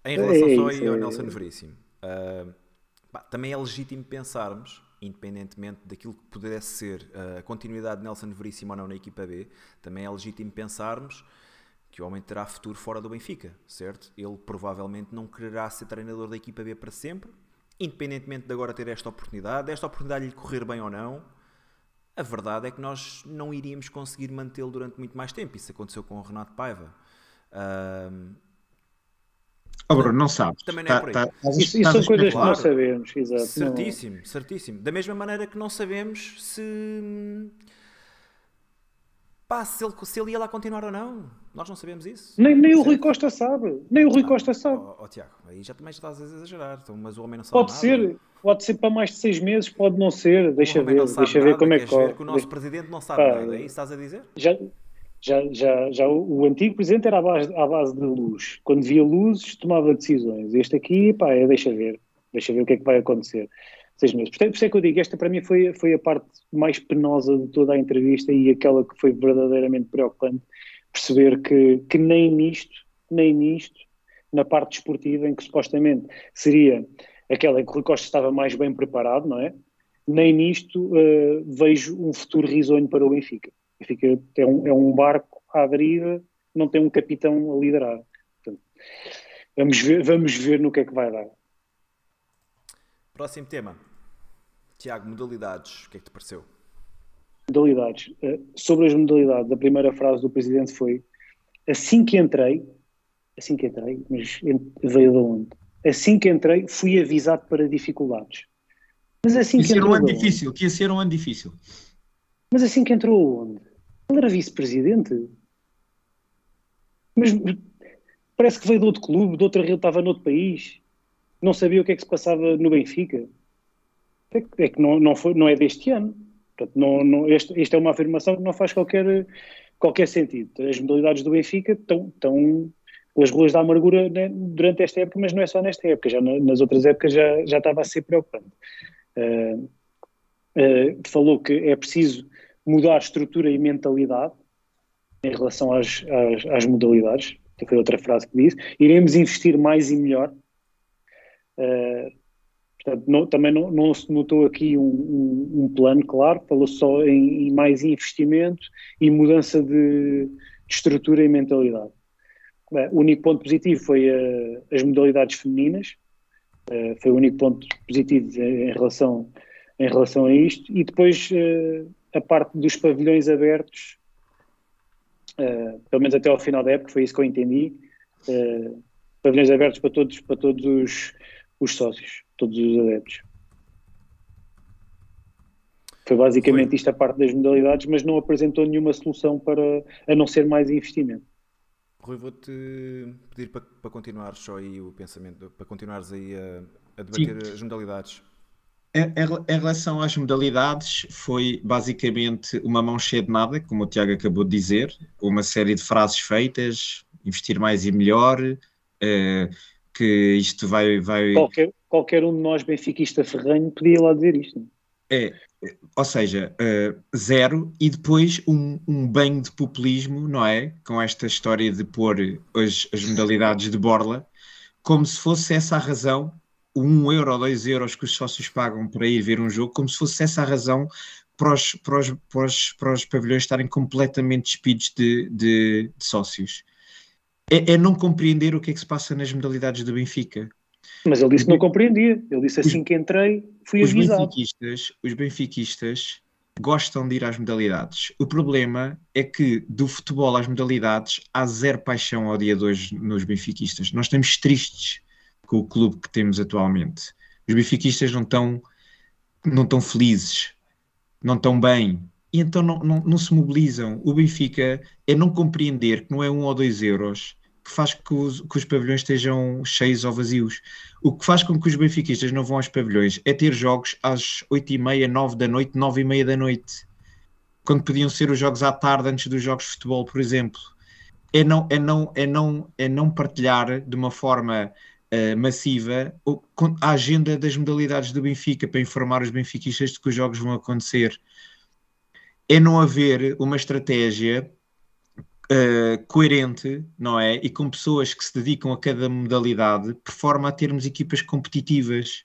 Em relação É só aí ao é- Nelson Veríssimo, pá, também é legítimo pensarmos, independentemente daquilo que pudesse ser ah, a continuidade de Nelson Veríssimo ou não na equipa B, também é legítimo pensarmos que o homem terá futuro fora do Benfica, certo? Ele provavelmente não quererá ser treinador da equipa B para sempre, independentemente de agora ter esta oportunidade, desta oportunidade lhe correr bem ou não. A verdade é que nós não iríamos conseguir mantê-lo durante muito mais tempo. Isso aconteceu com o Renato Paiva. Oh, Bruno, não sabes. Também não é Tá- por aí. tá- a- Isso, isso são coisas que não sabemos, exato. não- Certíssimo, certíssimo. Da mesma maneira que não sabemos se. Pá, se ele, se ele ia lá continuar ou não. Nós não sabemos isso. Nem, nem o Certo? Rui Costa sabe. Nem o Rui Costa sabe. Ó ó, Tiago, aí já também estás a exagerar. Então, mas o homem não sabe Pode nada. ser, pode ser para mais de seis meses, pode não ser. Deixa ver, deixa ver nada, como é que ver corre. que o nosso presidente não sabe Pá, nada. É isso estás a dizer? Já, já, já, já o o antigo presidente era à base, à base de luz. Quando via luzes, tomava decisões. Este aqui, pá, é deixa ver. Deixa ver o que é que vai acontecer. Seis meses. Por isso por isso é que eu digo, esta para mim foi, foi a parte mais penosa de toda a entrevista e aquela que foi verdadeiramente preocupante. Perceber que, que nem nisto, nem nisto, na parte desportiva, em que supostamente seria aquela em que o Rui Costa estava mais bem preparado, não é? Nem nisto eh, vejo um futuro risonho para o Benfica. O Benfica é um, é um barco à deriva, não tem um capitão a liderar. Portanto, vamos, ver, vamos ver no que é que vai dar. Próximo tema. Tiago, modalidades. O que é que te pareceu? Modalidades. Eh, sobre as modalidades, a primeira frase do presidente foi assim que entrei, assim que entrei, mas veio de onde? Assim que entrei, fui avisado para dificuldades. Mas assim Ia que ser um entrou ano difícil, que ia ser um ano difícil. Mas assim que entrou onde? Ele era vice-presidente. Mas parece que veio de outro clube, de outra ele estava noutro país. Não sabia o que é que se passava no Benfica. É que, é que não, não, foi, não é deste ano. Portanto, não, não, este, esta é uma afirmação que não faz qualquer, qualquer sentido. As modalidades do Benfica estão, estão pelas ruas da amargura né, durante esta época, mas não é só nesta época. Já na- nas outras épocas já, já estava a ser preocupante. Uh, uh, falou que é preciso mudar estrutura e mentalidade. em relação às, às, às modalidades, foi outra frase que disse, iremos investir mais e melhor. Uh, portanto, não, também não, não, se notou aqui um, um, um plano claro, falou só em, em, mais investimento e mudança de, de estrutura e mentalidade. O único ponto positivo foi uh, as modalidades femininas, foi o único ponto positivo em relação, em relação a isto, e depois a parte dos pavilhões abertos pelo menos até ao final da época, foi isso que eu entendi, pavilhões abertos para todos, para todos os, os sócios, todos os adeptos. Foi basicamente foi. isto a parte das modalidades, mas não apresentou nenhuma solução para, a não ser mais investimento. Rui, vou-te pedir para, para continuares só aí o pensamento, para continuares aí a, a debater Sim. as modalidades. Em relação às modalidades, foi basicamente uma mão cheia de nada, como o Tiago acabou de dizer, uma série de frases feitas, investir mais e melhor, uh, que isto vai. vai... Qualquer, qualquer um de nós, benfiquista ferranho, podia lá dizer isto. É, ou seja, uh, zero, e depois um, um banho de populismo, não é? Com esta história de pôr as, as modalidades de borla, como se fosse essa a razão um euro ou dois euros que os sócios pagam para ir ver um jogo, como se fosse essa a razão para os, para os, para os, para os pavilhões estarem completamente despidos de, de, de sócios. É, é, não compreender o que é que se passa nas modalidades do Benfica. Mas ele disse que não compreendia. Ele disse assim que entrei, fui os avisado. Benfiquistas, os benfiquistas gostam de ir às modalidades. O problema é que do futebol às modalidades há zero paixão ao dia de hoje nos benfiquistas. Nós estamos tristes com o clube que temos atualmente. Os benfiquistas não estão, não estão felizes, não estão bem, e então não, não, não, se mobilizam. O Benfica é não compreender que não é um ou dois euros que faz que os, que os pavilhões estejam cheios ou vazios. O que faz com que os benfiquistas não vão aos pavilhões é ter jogos às oito e meia, nove da noite, nove e meia da noite, quando podiam ser os jogos à tarde antes dos jogos de futebol, por exemplo. É não, é não, é não, é não partilhar de uma forma uh, massiva a agenda das modalidades do Benfica para informar os benfiquistas de que os jogos vão acontecer. É não haver uma estratégia uh, coerente, não é? E com pessoas que se dedicam a cada modalidade, por forma a termos equipas competitivas.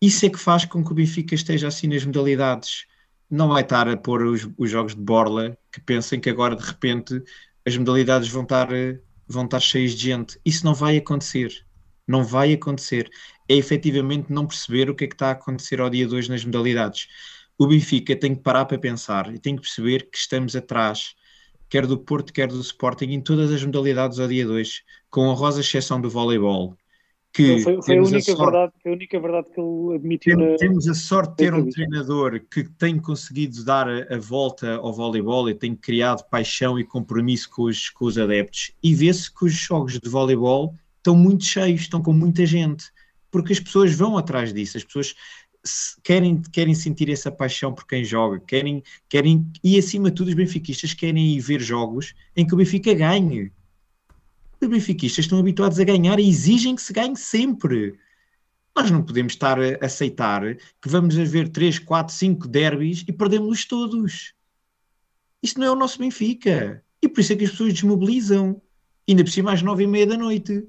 Isso é que faz com que o Benfica esteja assim nas modalidades. Não vai estar a pôr os, os jogos de borla que pensem que agora de repente as modalidades vão estar, eh, vão estar cheias de gente. Isso não vai acontecer. Não vai acontecer. É efetivamente não perceber o que é que está a acontecer ao dia de hoje nas modalidades. O Benfica tem que parar para pensar e tem que perceber que estamos atrás, quer do Porto, quer do Sporting, em todas as modalidades ao dia de hoje, com a rosa exceção do voleibol. Que foi, foi a, única a, sorte, verdade, a única verdade que ele admitiu. Temos, na... temos a sorte de ter um treinador que tem conseguido dar a, a, volta ao voleibol e tem criado paixão e compromisso com os, com os adeptos. E vê-se que os jogos de voleibol estão muito cheios, estão com muita gente, porque as pessoas vão atrás disso, as pessoas querem, querem sentir essa paixão por quem joga, querem, querem, e acima de tudo os benfiquistas querem ir ver jogos em que o Benfica ganhe. Os benfiquistas estão habituados a ganhar e exigem que se ganhe sempre. Nós não podemos estar a aceitar que vamos a ver 3, 4, 5 derbys e perdemos todos. Isto não é o nosso Benfica. E por isso é que as pessoas desmobilizam. Ainda por cima às nove e meia da noite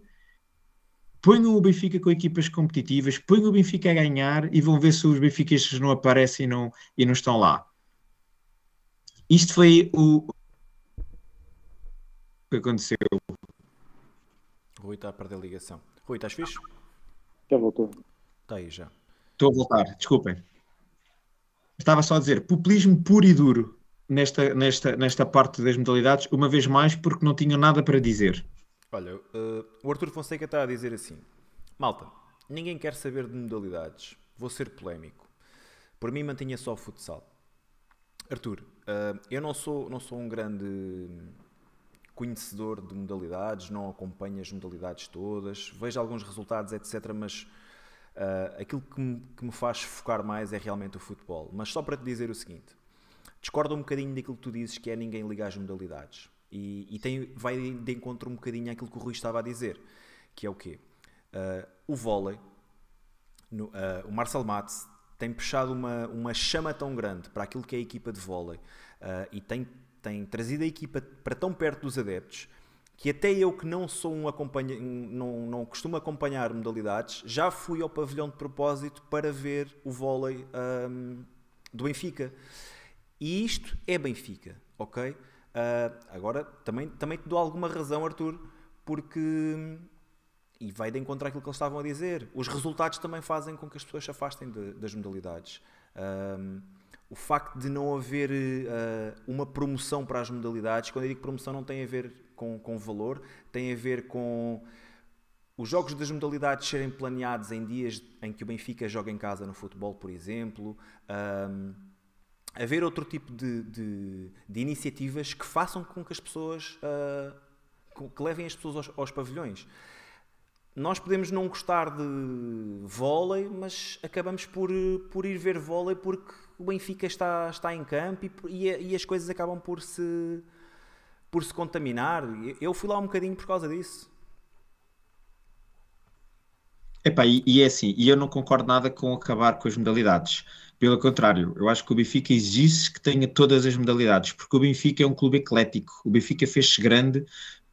ponham o Benfica com equipas competitivas, ponham o Benfica a ganhar e vão ver se os benfiquistas não aparecem e não, e não estão lá. Isto foi o que aconteceu. Rui está a perder a ligação. Rui, estás fixe? Já voltou. Está aí já. Estou a voltar, desculpem. Estava só a dizer, populismo puro e duro nesta, nesta, nesta parte das modalidades, uma vez mais porque não tinham nada para dizer. Olha, uh, o Arthur Fonseca está a dizer assim: Malta, ninguém quer saber de modalidades. Vou ser polémico. Por mim, mantinha só o futsal. Arthur, uh, eu não sou, não sou um grande conhecedor de modalidades, não acompanho as modalidades todas, vejo alguns resultados, etc. Mas uh, aquilo que me, que me faz focar mais é realmente o futebol. Mas só para te dizer o seguinte: discordo um bocadinho daquilo que tu dizes que é ninguém ligar às modalidades. E, e tem, vai de encontro um bocadinho àquilo que o Rui estava a dizer, que é o quê? Uh, o vôlei, no, uh, o Marcel Matz tem puxado uma, uma chama tão grande para aquilo que é a equipa de vôlei uh, e tem tem trazido a equipa para tão perto dos adeptos que até eu que não sou um acompanha, não, não costumo acompanhar modalidades, já fui ao pavilhão de propósito para ver o vôlei um, do Benfica. E isto é Benfica, ok? Uh, agora, também, também te dou alguma razão, Arthur, porque. E vai de encontrar aquilo que eles estavam a dizer. Os resultados também fazem com que as pessoas se afastem de, das modalidades. Um, o facto de não haver uh, uma promoção para as modalidades, quando eu digo promoção, não tem a ver com, com valor, tem a ver com os jogos das modalidades serem planeados em dias em que o Benfica joga em casa no futebol, por exemplo. Um, haver outro tipo de, de, de, iniciativas que façam com que as pessoas uh, que levem as pessoas aos, aos, pavilhões. Nós podemos não gostar de vôlei, mas acabamos por, por ir ver vôlei porque o Benfica está, está em campo e, e, e as coisas acabam por se por se contaminar. Eu fui lá um bocadinho por causa disso. Epá, e, e é assim, e eu não concordo nada com acabar com as modalidades. Pelo contrário, eu acho que o Benfica exige que tenha todas as modalidades, porque o Benfica é um clube eclético. O Benfica fez-se grande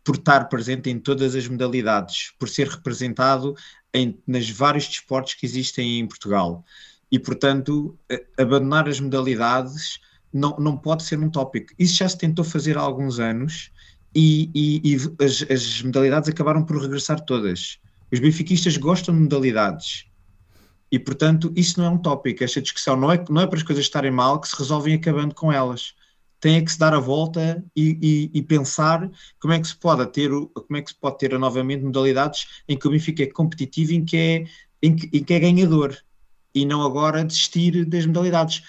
por estar presente em todas as modalidades, por ser representado em, nas vários desportos que existem em Portugal. E, portanto, abandonar as modalidades não, não pode ser um tópico. Isso já se tentou fazer há alguns anos e, e, e as, as, modalidades acabaram por regressar todas. Os benfiquistas gostam de modalidades e, portanto, isso não é um tópico. Esta discussão não é, não é para as coisas estarem mal que se resolvem acabando com elas. Tem é que se dar a volta e, e, pensar como é que se pode ter como é que se pode ter novamente modalidades em que o Benfica é competitivo e em que é, em que, em que é ganhador e não agora desistir das modalidades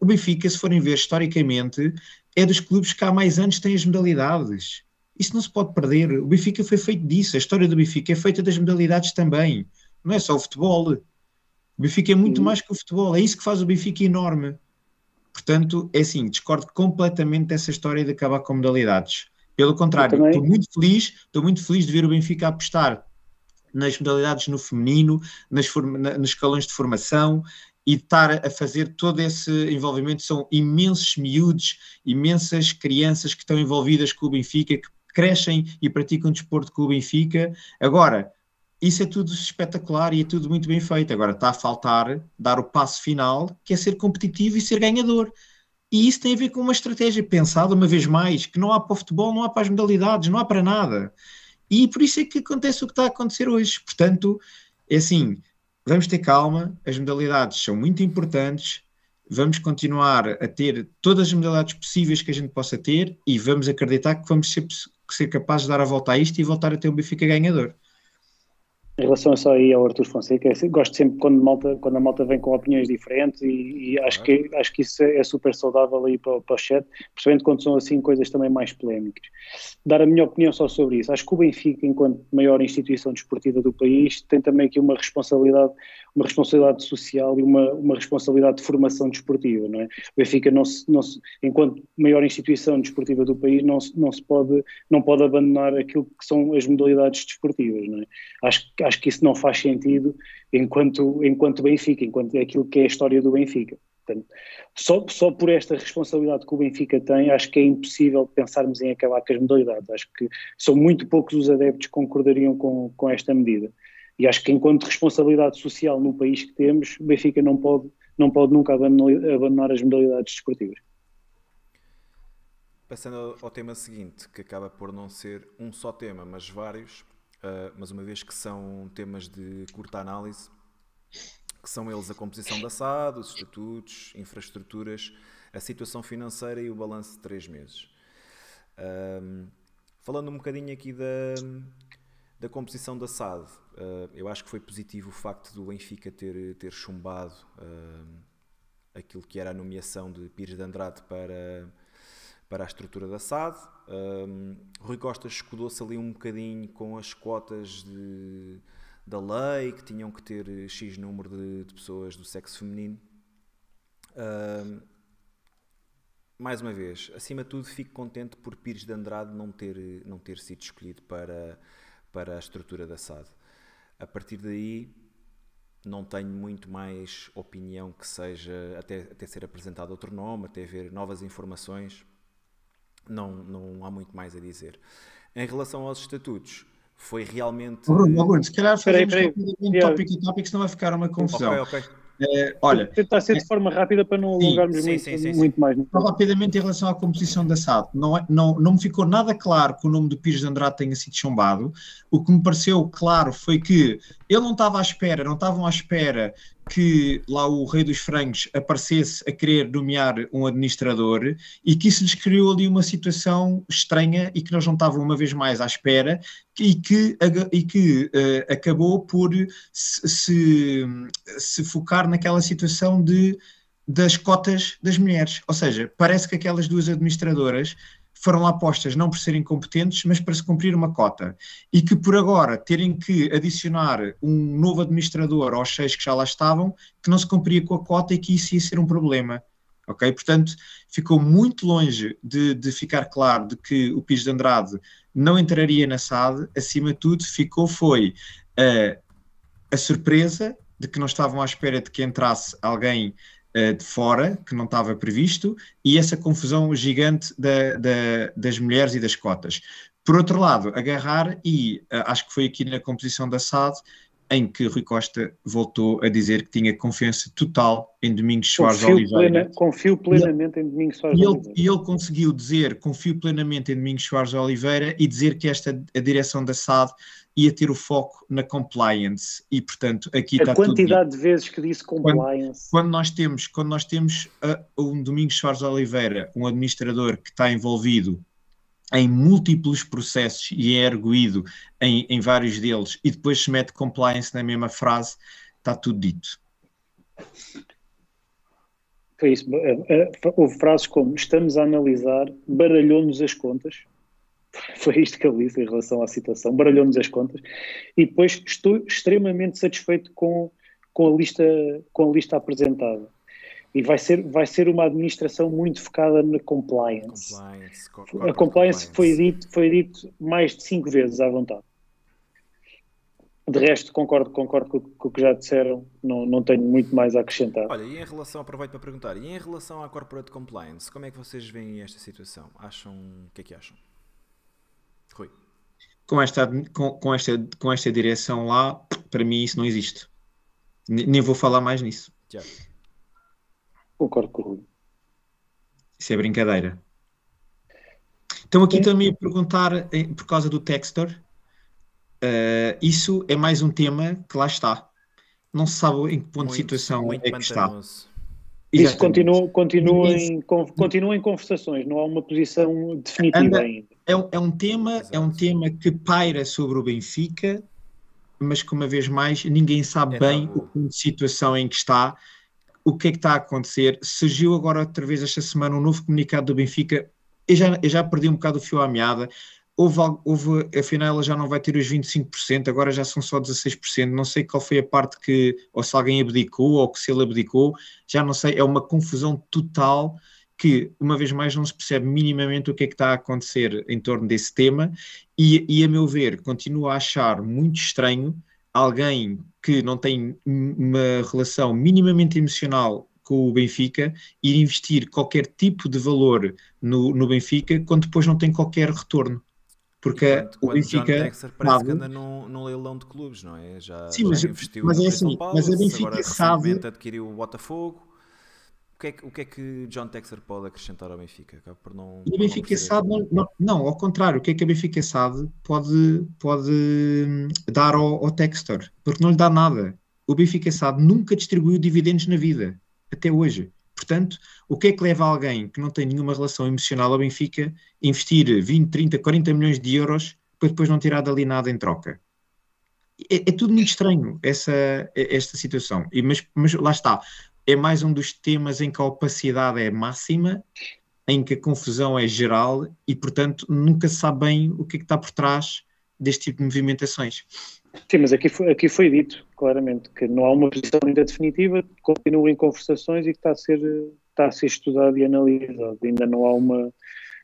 o Benfica, se forem ver historicamente, é dos clubes que há mais anos têm as modalidades. Isso não se pode perder. O Benfica foi feito disso. A história do Benfica é feita das modalidades também. Não é só o futebol. O Benfica é muito mais que o futebol. É isso que faz o Benfica enorme. Portanto, é assim, discordo completamente dessa história de acabar com modalidades. Pelo contrário, estou muito feliz, estou muito feliz de ver o Benfica apostar nas modalidades no feminino, nas, nos escalões de formação e estar a fazer todo esse envolvimento. São imensos miúdos, imensas crianças que estão envolvidas com o Benfica, que crescem e praticam desporto com o Benfica. Agora, isso é tudo espetacular e é tudo muito bem feito. Agora está a faltar dar o passo final, que é ser competitivo e ser ganhador. E isso tem a ver com uma estratégia pensada, uma vez mais, que não há para o futebol, não há para as modalidades, não há para nada. E por isso é que acontece o que está a acontecer hoje. Portanto, é assim, vamos ter calma, as modalidades são muito importantes, vamos continuar a ter todas as modalidades possíveis que a gente possa ter e vamos acreditar que vamos ser, ser capazes de dar a volta a isto e voltar a ter um Benfica ganhador. Em relação só aí ao Artur Fonseca, gosto sempre quando, malta, quando a malta vem com opiniões diferentes e, e acho, que, acho que isso é, é super saudável aí para, para o chat, principalmente quando são assim coisas também mais polémicas. Dar a minha opinião só sobre isso. Acho que o Benfica, enquanto maior instituição desportiva do país, tem também aqui uma responsabilidade uma responsabilidade social e uma, uma responsabilidade de formação desportiva, não é? O Benfica, não se, não se, enquanto maior instituição desportiva do país, não se, não se pode, não pode abandonar aquilo que são as modalidades desportivas, não é? Acho, acho que isso não faz sentido enquanto, enquanto Benfica, enquanto é aquilo que é a história do Benfica. Portanto, só, só por esta responsabilidade que o Benfica tem, acho que é impossível pensarmos em acabar com as modalidades. Acho que são muito poucos os adeptos que concordariam com, com esta medida. E acho que enquanto responsabilidade social no país que temos, o Benfica não pode, não pode nunca abandonar as modalidades desportivas. Passando ao tema seguinte, que acaba por não ser um só tema, mas vários, uh, mas uma vez que são temas de curta análise, que são eles a composição da SAD, os estatutos, infraestruturas, a situação financeira e o balanço de três meses. Uh, falando um bocadinho aqui da, da composição da SAD, uh, eu acho que foi positivo o facto do Benfica ter, ter chumbado uh, aquilo que era a nomeação de Pires de Andrade para, para a estrutura da SAD. Um, Rui Costa escudou-se ali um bocadinho com as cotas de, da lei, que tinham que ter X número de, de pessoas do sexo feminino. Mais uma vez, acima de tudo, fico contente por Pires de Andrade não ter, não ter sido escolhido para para a estrutura da SAD. A partir daí, não tenho muito mais opinião que seja até, até ser apresentado outro nome, até ver novas informações. não, não há muito mais a dizer. Em relação aos estatutos, foi realmente. Bruno, Bruno, se calhar Peraí, fazemos peraí. um Yeah. tópico a tópico, senão vai ficar uma confusão. Ok, ok. Eh, olha, tentar ser de forma rápida para não Sim, alongarmos sim, muito, sim, sim, sim. muito mais. Só rapidamente em relação à composição da SAD, não, é- não, não me ficou nada claro que o nome do Pires de Andrade tenha sido chumbado. O que me pareceu claro foi que ele não estava à espera, não estavam à espera que lá o Rei dos Frangos aparecesse a querer nomear um administrador e que isso lhes criou ali uma situação estranha e que nós não estavam uma vez mais à espera e que, e que eh, acabou por se, se, se focar naquela situação de das cotas das mulheres. Ou seja, parece que aquelas duas administradoras foram lá postas não por serem competentes, mas para se cumprir uma cota. E que por agora terem que adicionar um novo administrador aos seis que já lá estavam, que não se cumpria com a cota e que isso ia ser um problema. Ok? Portanto, ficou muito longe de, de ficar claro de que o Pires de Andrade não entraria na SAD. Acima de tudo, ficou foi eh, a surpresa de que não estavam à espera de que entrasse alguém de fora, que não estava previsto, e essa confusão gigante da- da- das mulheres e das cotas. Por outro lado, agarrar, e eh, acho que foi aqui na composição da SAD, em que Rui Costa voltou a dizer que tinha confiança total em Domingos Soares Confio, Oliveira. plena- confio plenamente em Domingos Soares ele, Oliveira. e ele conseguiu dizer, confio plenamente em Domingos Soares Oliveira e dizer que esta a direção da SAD ia ter o foco na compliance e portanto aqui está A tudo dito. quantidade de vezes que disse compliance. quando nós temos quando nós temos ah, um Domingos Soares Oliveira um administrador que está envolvido em múltiplos processos e é erguido em, em vários deles e depois se mete compliance na mesma frase está tudo dito Foi isso. Eh, eh, Houve frases como estamos a analisar, baralhou-nos as contas. (laughs) Foi isto que ele disse em relação à situação, baralhou-nos as contas. E depois estou extremamente satisfeito com, com, a, lista, com a lista apresentada. E vai ser, vai ser uma administração muito focada na compliance. Compliance. co- A corporate compliance foi dito, foi dito mais de cinco vezes à vontade. De resto, concordo, concordo com, com o que já disseram, não, não tenho muito mais a acrescentar. Olha, e em relação, aproveito para perguntar, e em relação à Corporate Compliance, como é que vocês veem esta situação? Acham, o que é que acham? Rui. com esta, com, com esta, com esta direção lá, para mim isso não existe. Ne- Nem vou falar mais nisso. Concordo com o Rui. Isso é brincadeira. Estão aqui Sim. também a perguntar, eh, por causa do Textor, eh, isso é mais um tema que lá está. Não se sabe em que ponto de situação muito é que está. Isso Exatamente. continua, continua, Ninguém- em, con- continua em conversações, não há uma posição definitiva Anda- ainda. É, um- é um tema, é um Exato. tema que paira sobre o Benfica, mas que uma vez mais ninguém sabe É bem tabu. o ponto de situação em que está, o que é que está a acontecer. Surgiu agora outra vez esta semana um novo comunicado do Benfica. Eu já, eu já perdi um bocado o fio à meada. Houve, houve, afinal, ela já não vai ter os 25%, agora já são só 16%. Não sei qual foi a parte que, ou se alguém abdicou, ou que se ele abdicou, já não sei. É uma confusão total que, uma vez mais, não se percebe minimamente o que é que está a acontecer em torno desse tema. E, e a meu ver, continuo a achar muito estranho alguém que não tem uma relação minimamente emocional com o Benfica ir investir qualquer tipo de valor no, no Benfica quando depois não tem qualquer retorno. Porque Enquanto- o John Benfica. Texer parece que anda num, num leilão de clubes, não é? Já, Sim, já mas- investiu mas é assim, Palace, mas a Benfica agora sabe- adquiriu o Botafogo. O que, é que, o que é que John Texer pode acrescentar ao Benfica? Por não, não Benfica perceber. SAD não, não, não, ao contrário, o que é que a Benfica SAD pode, pode hum, dar ao, ao Textor? Porque não lhe dá nada. O Benfica SAD nunca distribuiu dividendos na vida, até hoje. Portanto, o que é que leva alguém que não tem nenhuma relação emocional ao Benfica a investir 20, 30, 40 milhões de euros para depois não tirar dali nada em troca? É, é tudo muito estranho essa, esta situação. E, mas, mas lá está. É mais um dos temas em que a opacidade é máxima em que a confusão é geral e, portanto, nunca se sabe bem o que é que está por trás deste tipo de movimentações. Sim, mas aqui foi, aqui foi dito claramente que não há uma posição ainda definitiva, continua em conversações e que está a ser, está a ser estudado e analisado. Ainda não há uma,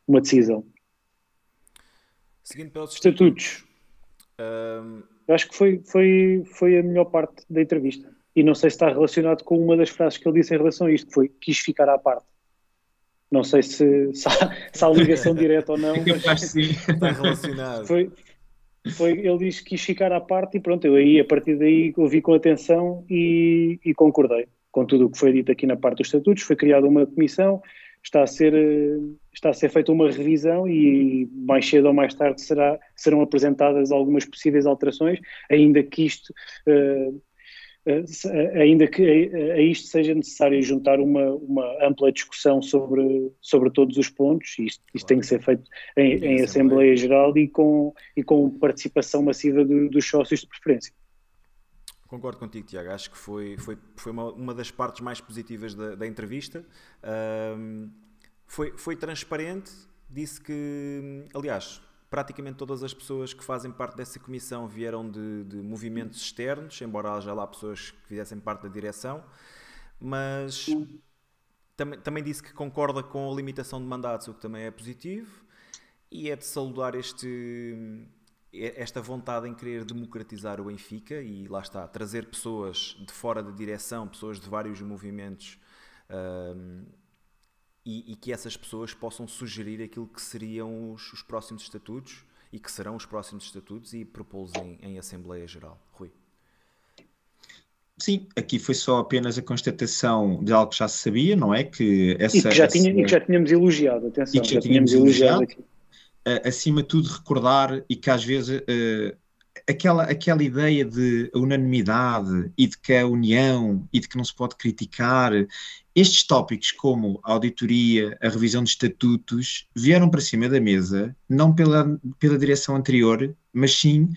uma decisão. Seguindo pelos Estatutos. Eu acho que foi, foi, foi a melhor parte da entrevista. E não sei se está relacionado com uma das frases que ele disse em relação a isto, que foi quis ficar à parte. Não sei se, se, há, se há ligação direta ou não. (laughs) Mas sim. Está relacionado. foi, foi, ele disse que quis ficar à parte e pronto, eu aí a partir daí ouvi com atenção e, e concordei com tudo o que foi dito aqui na parte dos estatutos. Foi criada uma comissão, está a ser, eh, está a ser feita uma revisão e mais cedo ou mais tarde será, serão apresentadas algumas possíveis alterações, ainda que isto. eh, ainda que a, a isto seja necessário juntar uma, uma ampla discussão sobre, sobre todos os pontos, e isto, isto tem que ser feito em, Em em Assembleia. Geral e com, e com participação massiva do- dos sócios de preferência. Concordo contigo, Tiago. Acho que foi, foi, foi uma, uma das partes mais positivas da, da entrevista. Ahm, foi, foi transparente, disse que, aliás, praticamente todas as pessoas que fazem parte dessa comissão vieram de, de movimentos externos, embora haja lá pessoas que fizessem parte da direção, mas também, também disse que concorda com a limitação de mandatos, o que também é positivo, e é de saudar este, esta vontade em querer democratizar o Benfica e lá está, trazer pessoas de fora da direção, pessoas de vários movimentos ahm, e, e que essas pessoas possam sugerir aquilo que seriam os, os próximos estatutos e que serão os próximos estatutos e propô-los em, em Assembleia Geral. Rui. Sim, aqui foi só apenas a constatação de algo que já se sabia, não é? Que essa, E que, já essa- tinha, e que já tínhamos elogiado, atenção, E que já tínhamos elogiado elogiado. aqui. a- acima de tudo recordar e que às vezes eh, aquela, aquela ideia de unanimidade e de que a união e de que não se pode criticar, estes tópicos como a auditoria, a revisão de estatutos, vieram para cima da mesa, não pela, pela direção anterior, mas sim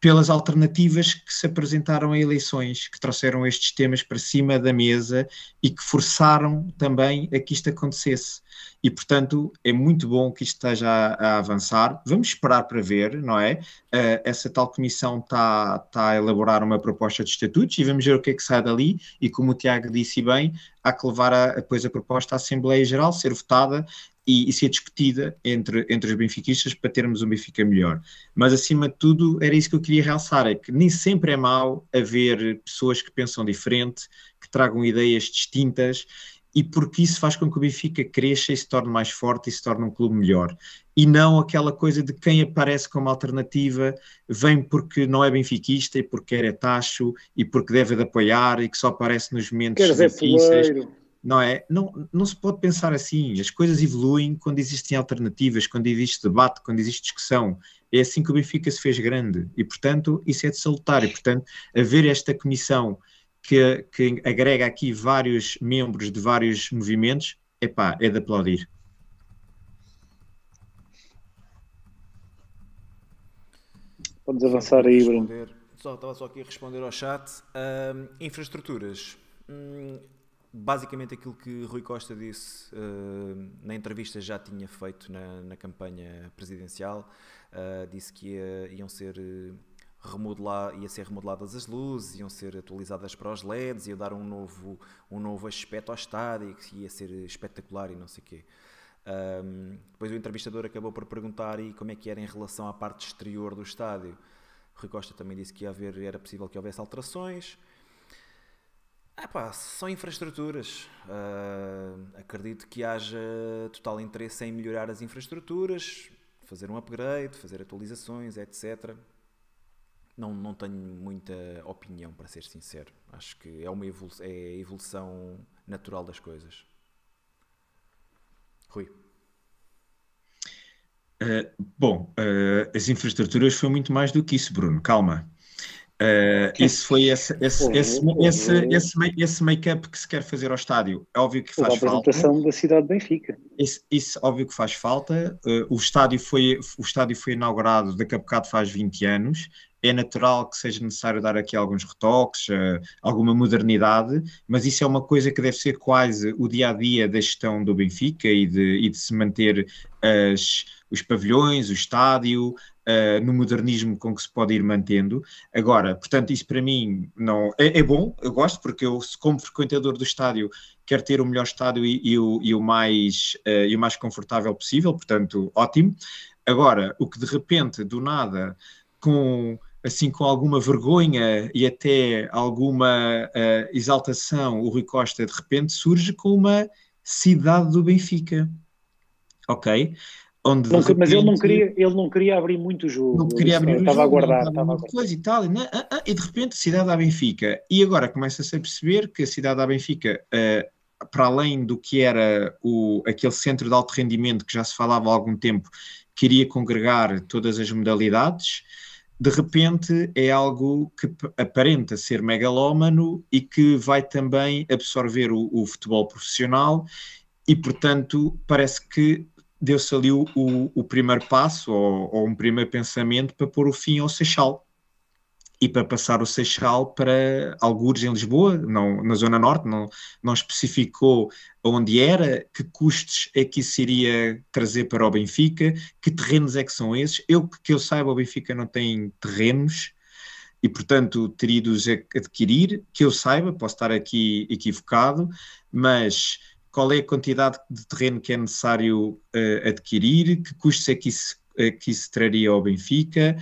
pelas alternativas que se apresentaram a eleições, que trouxeram estes temas para cima da mesa e que forçaram também a que isto acontecesse. E, portanto, é muito bom que isto esteja a, a avançar. Vamos esperar para ver, não é? Uh, essa tal comissão está tá a elaborar uma proposta de estatutos e vamos ver o que é que sai dali. E, como o Tiago disse bem, há que levar a, depois a proposta à Assembleia Geral, ser votada e, e ser discutida entre, entre os benfiquistas para termos um Benfica melhor. Mas, acima de tudo, era isso que eu queria realçar: é que nem sempre é mau haver pessoas que pensam diferente, que tragam ideias distintas e porque isso faz com que o Benfica cresça e se torne mais forte e se torne um clube melhor. E não aquela coisa de quem aparece como alternativa vem porque não é benfiquista e porque quer é tacho e porque deve de apoiar e que só aparece nos momentos Quer dizer, difíceis. Não é? Não, não se pode pensar assim. As coisas evoluem quando existem alternativas, quando existe debate, quando existe discussão. É assim que o Benfica se fez grande. E, portanto, isso é de salutar. E, portanto, haver esta comissão que, que agrega aqui vários membros de vários movimentos, epá, é de aplaudir. Podes avançar aí, Bruno. Responder- Só, estava só aqui a responder ao chat. Infraestruturas. Hum, basicamente aquilo que Rui Costa disse ahm, na entrevista já tinha feito na, na campanha presidencial. Ah, disse que ia- iam ser remodelar, ia ser remodeladas as luzes, iam ser atualizadas para os LEDs, ia dar um novo, um novo aspecto ao estádio, que ia ser espetacular e não sei o quê. Um, depois o entrevistador acabou por perguntar e como é que era em relação à parte exterior do estádio. Rui Costa também disse que ia haver, era possível que houvesse alterações. Ah pá, são infraestruturas. Ah, acredito que haja total interesse em melhorar as infraestruturas, fazer um upgrade, fazer atualizações, etc. Não, não tenho muita opinião, para ser sincero. Acho que é uma evolu é a evolução natural das coisas. Rui. Uh, bom, uh, as infraestruturas foi muito mais do que isso, Bruno, calma. Uh, isso foi esse, esse, esse, esse, esse, esse make-up que se quer fazer ao estádio. É óbvio que faz a apresentação falta. da cidade de Benfica. Isso, isso óbvio que faz falta. Uh, o, estádio foi, o estádio foi inaugurado daqui a bocado faz 20 anos. É natural que seja necessário dar aqui alguns retoques, uh, alguma modernidade, mas isso é uma coisa que deve ser quase o dia a dia da gestão do Benfica e de, e de se manter as, os pavilhões, o estádio, Uh, no modernismo com que se pode ir mantendo. Agora, portanto, isso para mim não é, é, bom, eu gosto, porque eu, como frequentador do estádio, quero ter o melhor estádio e, e, o, e o, mais, uh, e o mais confortável possível, portanto, ótimo. Agora, o que de repente, do nada, com assim com alguma vergonha e até alguma uh, exaltação, o Rui Costa de repente surge com uma cidade do Benfica. Ok? Onde não, mas ele não, queria, ele não queria abrir muito o jogo. Não queria abrir o estava jogo. A guardar, estava a guardar. Coisa e tal. E, ah, ah, e de repente, cidade da Benfica. E agora começa-se a perceber que a cidade da Benfica. Uh, para além do que era o, aquele centro de alto rendimento que já se falava há algum tempo, queria congregar todas as modalidades, de repente é algo que aparenta ser megalómano e que vai também absorver o, o futebol profissional e, portanto, parece que deu-se ali o, o, primeiro passo ou, ou, um primeiro pensamento para pôr o fim ao Seixal e para passar o Seixal para algures em Lisboa, não, na Zona Norte, não, não especificou onde era, que custos é que isso iria trazer para o Benfica, que terrenos é que são esses. Eu que eu saiba, o Benfica não tem terrenos e, portanto, teria de os adquirir, que eu saiba, posso estar aqui equivocado, mas qual é a quantidade de terreno que é necessário uh, adquirir, que custos é que isso, uh, que isso traria ao Benfica,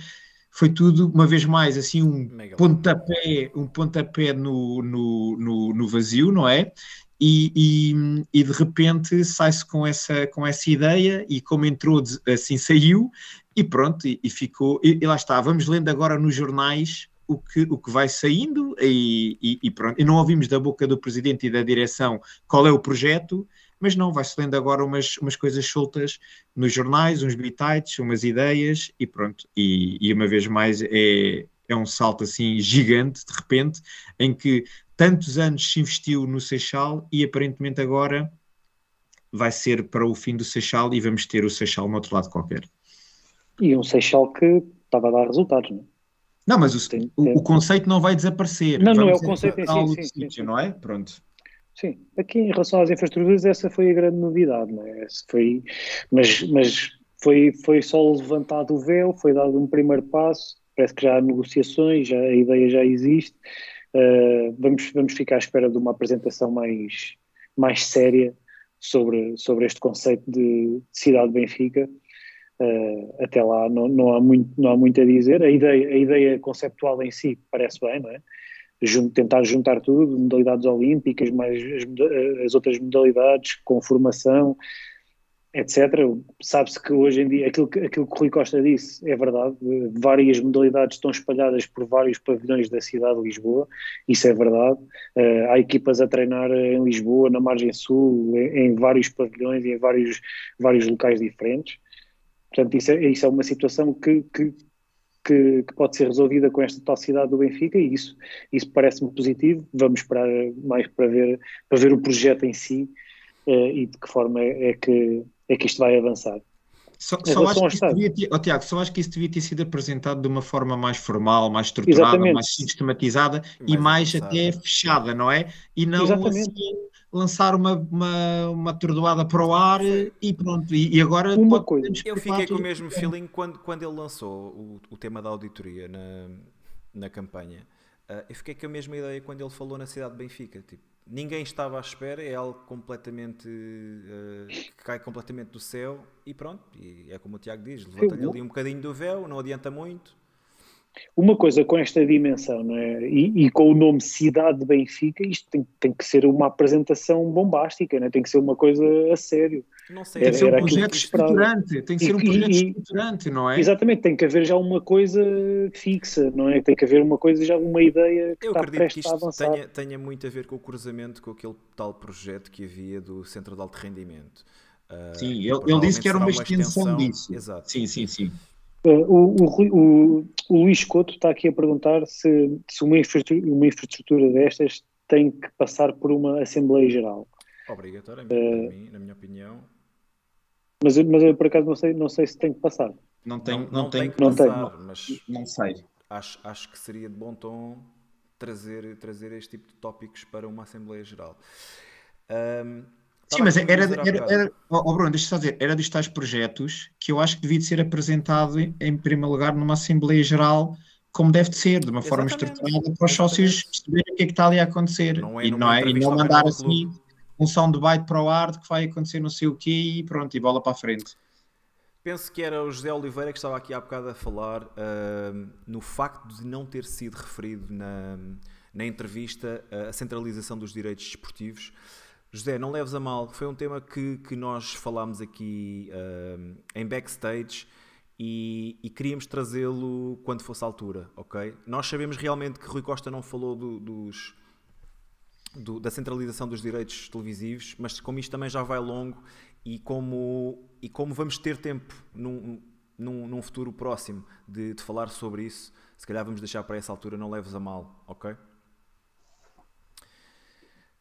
foi tudo, uma vez mais, assim, um Mega pontapé, um pontapé no, no, no, no vazio, não é? E, e, e, de repente sai-se com essa, com essa ideia e como entrou, assim saiu e pronto, e, e ficou, e, e, lá está, vamos lendo agora nos jornais o que, o que vai saindo e, e, pronto, e não ouvimos da boca do presidente e da direção qual é o projeto, mas não, vai-se lendo agora umas, umas coisas soltas nos jornais, uns bitites, umas ideias e pronto. E, e uma vez mais é, é um salto assim gigante, de repente, em que tantos anos se investiu no Seixal e aparentemente agora vai ser para o fim do Seixal e vamos ter o Seixal no outro lado qualquer. E um Seixal que estava a dar resultados, não é? Não, mas o, o, o, conceito não vai desaparecer. Não, não é o conceito em si, sim, sim, não é? Pronto. Sim, aqui em relação às infraestruturas essa foi a grande novidade, não é? foi, mas, mas foi, foi só levantado o véu, foi dado um primeiro passo, parece que já há negociações, já, a ideia já existe, uh, vamos, vamos ficar à espera de uma apresentação mais, mais séria sobre, sobre este conceito de, de cidade de Benfica. Uh, até lá não, não, há muito, não há muito a dizer, a ideia, a ideia conceptual em si parece bem, não é? Tentar juntar tudo, modalidades olímpicas, mais as, as outras modalidades, com formação, etc. Sabe-se que hoje em dia, aquilo que, aquilo que o Rui Costa disse é verdade, várias modalidades estão espalhadas por vários pavilhões da cidade de Lisboa, isso é verdade. Uh, há equipas a treinar em Lisboa, na margem sul, em, em vários pavilhões e em vários, vários locais diferentes. Portanto, isso é, isso é uma situação que, que que, que, pode ser resolvida com esta totalidade do Benfica e isso, isso parece-me positivo. Vamos esperar mais para ver, para ver o projeto em si uh, e de que forma é, é, que, é que isto vai avançar. Só, só acho que isso devia ter, oh, Tiago, só acho que isso devia ter sido apresentado de uma forma mais formal, mais estruturada, Exatamente. mais sistematizada mais e mais até fechada, não é? E não Exatamente. assim lançar uma, uma, uma atordoada para o ar e pronto. E, e agora uma coisa. Eu fiquei com o mesmo feeling quando, quando ele lançou o, o tema da auditoria na, na campanha. Uh, eu fiquei com a mesma ideia quando ele falou na cidade de Benfica. Tipo, ninguém estava à espera, é algo completamente uh, que cai completamente do céu e pronto. E é como o Tiago diz: levanta-lhe ali um bocadinho do véu, não adianta muito. Uma coisa com esta dimensão não é? e, e com o nome Cidade de Benfica, isto tem, tem que ser uma apresentação bombástica, não é? tem que ser uma coisa a sério. Não sei, tem que ser um projeto estruturante, tem que ser um projeto estruturante, não é? Exatamente, tem que haver já uma coisa fixa, não é? Tem que haver uma coisa, já uma ideia que Eu está acredito que isto tenha, tenha, muito a ver com o cruzamento com aquele tal projeto que havia do Centro de Alto Rendimento. Uh, sim, ele, ele disse que era uma extensão, uma extensão disso. Exato. Sim, sim, sim. Uh, o, o, o, Luís Couto está aqui a perguntar se, se uma, infraestrutura, uma, infraestrutura, destas tem que passar por uma Assembleia Geral. Obrigatoriamente, uh, na minha opinião. Mas, mas eu por acaso não sei, não sei se tem que passar. Não tem, não, não, tem, que não passar, tem. mas não sei. Acho, acho que seria de bom tom trazer, trazer este tipo de tópicos para uma Assembleia Geral. Um, Sim, mas era, era, era, oh Bruno, deixa eu só dizer, era dos tais projetos que eu acho que devia de ser apresentado em primeiro lugar numa Assembleia Geral como deve de ser, de uma Exatamente. forma estruturada para os sócios perceberem o que é que está ali a acontecer. Não é e, não é, e não mandar assim um soundbite para o ar de que vai acontecer não sei o quê e pronto, e bola para a frente. Penso que era o José Oliveira que estava aqui há bocado a falar uh, no facto de não ter sido referido na, na entrevista a centralização dos direitos desportivos José, não leves a mal, foi um tema que, que nós falámos aqui uh, em backstage e, e queríamos trazê-lo quando fosse a altura, ok? Nós sabemos realmente que Rui Costa não falou do, dos, do, da centralização dos direitos televisivos, mas como isto também já vai longo e como, e como vamos ter tempo num, num, num futuro próximo de, de falar sobre isso, se calhar vamos deixar para essa altura, não leves a mal, ok?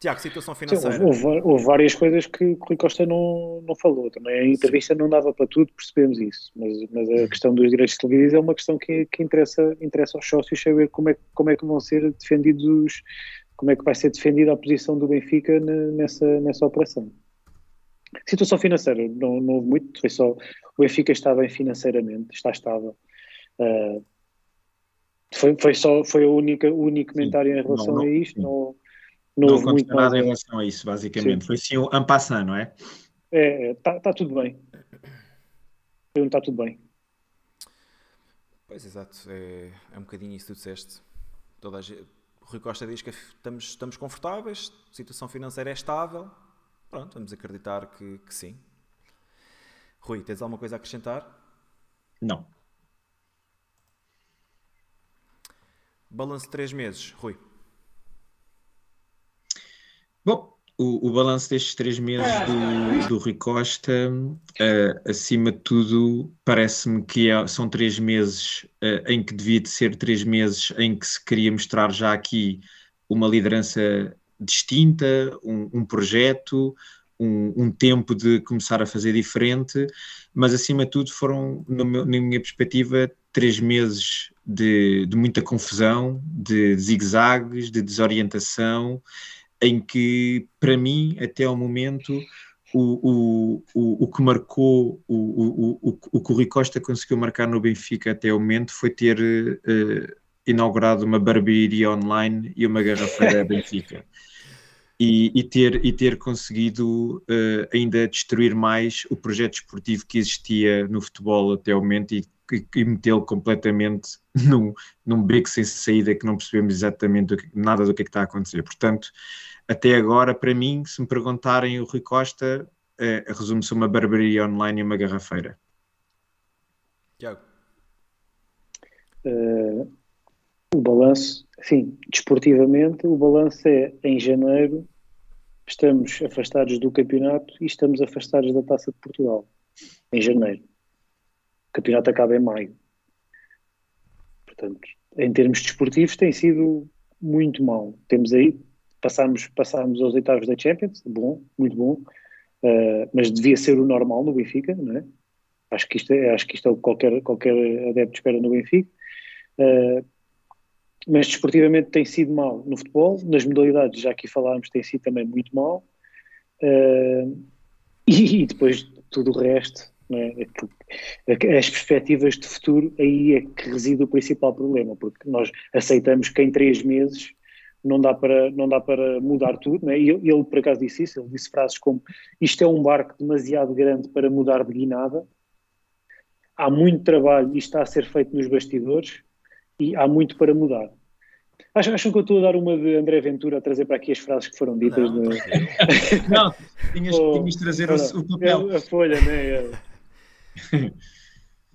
Tiago, situação financeira. Sim, houve, houve, várias coisas que o Rui Costa não, não falou. Também a entrevista Sim. não dava para tudo, percebemos isso. Mas, mas a questão dos direitos televisivos é uma questão que, que interessa, interessa aos sócios saber como é, como é que vão ser defendidos, como é que vai ser defendida a posição do Benfica nessa, nessa operação. Situação financeira, não, não houve muito, foi só o Benfica está bem financeiramente, está estável. Uh, foi, foi só foi a única, o único comentário em relação não, não, a isto. Não, não, não houve muito nada em relação a isso, basicamente. Sim. Foi sim o ampassant, não é? É, está é, tá tudo bem. Está tudo bem. Pois, exato. É, é um bocadinho isso que tu disseste. Toda a gente, Rui Costa diz que estamos, estamos confortáveis, a situação financeira é estável. Pronto, vamos acreditar que, que sim. Rui, tens alguma coisa a acrescentar? Não. Balanço de três meses, Rui. Bom, o, o balanço destes três meses do, do Rui Costa, uh, acima de tudo, parece-me que é, são três meses uh, em que devia de ser três meses em que se queria mostrar já aqui uma liderança distinta, um, um projeto, um, um, tempo de começar a fazer diferente, mas acima de tudo foram, meu, na minha perspectiva, três meses de, de muita confusão, de zigue-zagues, de desorientação, em que, para mim, até ao momento, o, o, o, o que marcou, o, o, o, o que o Rui Costa conseguiu marcar no Benfica até ao momento foi ter uh, inaugurado uma barbearia online e uma garrafeira Benfica. (laughs) E, e, ter, e ter conseguido uh, ainda destruir mais o projeto esportivo que existia no futebol até ao momento e, e, e metê-lo completamente (laughs) num, num beco sem saída que não percebemos exatamente do que, nada do que, é que está a acontecer. Portanto, até agora, para mim, se me perguntarem o Rui Costa, uh, resume-se uma barbearia online e uma garrafeira. Tiago. Uh, o balanço, sim, desportivamente, o balanço é em janeiro estamos afastados do campeonato e estamos afastados da Taça de Portugal, em janeiro. Campeonato acaba em maio. Portanto, em termos desportivos, tem sido muito mal. Temos aí, passamos, passamos aos oitavos da Champions, bom, muito bom, uh, mas devia ser o normal no Benfica, não é? Acho que isto é, acho que isto é o que qualquer, qualquer adepto espera no Benfica. Uh, mas desportivamente tem sido mal no futebol, nas modalidades, já aqui falámos, tem sido também muito mal. Uh, (laughs) e, e, depois tudo o resto, é? as perspectivas de futuro, aí é que reside o principal problema, porque nós aceitamos que em três meses não dá para, não dá para mudar tudo. É? E ele, ele, por acaso, disse isso, ele disse frases como isto é um barco demasiado grande para mudar de guinada, há muito trabalho e está a ser feito nos bastidores, e há muito para mudar. Acham, acham que eu estou a dar uma de André Ventura a trazer para aqui as frases que foram ditas? Não, de... não (laughs) tinhas, tinhas de trazer o, o, papel. A, folha, né? (laughs)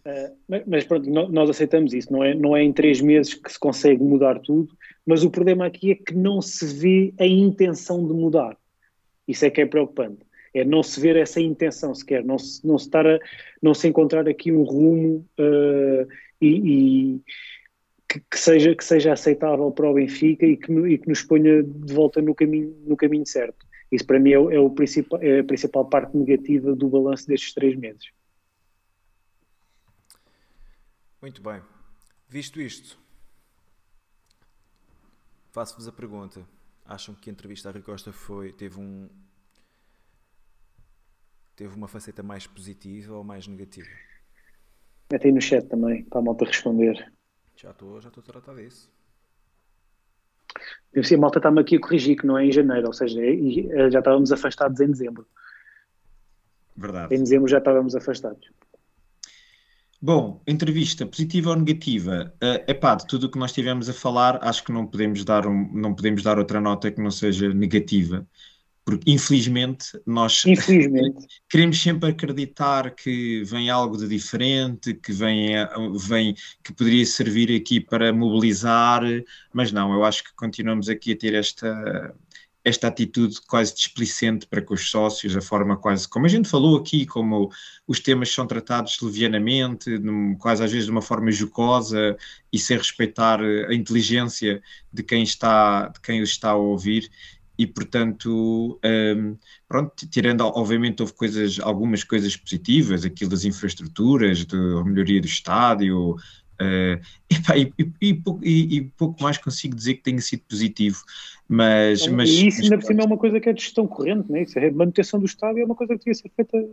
Uh, mas pronto, nós aceitamos isso, não é, não é em três meses que se consegue mudar tudo, mas o problema aqui é que não se vê a intenção de mudar. Isso é que é preocupante. É não se ver essa intenção sequer, não se, não se, estar a, não se encontrar aqui um rumo uh, e, e que, que, seja, que seja aceitável para o Benfica e que, e que nos ponha de volta no caminho, no caminho certo. Isso para mim é, é, o principal, é a principal parte negativa do balanço destes três meses. Muito bem. Visto isto, faço-vos a pergunta. Acham que a entrevista a Rui Costa foi, teve um teve uma faceta mais positiva ou mais negativa? Mete aí no chat também, para a malta responder. Já estou já estou a tratar disso. a malta está-me aqui a corrigir que não é em janeiro, ou seja, é, é, já estávamos afastados em dezembro. Verdade. Em dezembro já estávamos afastados. Bom, entrevista positiva ou negativa? Uh, epá, de tudo o que nós tivemos a falar, acho que não podemos dar, um, não podemos dar outra nota que não seja negativa. porque infelizmente nós Infelizmente. (laughs) queremos sempre acreditar que vem algo de diferente, que vem, vem que poderia servir aqui para mobilizar, mas não, eu acho que continuamos aqui a ter esta esta atitude quase displicente para com os sócios, a forma quase, como a gente falou aqui, como os temas são tratados levianamente, quase às vezes de uma forma jocosa e sem respeitar a inteligência de quem está, de quem os está a ouvir. E portanto, um, pronto, tirando, obviamente houve coisas, algumas coisas positivas, aquilo das infraestruturas, da melhoria do estádio, (laughs) uh, e, e, e, e, pouco mais consigo dizer que tenha sido positivo, mas... mas e isso ainda mas, por cima é uma coisa que é de gestão corrente, não é? Isso é a manutenção do estádio é uma coisa que devia ser feita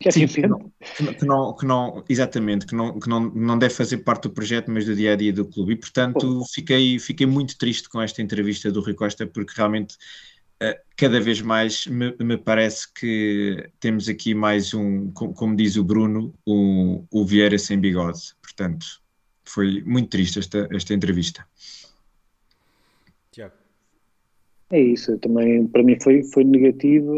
que é Sim, que não, que não, que não, exatamente, que, não, que não, não deve fazer parte do projeto, mas do dia a dia do clube. E portanto fiquei, fiquei muito triste com esta entrevista do Rui Costa, porque realmente uh, cada vez mais me, me, parece que temos aqui mais um, como, como diz o Bruno, o, o Vieira sem bigode. Portanto, foi muito triste esta, esta entrevista. Tiago. É isso, também para mim foi, foi negativa.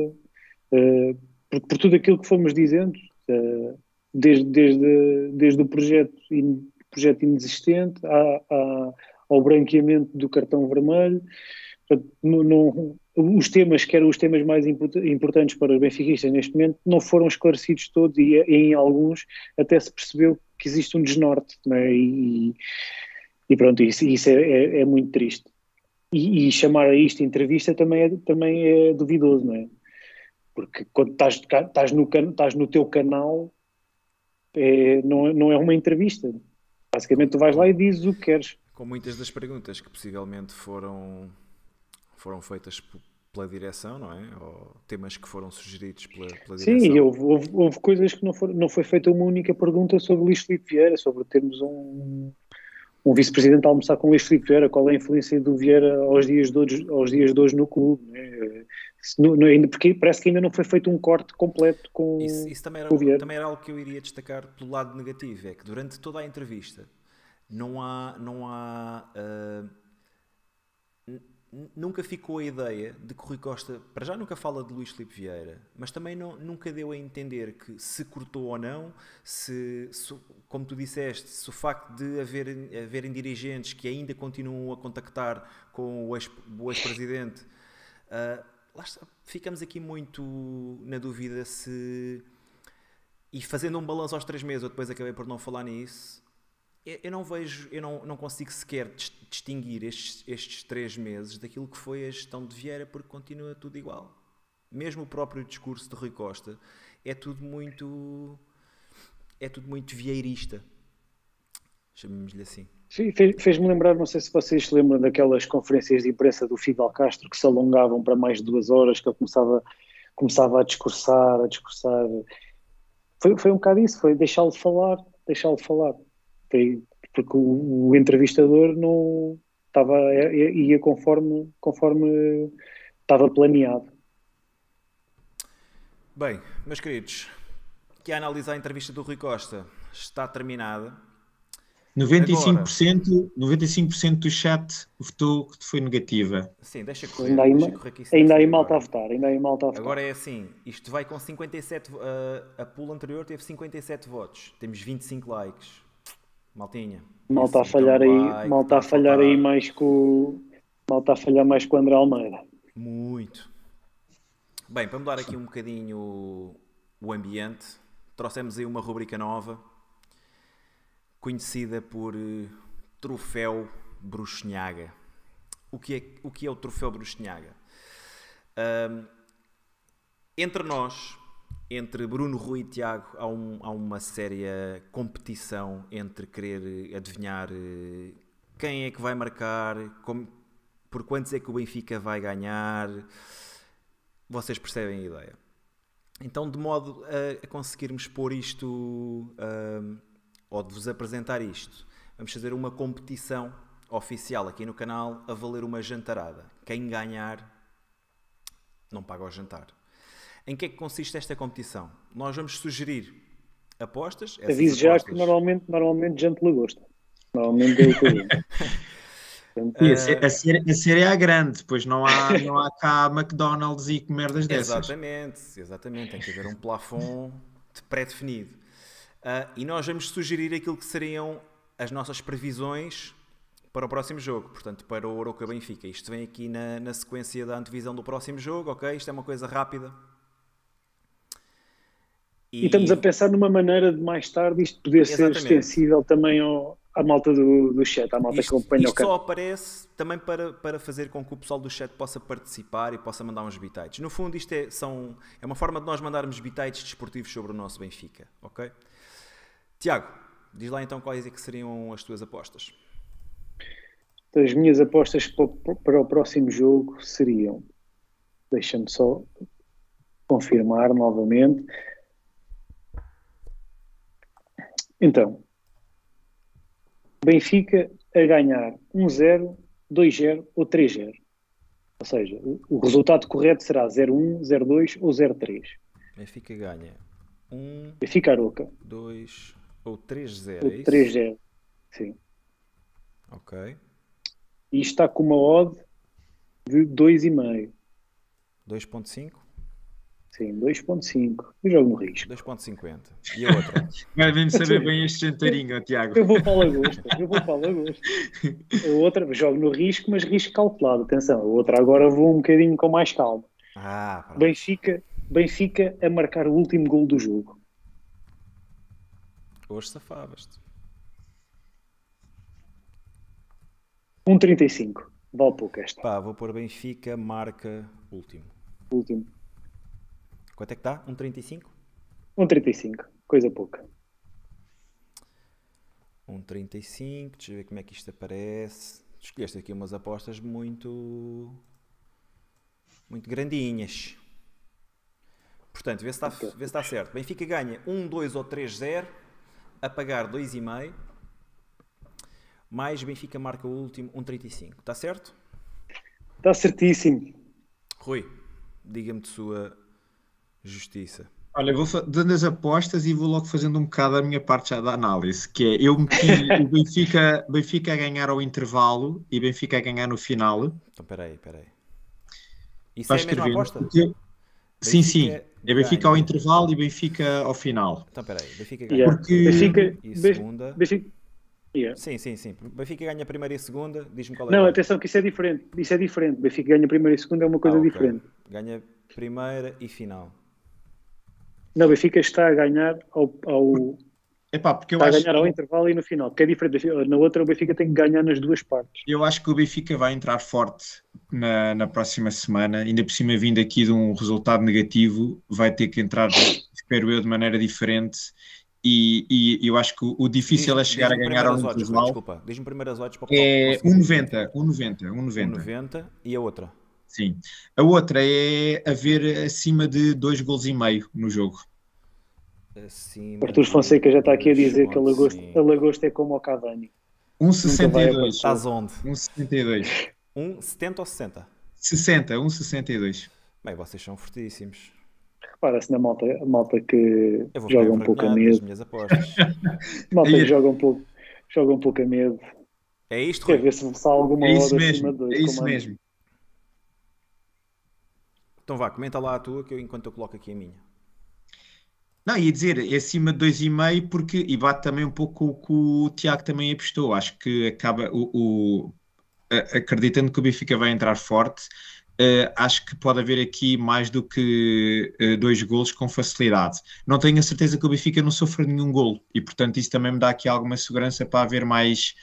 Uh, por, por, tudo aquilo que fomos dizendo, uh, desde, desde, desde o projeto, in, projeto inexistente à, à, ao branqueamento do cartão vermelho, não, não, os temas, que eram os temas mais importantes para os benfiquistas neste momento, não foram esclarecidos todos e em alguns até se percebeu que existe um desnorte, é? e, e, pronto, isso, isso é, é, é muito triste. E, e, chamar a isto entrevista também é, também é duvidoso, não é? Porque quando estás, estás, no, estás no teu canal, é, não, não é uma entrevista. Basicamente, tu vais lá e dizes o que queres. Com muitas das perguntas que possivelmente foram, foram feitas pela direção, não é? Ou temas que foram sugeridos pela, pela direção. Sim, houve, houve, houve, coisas que não, for, não foi feita uma única pergunta sobre Luís Filipe Vieira, sobre termos um, um vice-presidente a almoçar com Luís Filipe Vieira, qual é a influência do Vieira aos dias de hoje, aos dias de hoje no clube. Né? No, no, porque parece que ainda não foi feito um corte completo com, isso, isso também, era, o Vieira. também era algo que eu iria destacar pelo lado negativo, é que durante toda a entrevista não há, não há uh, nunca ficou a ideia de que Rui Costa, para já nunca fala de Luís Filipe Vieira, mas também não, nunca deu a entender que se cortou ou não, se, se como tu disseste, se o facto de haver, haverem dirigentes que ainda continuam a contactar com o ex-presidente, ex uh, ficamos aqui muito na dúvida se. E fazendo um balanço aos três meses, eu depois acabei por não falar nisso, eu não vejo, eu não, não consigo sequer distinguir estes, estes três meses daquilo que foi a gestão de Vieira, porque continua tudo igual. Mesmo o próprio discurso de Rui Costa é tudo muito. é tudo muito vieirista. Chamemos-lhe assim. Fez-me lembrar, não sei se vocês se lembram daquelas conferências de imprensa do Fidel Castro que se alongavam para mais de duas horas, que ele começava, começava a discursar, a discursar. Foi, foi um bocado isso, foi deixá-lo falar, deixá-lo falar porque o, o entrevistador não estava ia conforme conforme estava planeado. Bem, meus queridos, que a analisar a entrevista do Rui Costa está terminada. 95%, Agora, 95 do chat votou que foi negativa. Sim, deixa correr. Ainda, deixa correr que ainda aí mal está a votar. Ainda aí mal está a votar. Agora é assim, isto vai com 57, uh, a pool anterior teve 57 votos, temos 25 likes. Maltinha. Mal está a falhar aí, mal está a falhar aí mais com mal está a falhar mais com o André Almeida. Muito. Bem, para mudar aqui um bocadinho o ambiente, trouxemos aí uma rubrica nova conhecida por uh, Troféu Bruxinhaga. O que é o, que é o Troféu Bruxinhaga? Um, entre nós, entre Bruno Rui e Tiago há, um, há uma séria competição entre querer adivinhar eh, quem é que vai marcar, como, por quantos é que o Benfica vai ganhar. Vocês percebem a ideia. Então, de modo a, a conseguirmos pôr isto, uh, ou de vos apresentar isto, vamos fazer uma competição oficial aqui no canal a valer uma jantarada. Quem ganhar não paga o jantar. Em que é que consiste esta competição? Nós vamos sugerir apostas. Aviso já que normalmente, normalmente gente lhe gosta. Normalmente é o que (laughs) Portanto, E a, a série, a série é grande, depois não há, não há cá McDonald's e merdas dessas. Exatamente, exatamente. Tem que haver um plafond de pré-definido. Ah, e nós vamos sugerir aquilo que seriam as nossas previsões para o próximo jogo, portanto, para o Oroca Benfica. Isto vem aqui na, na sequência da antevisão do próximo jogo, ok? Isto é uma coisa rápida. E estamos a pensar numa maneira de mais tarde isto poder ser Exatamente. extensível também ao, à malta do, do chat, à malta Isto, que acompanha o isto só canal. aparece também para, para fazer com que o pessoal do chat possa participar e possa mandar uns bitites. No fundo, isto é, são, é uma forma de nós mandarmos bitites desportivos sobre o nosso Benfica, ok? Tiago, diz lá então quais é que seriam as tuas apostas. As minhas apostas o- para o próximo jogo seriam, deixa-me só confirmar novamente. Então, Benfica a ganhar 1-0, 2-0 ou 3-0. Ou seja, o, resultado correto será 0-1, 0-2 ou 0-3. Benfica ganha 1, Benfica Aroca, 2 ou 3-0, ou é isso? 3-0. Sim. Ok. E está com uma odd de 2,5. 2.5, Sim, 2.5. Eu jogo no risco. 2.50. E a outra? (laughs) Vai mesmo saber bem este jantarinho, Tiago. Eu vou para a lagosta. Eu vou para a lagosta. (laughs) A outra, jogo no risco, mas risco calculado. Atenção, a outra agora vou um bocadinho com mais calma. Ah, pronto. Benfica, Benfica a marcar o último gol do jogo. Hoje safavas-te. 1.35. Vale pouco esta. Pá, vou pôr Benfica, marca, último. Último. Quanto é que está? 1.35? 1.35. Coisa pouca. 1.35, deixa eu ver como é que isto aparece. Escolheste aqui umas apostas muito. muito grandinhas. Portanto, vê se está, vê se está certo. Benfica ganha 1, 2 ou 3-0, a pagar 2,5. Mais Benfica marca o último 1,35. Está certo? Está certíssimo. Rui, diga-me de sua justiça. Olha, vou dando as apostas e vou logo fazendo um bocado a minha parte já da análise, que é, eu meti o (laughs) Benfica, Benfica a ganhar ao intervalo e Benfica a ganhar no final. Então, peraí, peraí. Isso Vais é a mesma escrever. aposta? Porque- Sim, sim. É Benfica ao ganha. intervalo e Benfica ao final. Então, peraí. Benfica ganha. Yeah. Porque- Benfica, E segunda? Benfica- Yeah. Sim, sim, sim. Benfica ganha a primeira e a segunda. Diz-me qual é Não, a atenção que isso é diferente. Isso é diferente. Benfica ganha primeiro e segundo é uma coisa Ah, ok. diferente. Ganha primeira e final. Não, Benfica está a ganhar ao, ao- Epá, porque eu está a acho, ganhar ao intervalo e no final, porque é diferente. Na outra o Benfica tem que ganhar nas duas partes. eu acho que o Benfica vai entrar forte na, na próxima semana, ainda por cima vindo aqui de um resultado negativo, vai ter que entrar, espero eu, de maneira diferente. E, e eu acho que o, o difícil é Diz- chegar a ganhar ao intervalo. Desculpa, diz-me primeiro as odds para o É para o- 1,90, 1,90, 1,90. 1,90 e a outra. Sim. A outra é haver acima de dois gols e meio no jogo. Acima Artur Fonseca já está aqui a dizer que a lagosta, a lagosta é como o Cavani. 1,62. Estás onde? 1,62. 1,70 ou 60? 60, 1,62. Bem, vocês são fortíssimos. Repara-se na malta, malta que joga um pouco a medo. minhas apostas. (laughs) Malta que joga um pouco, joga um pouco a medo. É isto, Quer ver se há alguma É isso hora acima mesmo, de dois. é isso mesmo. Então vá, comenta lá a tua que eu, enquanto eu coloco aqui a minha. Não, ia dizer, é acima de 2,5 porque, e bate também um pouco com o que o Tiago também apostou. Acho que acaba o, o- acreditando que o Benfica vai entrar forte, eh, acho que pode haver aqui mais do que eh, dois golos com facilidade. Não tenho a certeza que o Benfica não sofra nenhum golo e, portanto, isso também me dá aqui alguma segurança para haver mais,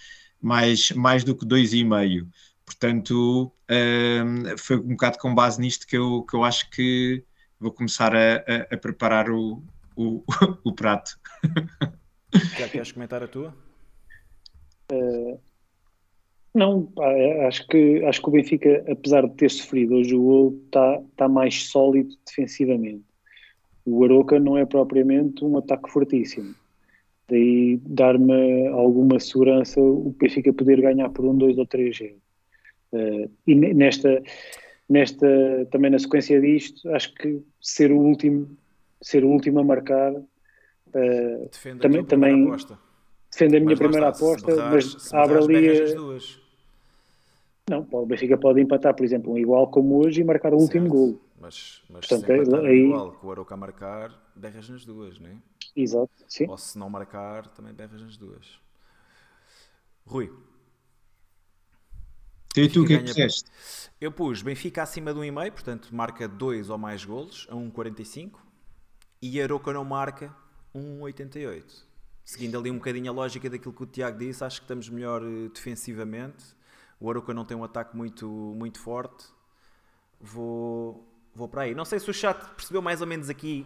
mais, mais do que 2,5. Portanto, ehm, foi um bocado com base nisto que eu, que eu acho que vou começar a, a- a preparar o, o, (laughs) o prato. Já queres comentar a tua? Não, pá, é, acho que, acho que o Benfica, apesar de ter sofrido hoje o gol, está tá mais sólido defensivamente. O Aroca não é propriamente um ataque fortíssimo. Daí dar-me alguma segurança o Benfica poder ganhar por um, dois ou três zero. Eh, e ne- nesta, nesta, também na sequência disto, acho que ser o último, ser o último a marcar eh, Defende Também- a também- aposta. defende a minha primeira está, aposta, berrares- mas abre ali as duas. Não, o Benfica pode empatar, por exemplo, um igual como hoje e marcar o último gol. Mas, mas Portanto, se empatar aí- igual com o Aroca a marcar, berras nas duas, não é? Exato, sim. Ou se não marcar, também berras nas duas. Rui, E tu o que é que puseste? eu pus Benfica acima de 1,5, portanto marca 2 ou mais golos, a 1,45. E Aroca não marca 1,88. Seguindo ali um bocadinho a lógica daquilo que o Tiago disse, acho que estamos melhor eh, defensivamente. O Aroca não tem um ataque muito, muito forte. Vou, vou para aí. Não sei se o chat percebeu mais ou menos aqui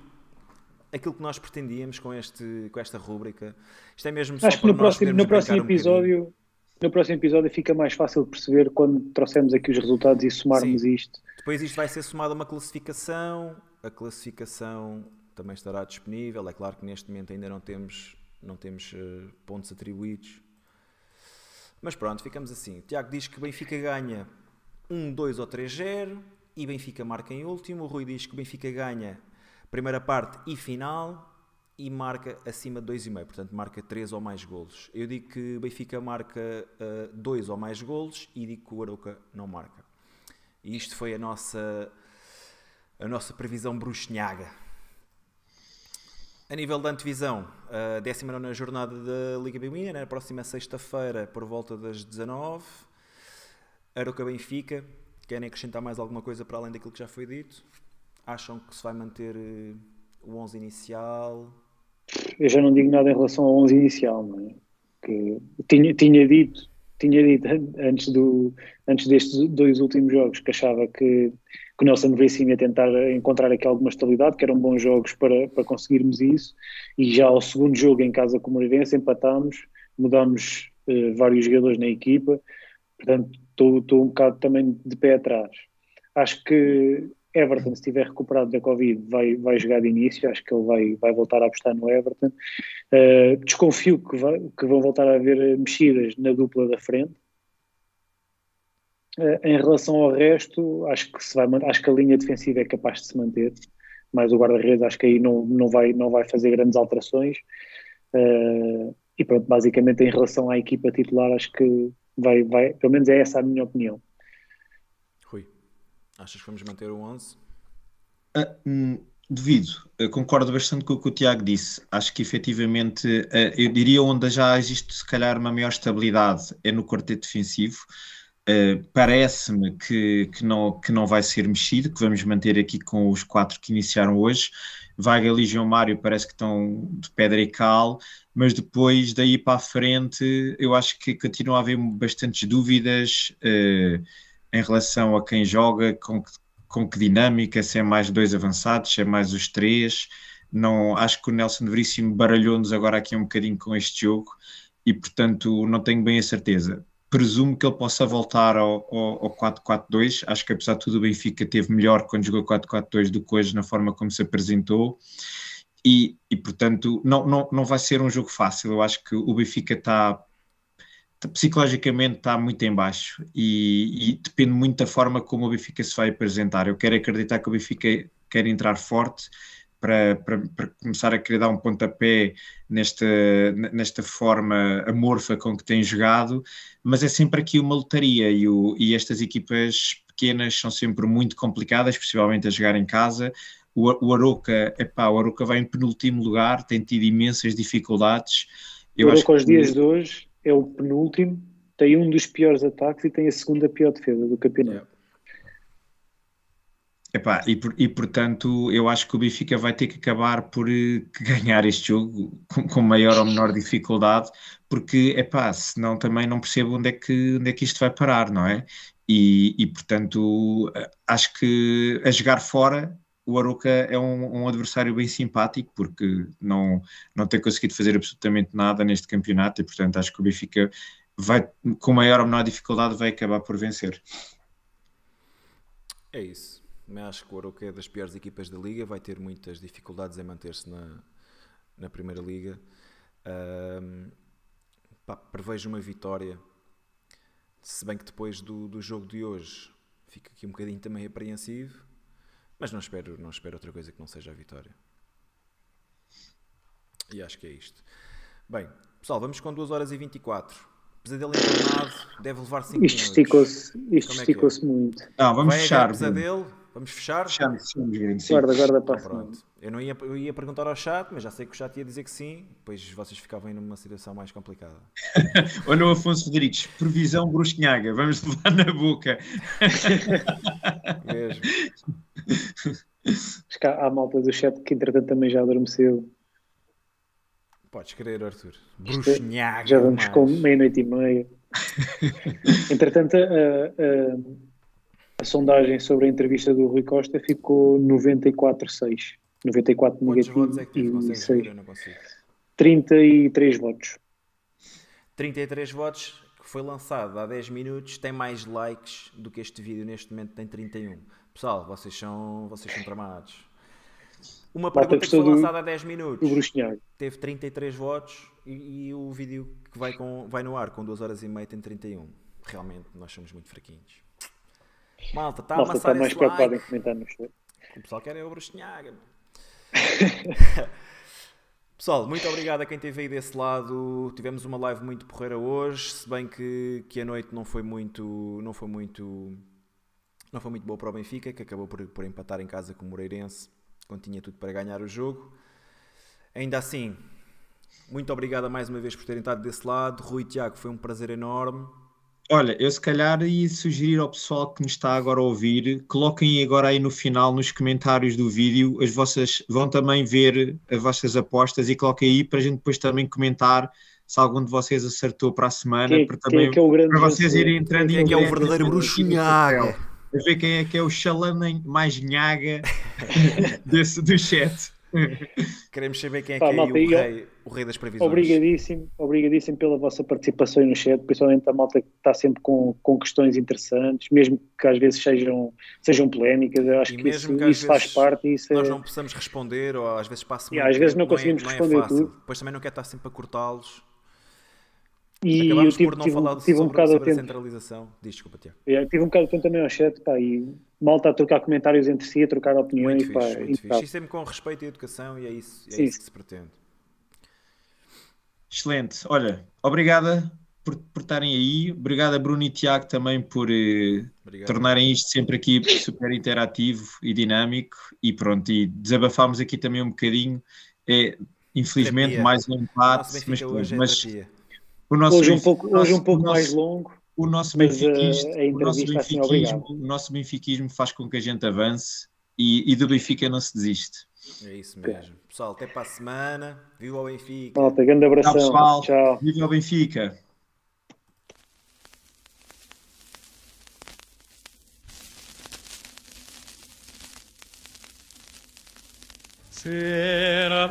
aquilo que nós pretendíamos com, este, com esta rúbrica. Isto é mesmo só Acho que no nós próximo, no próximo bocadinho. No próximo episódio fica mais fácil de perceber quando trouxermos aqui os resultados e somarmos Sim. isto. Depois isto vai ser somado a uma classificação. A classificação também estará disponível. É claro que neste momento ainda não temos, não temos eh, pontos atribuídos. Mas pronto, ficamos assim. O Tiago diz que Benfica ganha 1, 2 ou 3-0 e Benfica marca em último. O Rui diz que Benfica ganha primeira parte e final e marca acima de 2,5, portanto marca 3 ou mais golos. Eu digo que Benfica marca 2 ou mais golos e digo que o Arouca não marca. E isto foi a nossa, a nossa previsão bruxinhaga. A nível da antevisão, a 19 jornada da Liga Feminina, na próxima sexta-feira, por volta das 19 Aroca Benfica. Querem acrescentar mais alguma coisa para além daquilo que já foi dito? Acham que se vai manter eh, o 11 inicial? Eu já não digo nada em relação ao 11 inicial, não é? Que tinha, tinha dito, tinha dito an- antes, do, antes destes dois últimos jogos que achava que, que o Nelson Veríssimo ia tentar encontrar aqui alguma estabilidade, que eram bons jogos para, para conseguirmos isso, e já ao segundo jogo em casa com o Moreirense empatámos, mudámos eh, vários jogadores na equipa, portanto estou um bocado também de pé atrás. Acho que Everton, se estiver recuperado da Covid, vai, vai jogar de início. Acho que ele vai, vai voltar a apostar no Everton. Uh, desconfio que, vai, que vão voltar a haver mexidas na dupla da frente. Uh, em relação ao resto, acho que, se vai, acho que a linha defensiva é capaz de se manter. Mas o guarda-redes, acho que aí não, não, vai, não vai fazer grandes alterações. Uh, e pronto, basicamente, em relação à equipa titular, acho que vai, vai, pelo menos é essa a minha opinião. Achas que vamos manter o 11? Uh, hum, devido, eu concordo bastante com o que o Tiago disse. Acho que efetivamente, uh, eu diria onde já existe se calhar uma maior estabilidade é no quarteto defensivo. Uh, Parece-me que, que, não, que não vai ser mexido, que vamos manter aqui com os quatro que iniciaram hoje. Vaga João Mário parece que estão de pedra e cal, mas depois daí para a frente eu acho que continua a haver bastantes dúvidas uh, em relação a quem joga, com que, com que dinâmica, se é mais dois avançados, se é mais os três. Não, acho que o Nelson Veríssimo baralhou-nos agora aqui um bocadinho com este jogo e, portanto, não tenho bem a certeza. Presumo que ele possa voltar ao, ao, ao 4-4-2. Acho que, apesar de tudo, o Benfica teve melhor quando jogou 4-4-2 do que hoje, na forma como se apresentou. E, e portanto, não, não, não vai ser um jogo fácil. Eu acho que o Benfica está psicologicamente está muito em baixo e, e, depende muito da forma como o Benfica se vai apresentar. Eu quero acreditar que o Benfica quer entrar forte para, para, para começar a querer dar um pontapé nesta, nesta forma amorfa com que tem jogado, mas é sempre aqui uma lotaria e, o, e estas equipas pequenas são sempre muito complicadas, principalmente a jogar em casa. O, o Aroca, epá, o Aroca vai em penúltimo lugar, tem tido imensas dificuldades. Eu Aroca aos que... dias de hoje é o penúltimo, tem um dos piores ataques e tem a segunda pior defesa do campeonato. Yeah. Epá, e, e portanto eu acho que o Benfica vai ter que acabar por uh, ganhar este jogo com, com, maior ou menor dificuldade, porque epá, senão também não percebo onde é que, onde é que isto vai parar, não é? E, e portanto acho que a jogar fora o Aruca é um, um, adversário bem simpático porque não, não tem conseguido fazer absolutamente nada neste campeonato e portanto acho que o Benfica vai, com maior ou menor dificuldade vai acabar por vencer. É isso. Mas acho que o Aroca é das piores equipas da Liga, vai ter muitas dificuldades em manter-se na, na Primeira Liga. Um, pá, prevejo uma vitória, se bem que depois do, do jogo de hoje fico aqui um bocadinho também apreensivo, mas não espero, não espero outra coisa que não seja a vitória. E acho que é isto. Bem, pessoal, vamos com 2 horas e 24. Pesadelo internado, deve levar 5 Isto minutos. esticou-se isto é que é? esticou-se muito. Não, vamos Vai fechar. Pesadelo? Vamos fechar? Fechamos, fechamos. Guarda, guarda Então para pronto. Eu, não ia, eu ia perguntar ao chat, mas já sei que o chat ia dizer que sim, depois vocês ficavam aí numa situação mais complicada. (laughs) Olha o Afonso Rodrigues, previsão brusquinhaga, vamos levar na boca. Mesmo. Acho que há, há malta do chat que entretanto também já adormeceu. Podes querer, Arthur. É- Bruxinhaga. Já vamos com meia-noite e meia. (laughs) Entretanto, a, a- a sondagem sobre a entrevista do Rui Costa ficou 94-6. 94 Quantos negativo votos é que teve? e Consegues 6. ver? Eu não consigo. 33 votos. 33 votos, que foi lançado há 10 minutos, tem mais likes do que este vídeo neste momento tem 31. Pessoal, vocês são, vocês são tramados. Uma Malta pergunta que foi do- lançada há 10 minutos teve 33 votos e, e o vídeo que vai, com, vai no ar com 2 horas e meia tem 31. Realmente, nós somos muito fraquinhos. Malta, está a está amassar mais esse like. em comentar no. O pessoal quer é o Bruxinhaga. (laughs) Pessoal, muito obrigado a quem esteve aí desse lado. Tivemos uma live muito porreira hoje, se bem que, que a noite não foi muito, não foi muito, não foi muito boa para o Benfica, que acabou por, por empatar em casa com o Moreirense, quando tinha tudo para ganhar o jogo. Ainda assim, muito obrigado mais uma vez por terem estado desse lado. Rui e Tiago, foi um prazer enorme. Olha, eu se calhar ia sugerir ao pessoal que nos está agora a ouvir, coloquem agora aí no final, nos comentários do vídeo, as vossas, vão também ver as vossas apostas e coloquem aí para a gente depois também comentar se algum de vocês acertou para a semana, Quem, para, quem também, é que é o grande para vocês irem entrando Quem em é que é o verdadeiro nesse- Bruxinhaga? a ver quem é que é o xalana mais nhaga (laughs) (laughs) desse, do chat. Queremos saber quem é que Pá, é aí malta, o, eu- rei, o rei das previsões. Obrigadíssimo, obrigadíssimo pela vossa participação no chat, principalmente a malta que está sempre com, com questões interessantes, mesmo que às vezes sejam, sejam polémicas, eu acho E que isso, que isso faz parte e isso nós é, não possamos responder, ou às vezes passa E muito às vezes tempo, não conseguimos é, não é responder fácil. tudo. Depois também não quer estar sempre a cortá-los. e eu Acabamos tive, por não tive, falar tive um sobre, bocado sobre a centralização. Diz, desculpa, Tiago. é, tive um bocado atento também ao chat, pá, e malta a trocar comentários entre si, a trocar opiniões, Muito pá, fixe, muito impecável. fixe. E sempre com respeito e educação, e é isso, é Sim. isso que se pretende. Excelente. Olha, obrigada por, por estarem aí. Obrigado a Bruno e Tiago também por eh, tornarem isto sempre aqui super interativo e dinâmico. E pronto, e desabafámos aqui também um bocadinho. É, infelizmente, Terapia. mais um empate, mas, hoje é mas o nosso Hoje um pouco, nosso- hoje um pouco nosso- mais longo, o nosso eh, benfiquismo, o nosso assim, benfiquismo, obrigado. o nosso benfiquismo faz com que a gente avance e, e do Benfica não se desiste. É isso mesmo. Pessoal, até para a semana. Viva o Benfica. malta, grande Tchau, abração, pessoal. tchau. Viva o Benfica! Sera